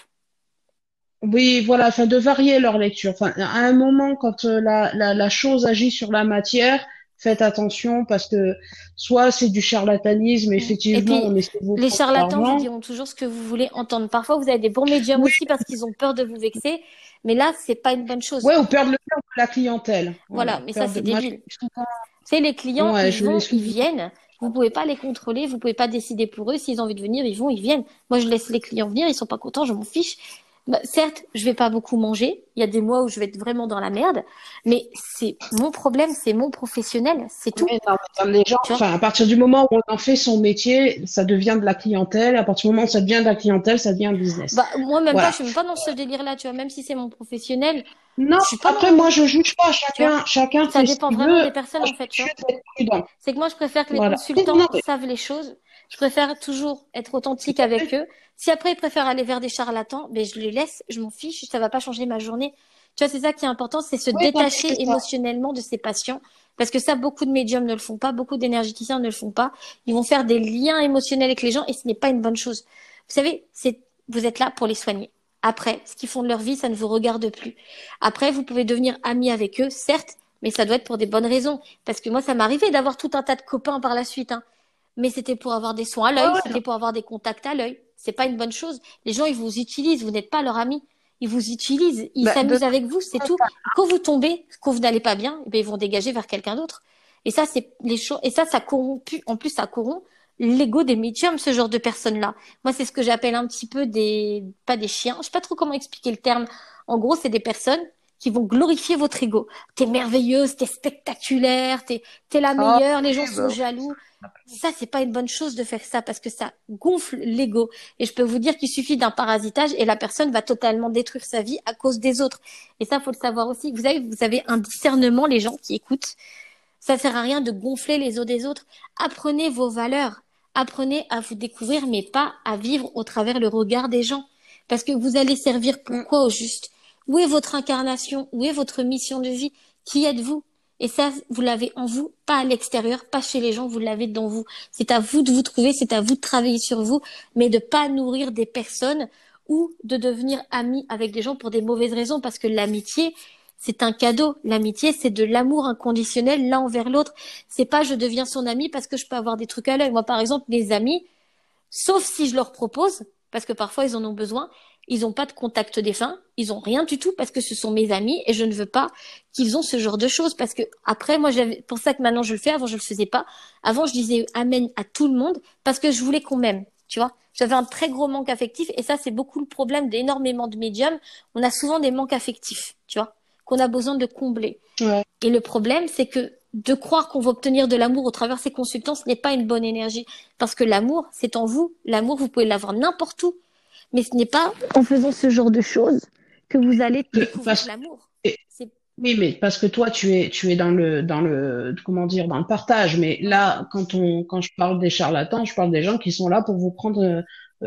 Oui, voilà, enfin de varier leur lecture. Enfin, à un moment, quand euh, la, la, la chose agit sur la matière, faites attention parce que soit c'est du charlatanisme, effectivement, on essaie de Les charlatans vous diront toujours ce que vous voulez entendre. Parfois, vous avez des bons médiums aussi parce qu'ils ont peur de vous vexer, mais là, c'est pas une bonne chose. Ouais, ou peur de le faire de la clientèle. Voilà, mais ça, c'est débile. C'est les clients, ils vont, ils viennent. Vous pouvez pas les contrôler, vous pouvez pas décider pour eux. S'ils ont envie de venir, ils vont, ils viennent. Moi, je laisse les clients venir, ils sont pas contents, je m'en fiche. Bah, certes, je vais pas beaucoup manger. Il y a des mois où je vais être vraiment dans la merde, mais c'est mon problème, c'est mon professionnel, c'est tout. les gens, enfin, à partir du moment où on en fait son métier, ça devient de la clientèle. À partir du moment où ça devient de la clientèle, ça devient un business. Bah, moi, même pas, je suis même pas dans ce délire-là, tu vois. Même si c'est mon professionnel. Non. Je pas après, moi, je juge pas. Chacun, chacun. Ça dépend vraiment des personnes, en fait. C'est que moi, je préfère que les consultants savent les choses Je préfère toujours être authentique avec eux. Si après ils préfèrent aller vers des charlatans, ben je les laisse, je m'en fiche, ça va pas changer ma journée. Tu vois, c'est ça qui est important, c'est se détacher émotionnellement de ses patients. Parce que ça, beaucoup de médiums ne le font pas, beaucoup d'énergéticiens ne le font pas. Ils vont faire des liens émotionnels avec les gens et ce n'est pas une bonne chose. Vous savez, c'est, vous êtes là pour les soigner. Après, ce qu'ils font de leur vie, ça ne vous regarde plus. Après, vous pouvez devenir ami avec eux, certes, mais ça doit être pour des bonnes raisons. Parce que moi, ça m'arrivait d'avoir tout un tas de copains par la suite. Hein. Mais c'était pour avoir des soins à l'œil, c'était pour avoir des contacts à l'œil. C'est pas une bonne chose. Les gens, ils vous utilisent, vous n'êtes pas leur ami. Ils vous utilisent, ils bah, s'amusent avec vous, c'est tout. Quand vous tombez, quand vous n'allez pas bien, eh ben, ils vont dégager vers quelqu'un d'autre. Et ça, c'est les choses. Et ça, ça corrompt. En plus, ça corrompt l'ego des médiums, ce genre de personnes-là. Moi, c'est ce que j'appelle un petit peu des, pas des chiens. Je sais pas trop comment expliquer le terme. En gros, c'est des personnes qui vont glorifier votre ego. T'es merveilleuse, t'es spectaculaire, t'es, t'es la ah, meilleure, les gens sont bah. jaloux. Ça, c'est pas une bonne chose de faire ça parce que ça gonfle l'ego. Et je peux vous dire qu'il suffit d'un parasitage et la personne va totalement détruire sa vie à cause des autres. Et ça, faut le savoir aussi. Vous avez, vous avez un discernement, les gens qui écoutent. Ça sert à rien de gonfler les os des autres. Apprenez vos valeurs. Apprenez à vous découvrir, mais pas à vivre au travers le regard des gens. Parce que vous allez servir pourquoi au juste? Où est votre incarnation? Où est votre mission de vie? Qui êtes-vous? Et ça, vous l'avez en vous, pas à l'extérieur, pas chez les gens, vous l'avez dans vous. C'est à vous de vous trouver, c'est à vous de travailler sur vous, mais de pas nourrir des personnes ou de devenir ami avec des gens pour des mauvaises raisons, parce que l'amitié, c'est un cadeau. L'amitié, c'est de l'amour inconditionnel l'un envers l'autre. C'est pas je deviens son ami parce que je peux avoir des trucs à l'œil. Moi, par exemple, mes amis, sauf si je leur propose, parce que parfois ils en ont besoin, ils n'ont pas de contact défunt, ils ont rien du tout parce que ce sont mes amis et je ne veux pas qu'ils ont ce genre de choses parce que après moi j'avais pour ça que maintenant je le fais, avant je le faisais pas. Avant je disais amen à tout le monde parce que je voulais qu'on m'aime, tu vois. J'avais un très gros manque affectif et ça c'est beaucoup le problème d'énormément de médiums. On a souvent des manques affectifs, tu vois, qu'on a besoin de combler. Et le problème c'est que de croire qu'on va obtenir de l'amour au travers de ces consultants, ce n'est pas une bonne énergie. Parce que l'amour, c'est en vous. L'amour, vous pouvez l'avoir n'importe où. Mais ce n'est pas en faisant ce genre de choses que vous allez découvrir l'amour. Oui, mais parce que toi, tu es, tu es dans le, dans le, comment dire, dans le partage. Mais là, quand on, quand je parle des charlatans, je parle des gens qui sont là pour vous prendre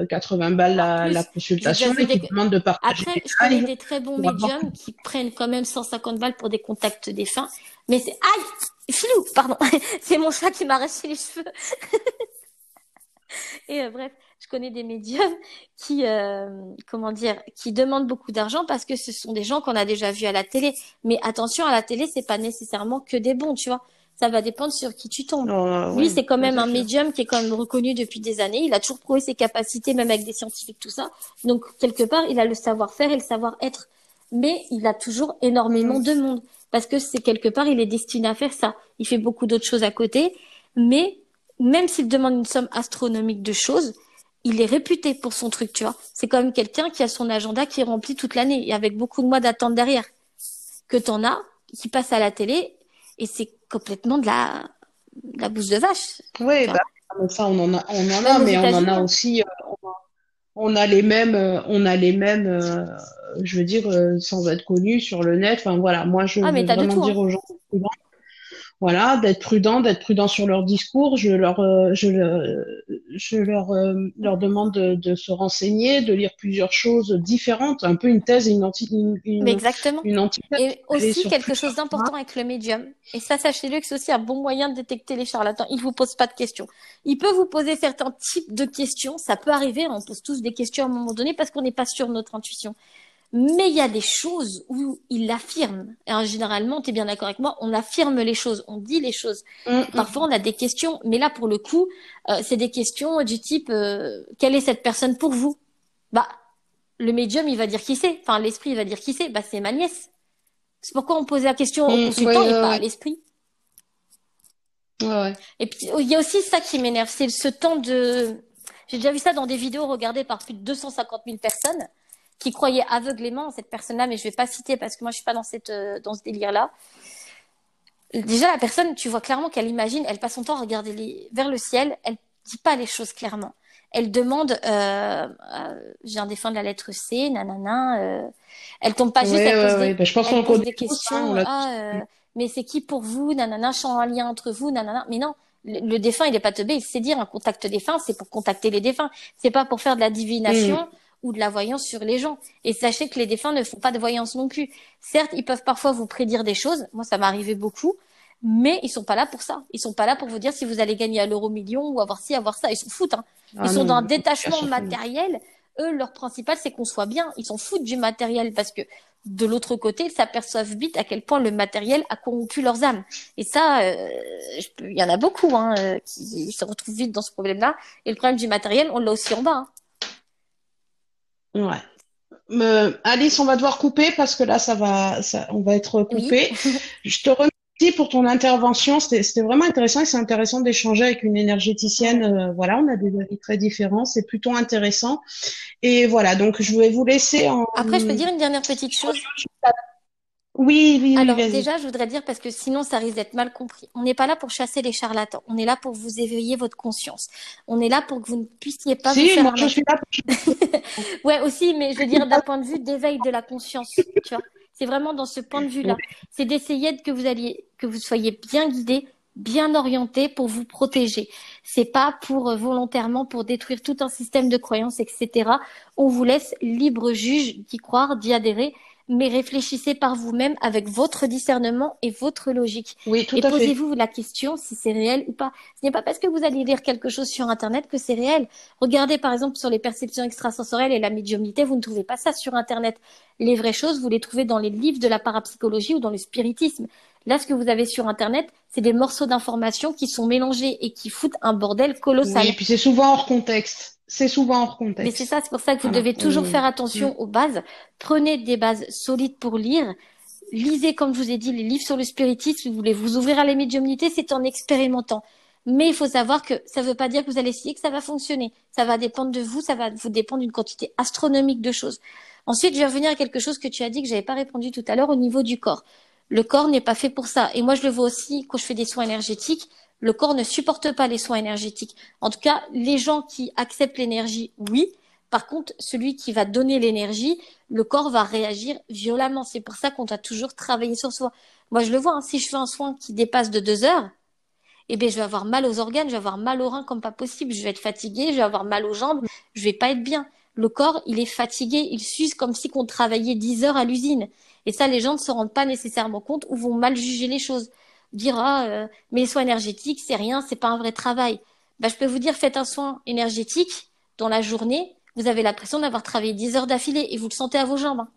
80 euh, balles la, la consultation et qui demandent de partager. Après, je connais des très bons médiums qui prennent quand même 150 balles pour des contacts défunts. Mais c'est, aïe! Filou! Pardon! c'est mon chat qui m'a arraché les cheveux. et euh, bref je connais des médiums qui, euh, comment dire, qui demandent beaucoup d'argent parce que ce sont des gens qu'on a déjà vus à la télé. Mais attention, à la télé, c'est pas nécessairement que des bons, tu vois. Ça va dépendre sur qui tu tombes. Oh, Lui, c'est quand même un médium qui est quand même reconnu depuis des années. Il a toujours prouvé ses capacités, même avec des scientifiques, tout ça. Donc, quelque part, il a le savoir-faire et le savoir-être. Mais il a toujours énormément de monde. Parce que c'est quelque part, il est destiné à faire ça. Il fait beaucoup d'autres choses à côté. Mais même s'il demande une somme astronomique de choses, il est réputé pour son truc, tu vois. C'est quand même quelqu'un qui a son agenda qui est rempli toute l'année et avec beaucoup de mois d'attente derrière. Que t'en as, qui passe à la télé et c'est complètement de la, de la bouse de vache. Oui, bah, ça on en a, on en a, mais on en a aussi, euh, on, a, les mêmes, euh, on a les mêmes, euh, je veux dire, sans être connu sur le net. Enfin voilà, moi je ah, veux vraiment dire hein. aux gens voilà, d'être prudent, d'être prudent sur leur discours. Je leur, euh, je, je leur, euh, leur demande de, de, se renseigner, de lire plusieurs choses différentes, un peu une thèse et une anti, une, exactement. Une et aussi quelque chose d'important avec le médium. Et ça, sachez-le que c'est aussi un bon moyen de détecter les charlatans. Il vous pose pas de questions. Il peut vous poser certains types de questions. Ça peut arriver. On pose tous des questions à un moment donné parce qu'on n'est pas sûr de notre intuition. Mais il y a des choses où il l'affirme. Alors, généralement, tu es bien d'accord avec moi, on affirme les choses, on dit les choses. Mm, mm. Parfois, on a des questions, mais là, pour le coup, euh, c'est des questions du type euh, quelle est cette personne pour vous? Bah, le médium, il va dire qui c'est. Enfin, l'esprit, il va dire qui c'est. Bah, c'est ma nièce. C'est pourquoi on posait la question au mm, consultant et pas à l'esprit. Ouais, et puis, il y a aussi ça qui m'énerve, c'est ce temps de... J'ai déjà vu ça dans des vidéos regardées par plus de 250 000 personnes qui croyait aveuglément en cette personne-là, mais je vais pas citer parce que moi je suis pas dans cette euh, dans ce délire-là. Déjà la personne, tu vois clairement qu'elle imagine, elle passe son temps à regarder les, vers le ciel, elle dit pas les choses clairement. Elle demande, euh, euh, j'ai un défunt de la lettre C, nanana. Euh, elle tombe pas juste, elle pose, des, bah, je pense pose des questions. ah, euh, mais c'est qui pour vous, nanana, je sens un lien entre vous, nanana. Mais non, Le, défunt, il est pas teubé, il sait dire un contact défunt, c'est pour contacter les défunts. C'est pas pour faire de la divination. Mm. Ou de la voyance sur les gens. Et sachez que les défunts ne font pas de voyance non plus. Certes, ils peuvent parfois vous prédire des choses. Moi, ça m'arrivait beaucoup. Mais ils sont pas là pour ça. Ils sont pas là pour vous dire si vous allez gagner à l'euro million ou avoir ci, avoir ça. Ils s'en foutent. Hein. Ils ah sont dans un détachement matériel. Eux, leur principal, c'est qu'on soit bien. Ils s'en foutent du matériel parce que de l'autre côté, ils s'aperçoivent vite à quel point le matériel a corrompu leurs âmes. Et ça, euh, il y en a beaucoup hein, euh, qui se retrouvent vite dans ce problème-là. Et le problème du matériel, on l'a aussi en bas. Hein. Ouais. Euh, Alice, on va devoir couper parce que là, ça va, ça, on va être coupé. Je te remercie pour ton intervention. C'était vraiment intéressant et c'est intéressant d'échanger avec une énergéticienne. Euh, voilà, on a des avis très différents. C'est plutôt intéressant. Et voilà, donc je vais vous laisser en. Après, je peux dire une dernière petite chose. Oui, oui, Alors déjà, je voudrais dire parce que sinon ça risque d'être mal compris. On n'est pas là pour chasser les charlatans. On est là pour vous éveiller votre conscience. On est là pour que vous ne puissiez pas si, vous faire moi, je suis là. Pour... ouais, aussi, mais je veux dire d'un point de vue d'éveil de la conscience, tu vois. C'est vraiment dans ce point de vue-là. C'est d'essayer que vous alliez, que vous soyez bien guidé, bien orienté pour vous protéger. C'est pas pour euh, volontairement pour détruire tout un système de croyances, etc. On vous laisse libre juge d'y croire, d'y adhérer mais réfléchissez par vous-même avec votre discernement et votre logique. Oui, tout et posez-vous la question si c'est réel ou pas. Ce n'est pas parce que vous allez lire quelque chose sur Internet que c'est réel. Regardez par exemple sur les perceptions extrasensorielles et la médiumnité, vous ne trouvez pas ça sur Internet. Les vraies choses, vous les trouvez dans les livres de la parapsychologie ou dans le spiritisme. Là, ce que vous avez sur Internet, c'est des morceaux d'informations qui sont mélangés et qui foutent un bordel colossal. Oui, et puis c'est souvent hors contexte. C'est souvent hors contexte. Mais c'est ça, c'est pour ça que vous devez toujours faire attention aux bases. Prenez des bases solides pour lire. Lisez, comme je vous ai dit, les livres sur le spiritisme. Si vous voulez vous ouvrir à la médiumnité, c'est en expérimentant. Mais il faut savoir que ça ne veut pas dire que vous allez essayer que ça va fonctionner. Ça va dépendre de vous, ça va vous dépendre d'une quantité astronomique de choses. Ensuite, je vais revenir à quelque chose que tu as dit que j'avais pas répondu tout à l'heure au niveau du corps. Le corps n'est pas fait pour ça. Et moi, je le vois aussi quand je fais des soins énergétiques le corps ne supporte pas les soins énergétiques. En tout cas, les gens qui acceptent l'énergie, oui. Par contre, celui qui va donner l'énergie, le corps va réagir violemment. C'est pour ça qu'on doit toujours travailler sur soi. Moi, je le vois, hein, si je fais un soin qui dépasse de deux heures, eh bien, je vais avoir mal aux organes, je vais avoir mal aux reins comme pas possible, je vais être fatiguée, je vais avoir mal aux jambes, je vais pas être bien. Le corps, il est fatigué, il s'use comme si on travaillait dix heures à l'usine. Et ça, les gens ne se rendent pas nécessairement compte ou vont mal juger les choses dira euh, mais les soins énergétiques c'est rien, c'est pas un vrai travail. Bah, je peux vous dire faites un soin énergétique dans la journée, vous avez l'impression d'avoir travaillé 10 heures d'affilée et vous le sentez à vos jambes. Hein.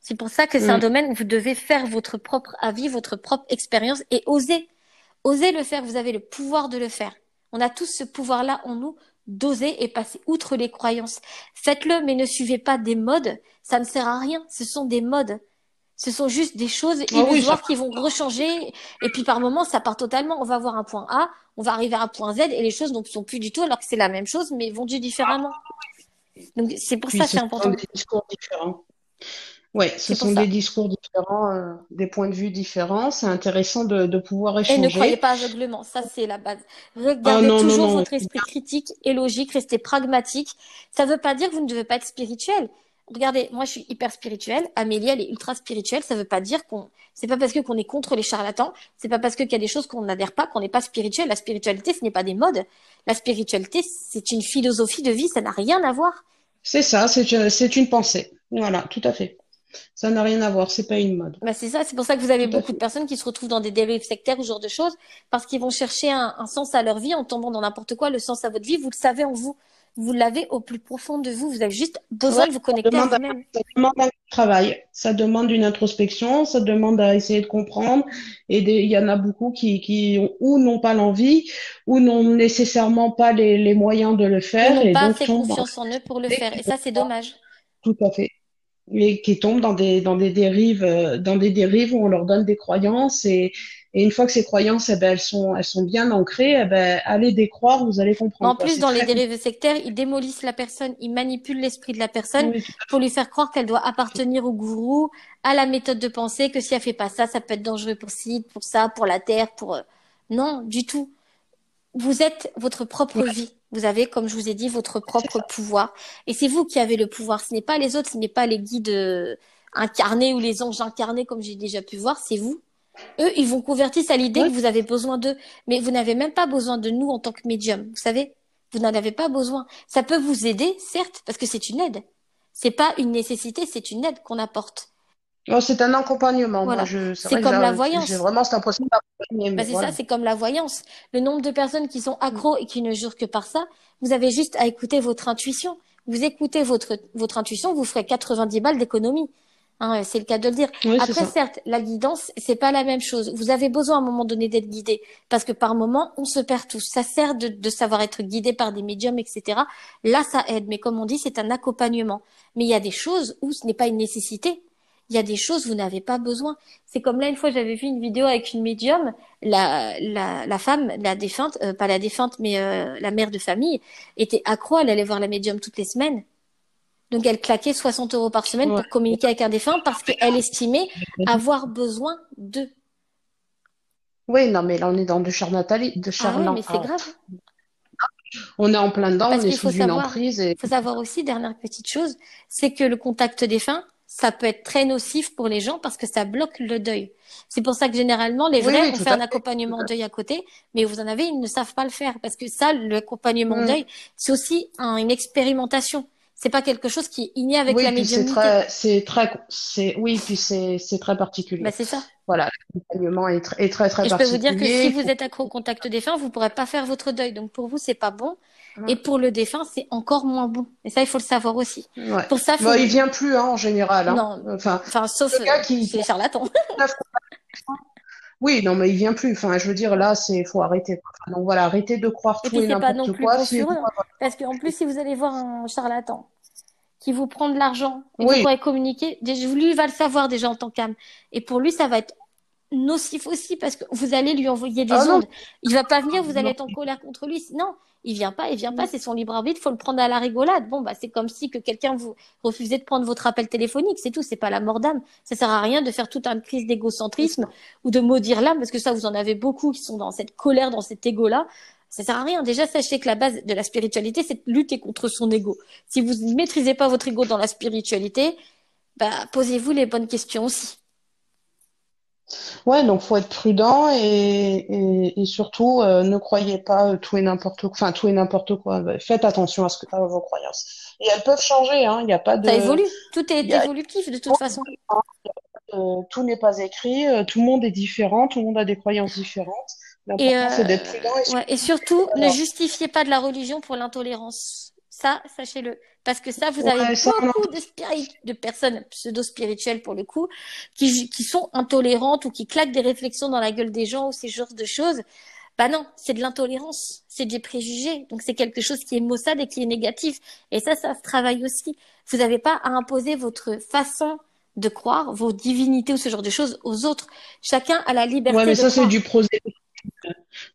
C'est pour ça que c'est un mm. domaine où vous devez faire votre propre avis, votre propre expérience et oser. Oser le faire, vous avez le pouvoir de le faire. On a tous ce pouvoir-là en nous d'oser et passer outre les croyances. Faites-le, mais ne suivez pas des modes. Ça ne sert à rien. Ce sont des modes. Ce sont juste des choses ah qui vont rechanger. Et puis par moment, ça part totalement. On va avoir un point A, on va arriver à un point Z, et les choses ne sont plus du tout alors que c'est la même chose, mais vont différemment. Donc c'est pour ça que c'est important. Des discours différents. Oui, ce sont des discours différents, euh, des points de vue différents. C'est intéressant de, pouvoir échanger. Et ne croyez pas aveuglement, ça c'est la base. Regardez ah toujours votre esprit critique et logique, restez pragmatique. Ça ne veut pas dire que vous ne devez pas être spirituel regardez, moi je suis hyper spirituelle, Amélie elle est ultra spirituelle, ça veut pas dire qu'on c'est pas parce que qu'on est contre les charlatans, c'est pas parce qu'il y a des choses qu'on n'adhère pas qu'on n'est pas spirituel. La spiritualité, ce n'est pas des modes. La spiritualité, c'est une philosophie de vie, ça n'a rien à voir. C'est ça, c'est une pensée. Voilà, tout à fait. Ça n'a rien à voir, c'est pas une mode. Bah c'est ça, c'est pour ça que vous avez beaucoup de personnes qui se retrouvent dans des dérives sectaires ou ce genre de choses, parce qu'ils vont chercher un, un sens à leur vie en tombant dans n'importe quoi, le sens à votre vie, vous le savez en vous vous l'avez au plus profond de vous. Vous avez juste besoin de vous connecter à vous-même. Ça demande un travail, ça demande une introspection, ça demande à essayer de comprendre. Et il y en a beaucoup qui, qui ou n'ont pas l'envie, ou n'ont nécessairement pas les, les, moyens de le faire. Ils n'ont pas assez confiance en eux pour le faire. Et ça, c'est dommage. Tout à fait. Et qui tombent dans des, dans des dérives, euh, dans des dérives où on leur donne des croyances et, et une fois que ces croyances, eh ben, elles sont, elles sont bien ancrées, eh ben, allez décroire, vous allez comprendre. En plus, dans les dérives sectaires, ils démolissent la personne, ils manipulent l'esprit de la personne pour lui faire croire qu'elle doit appartenir au gourou, à la méthode de pensée, que si elle fait pas ça, ça peut être dangereux pour ci, pour ça, pour la terre, pour euh, non, du tout. Vous êtes votre propre vie. Vous avez, comme je vous ai dit, votre propre pouvoir. Et c'est vous qui avez le pouvoir. Ce n'est pas les autres, ce n'est pas les guides euh, incarnés ou les anges incarnés, comme j'ai déjà pu voir. C'est vous Eux, ils vont convertir à l'idée que vous avez besoin d'eux, mais vous n'avez même pas besoin de nous en tant que médium. Vous savez, vous n'en avez pas besoin. Ça peut vous aider, certes, parce que c'est une aide. C'est pas une nécessité, c'est une aide qu'on apporte. Oh, c'est un accompagnement. Voilà. C'est comme la voyance. J'ai vraiment cette impression d'accompagner. Bah, c'est ça, c'est comme la voyance. Le nombre de personnes qui sont accros et qui ne jurent que par ça, vous avez juste à écouter votre intuition. Vous écoutez votre, votre intuition, vous ferez 90 balles d'économie. Hein, c'est le cas de le dire. Après, certes, la guidance, c'est pas la même chose. Vous avez besoin à un moment donné d'être guidé, parce que par moment, on se perd tous. Ça sert de, de savoir être guidé par des médiums, etc. Là, ça aide. Mais comme on dit, c'est un accompagnement. Mais il y a des choses où ce n'est pas une nécessité. Il y a des choses où vous n'avez pas besoin. C'est comme là, une fois, j'avais vu une vidéo avec une médium, la, la, la femme, la défunte, euh, pas la défunte, mais euh, la mère de famille, était accro, elle allait voir la médium toutes les semaines. Donc elle claquait 60 euros par semaine pour communiquer avec un défunt parce qu'elle estimait avoir besoin d'eux. Oui, non, mais là on est dans du charlatan. De ah oui, mais c'est grave. On est en plein dedans, on est sous une emprise. Il faut savoir aussi, dernière petite chose, c'est que le contact défunt, ça peut être très nocif pour les gens parce que ça bloque le deuil. C'est pour ça que généralement, les vrais, ont fait un accompagnement deuil à côté, mais vous en avez, ils ne savent pas le faire parce que ça, l'accompagnement mm. deuil, c'est aussi une expérimentation c'est pas quelque chose qui est inné avec la médiumnité. C'est très, c'est oui, puis c'est c'est très particulier. Bah, c'est ça. Voilà, l'accompagnement est, très très très et Je peux vous dire que si vous êtes accro au contact défunt, vous pourrez pas faire votre deuil. Donc pour vous, c'est pas bon. Et pour le défunt, c'est encore moins bon. Et ça, il faut le savoir aussi. Pour ça, faut... il vient plus hein, en général. Hein. Non. Enfin, enfin sauf le gars qui c'est charlatan. Oui, non, mais il vient plus. Enfin, je veux dire, là, c'est faut arrêter. donc voilà, arrêtez de croire tout et, n'importe quoi. Bon hein. Parce qu'en plus, si vous allez voir un charlatan qui vous prend de l'argent et vous pourrez communiquer, lui, il va le savoir déjà en tant qu'âme. Et pour lui, ça va être nocif aussi parce que vous allez lui envoyer des ah ondes. Il va pas venir, vous allez être en colère contre lui. Non, il vient pas, il vient pas, c'est son libre arbitre, faut le prendre à la rigolade. Bon, bah, c'est comme si que quelqu'un vous refusait de prendre votre appel téléphonique, c'est tout, c'est pas la mort d'âme. Ça sert à rien de faire toute une crise d'égocentrisme ou de maudire l'âme, parce que ça, vous en avez beaucoup qui sont dans cette colère, dans cet égo-là. Ça sert à rien. Déjà, sachez que la base de la spiritualité, c'est de lutter contre son ego. Si vous ne maîtrisez pas votre ego dans la spiritualité, bah, posez-vous les bonnes questions aussi. Ouais, donc faut être prudent et, et, surtout euh, ne croyez pas tout et n'importe quoi. Enfin, tout et n'importe quoi. Bah, faites attention à ce que à vos croyances. Et elles peuvent changer. Hein. Il n'y a pas de. Ça évolue. Tout est évolutif de toute façon. Euh, tout n'est pas écrit. Euh, tout le monde est différent. Tout le monde a des croyances différentes. Et, c'est d'être prudent. Et, ouais, et surtout, ne justifiez pas de la religion pour l'intolérance. Ça, sachez-le. Parce que ça, vous avez beaucoup de, de personnes pseudo-spirituelles, pour le coup, qui, qui sont intolérantes ou qui claquent des réflexions dans la gueule des gens ou ces genres de choses. Bah non, c'est de l'intolérance, c'est des préjugés. Donc c'est quelque chose qui est maussade et qui est négatif. Et ça, ça se travaille aussi. Vous n'avez pas à imposer votre façon de croire, vos divinités ou ce genre de choses aux autres. Chacun a la liberté. Ouais, mais ça, c'est du prosélytisme.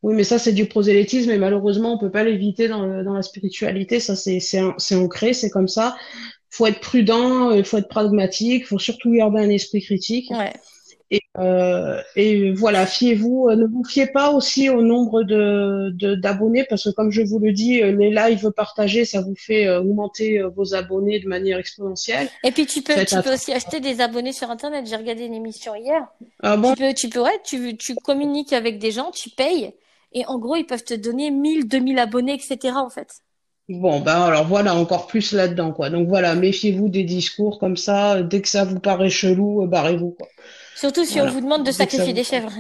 Oui, mais ça, c'est du prosélytisme et malheureusement, on peut pas l'éviter dans, la spiritualité. Ça, c'est, ancré, c'est comme ça. Faut être prudent, il faut être pragmatique, faut surtout garder un esprit critique. Et, euh, et voilà, fiez-vous, euh, ne vous fiez pas aussi au nombre de, d'abonnés parce que comme je vous le dis, euh, les lives partagés, ça vous fait augmenter vos abonnés de manière exponentielle. Et puis tu peux, tu peux aussi acheter des abonnés sur Internet. J'ai regardé une émission hier. Ah bon? Tu peux, tu peux, ouais, tu, tu communiques avec des gens, tu payes et en gros ils peuvent te donner 1000, 2000 abonnés, etc. En fait. Bon, ben alors voilà, encore plus là-dedans, quoi. Donc voilà, méfiez-vous des discours comme ça. Dès que ça vous paraît chelou, barrez-vous, quoi. Surtout si on vous demande de sacrifier des chèvres.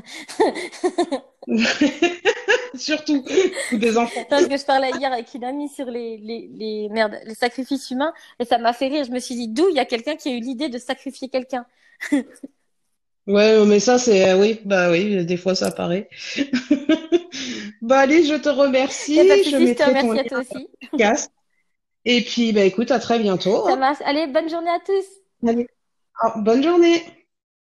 Surtout, ou des enfants. Parce que je parlais hier avec une amie sur les, les, les, les sacrifices humains et ça m'a fait rire. Je me suis dit, d'où il y a quelqu'un qui a eu l'idée de sacrifier quelqu'un? Ouais, mais ça, c'est, euh, oui, bah oui, des fois ça apparaît. bah allez, je te remercie. je mettrai te remercie à toi aussi. Et puis, bah écoute, à très bientôt. Ça marche. Allez, bonne journée à tous. Allez. bonne journée.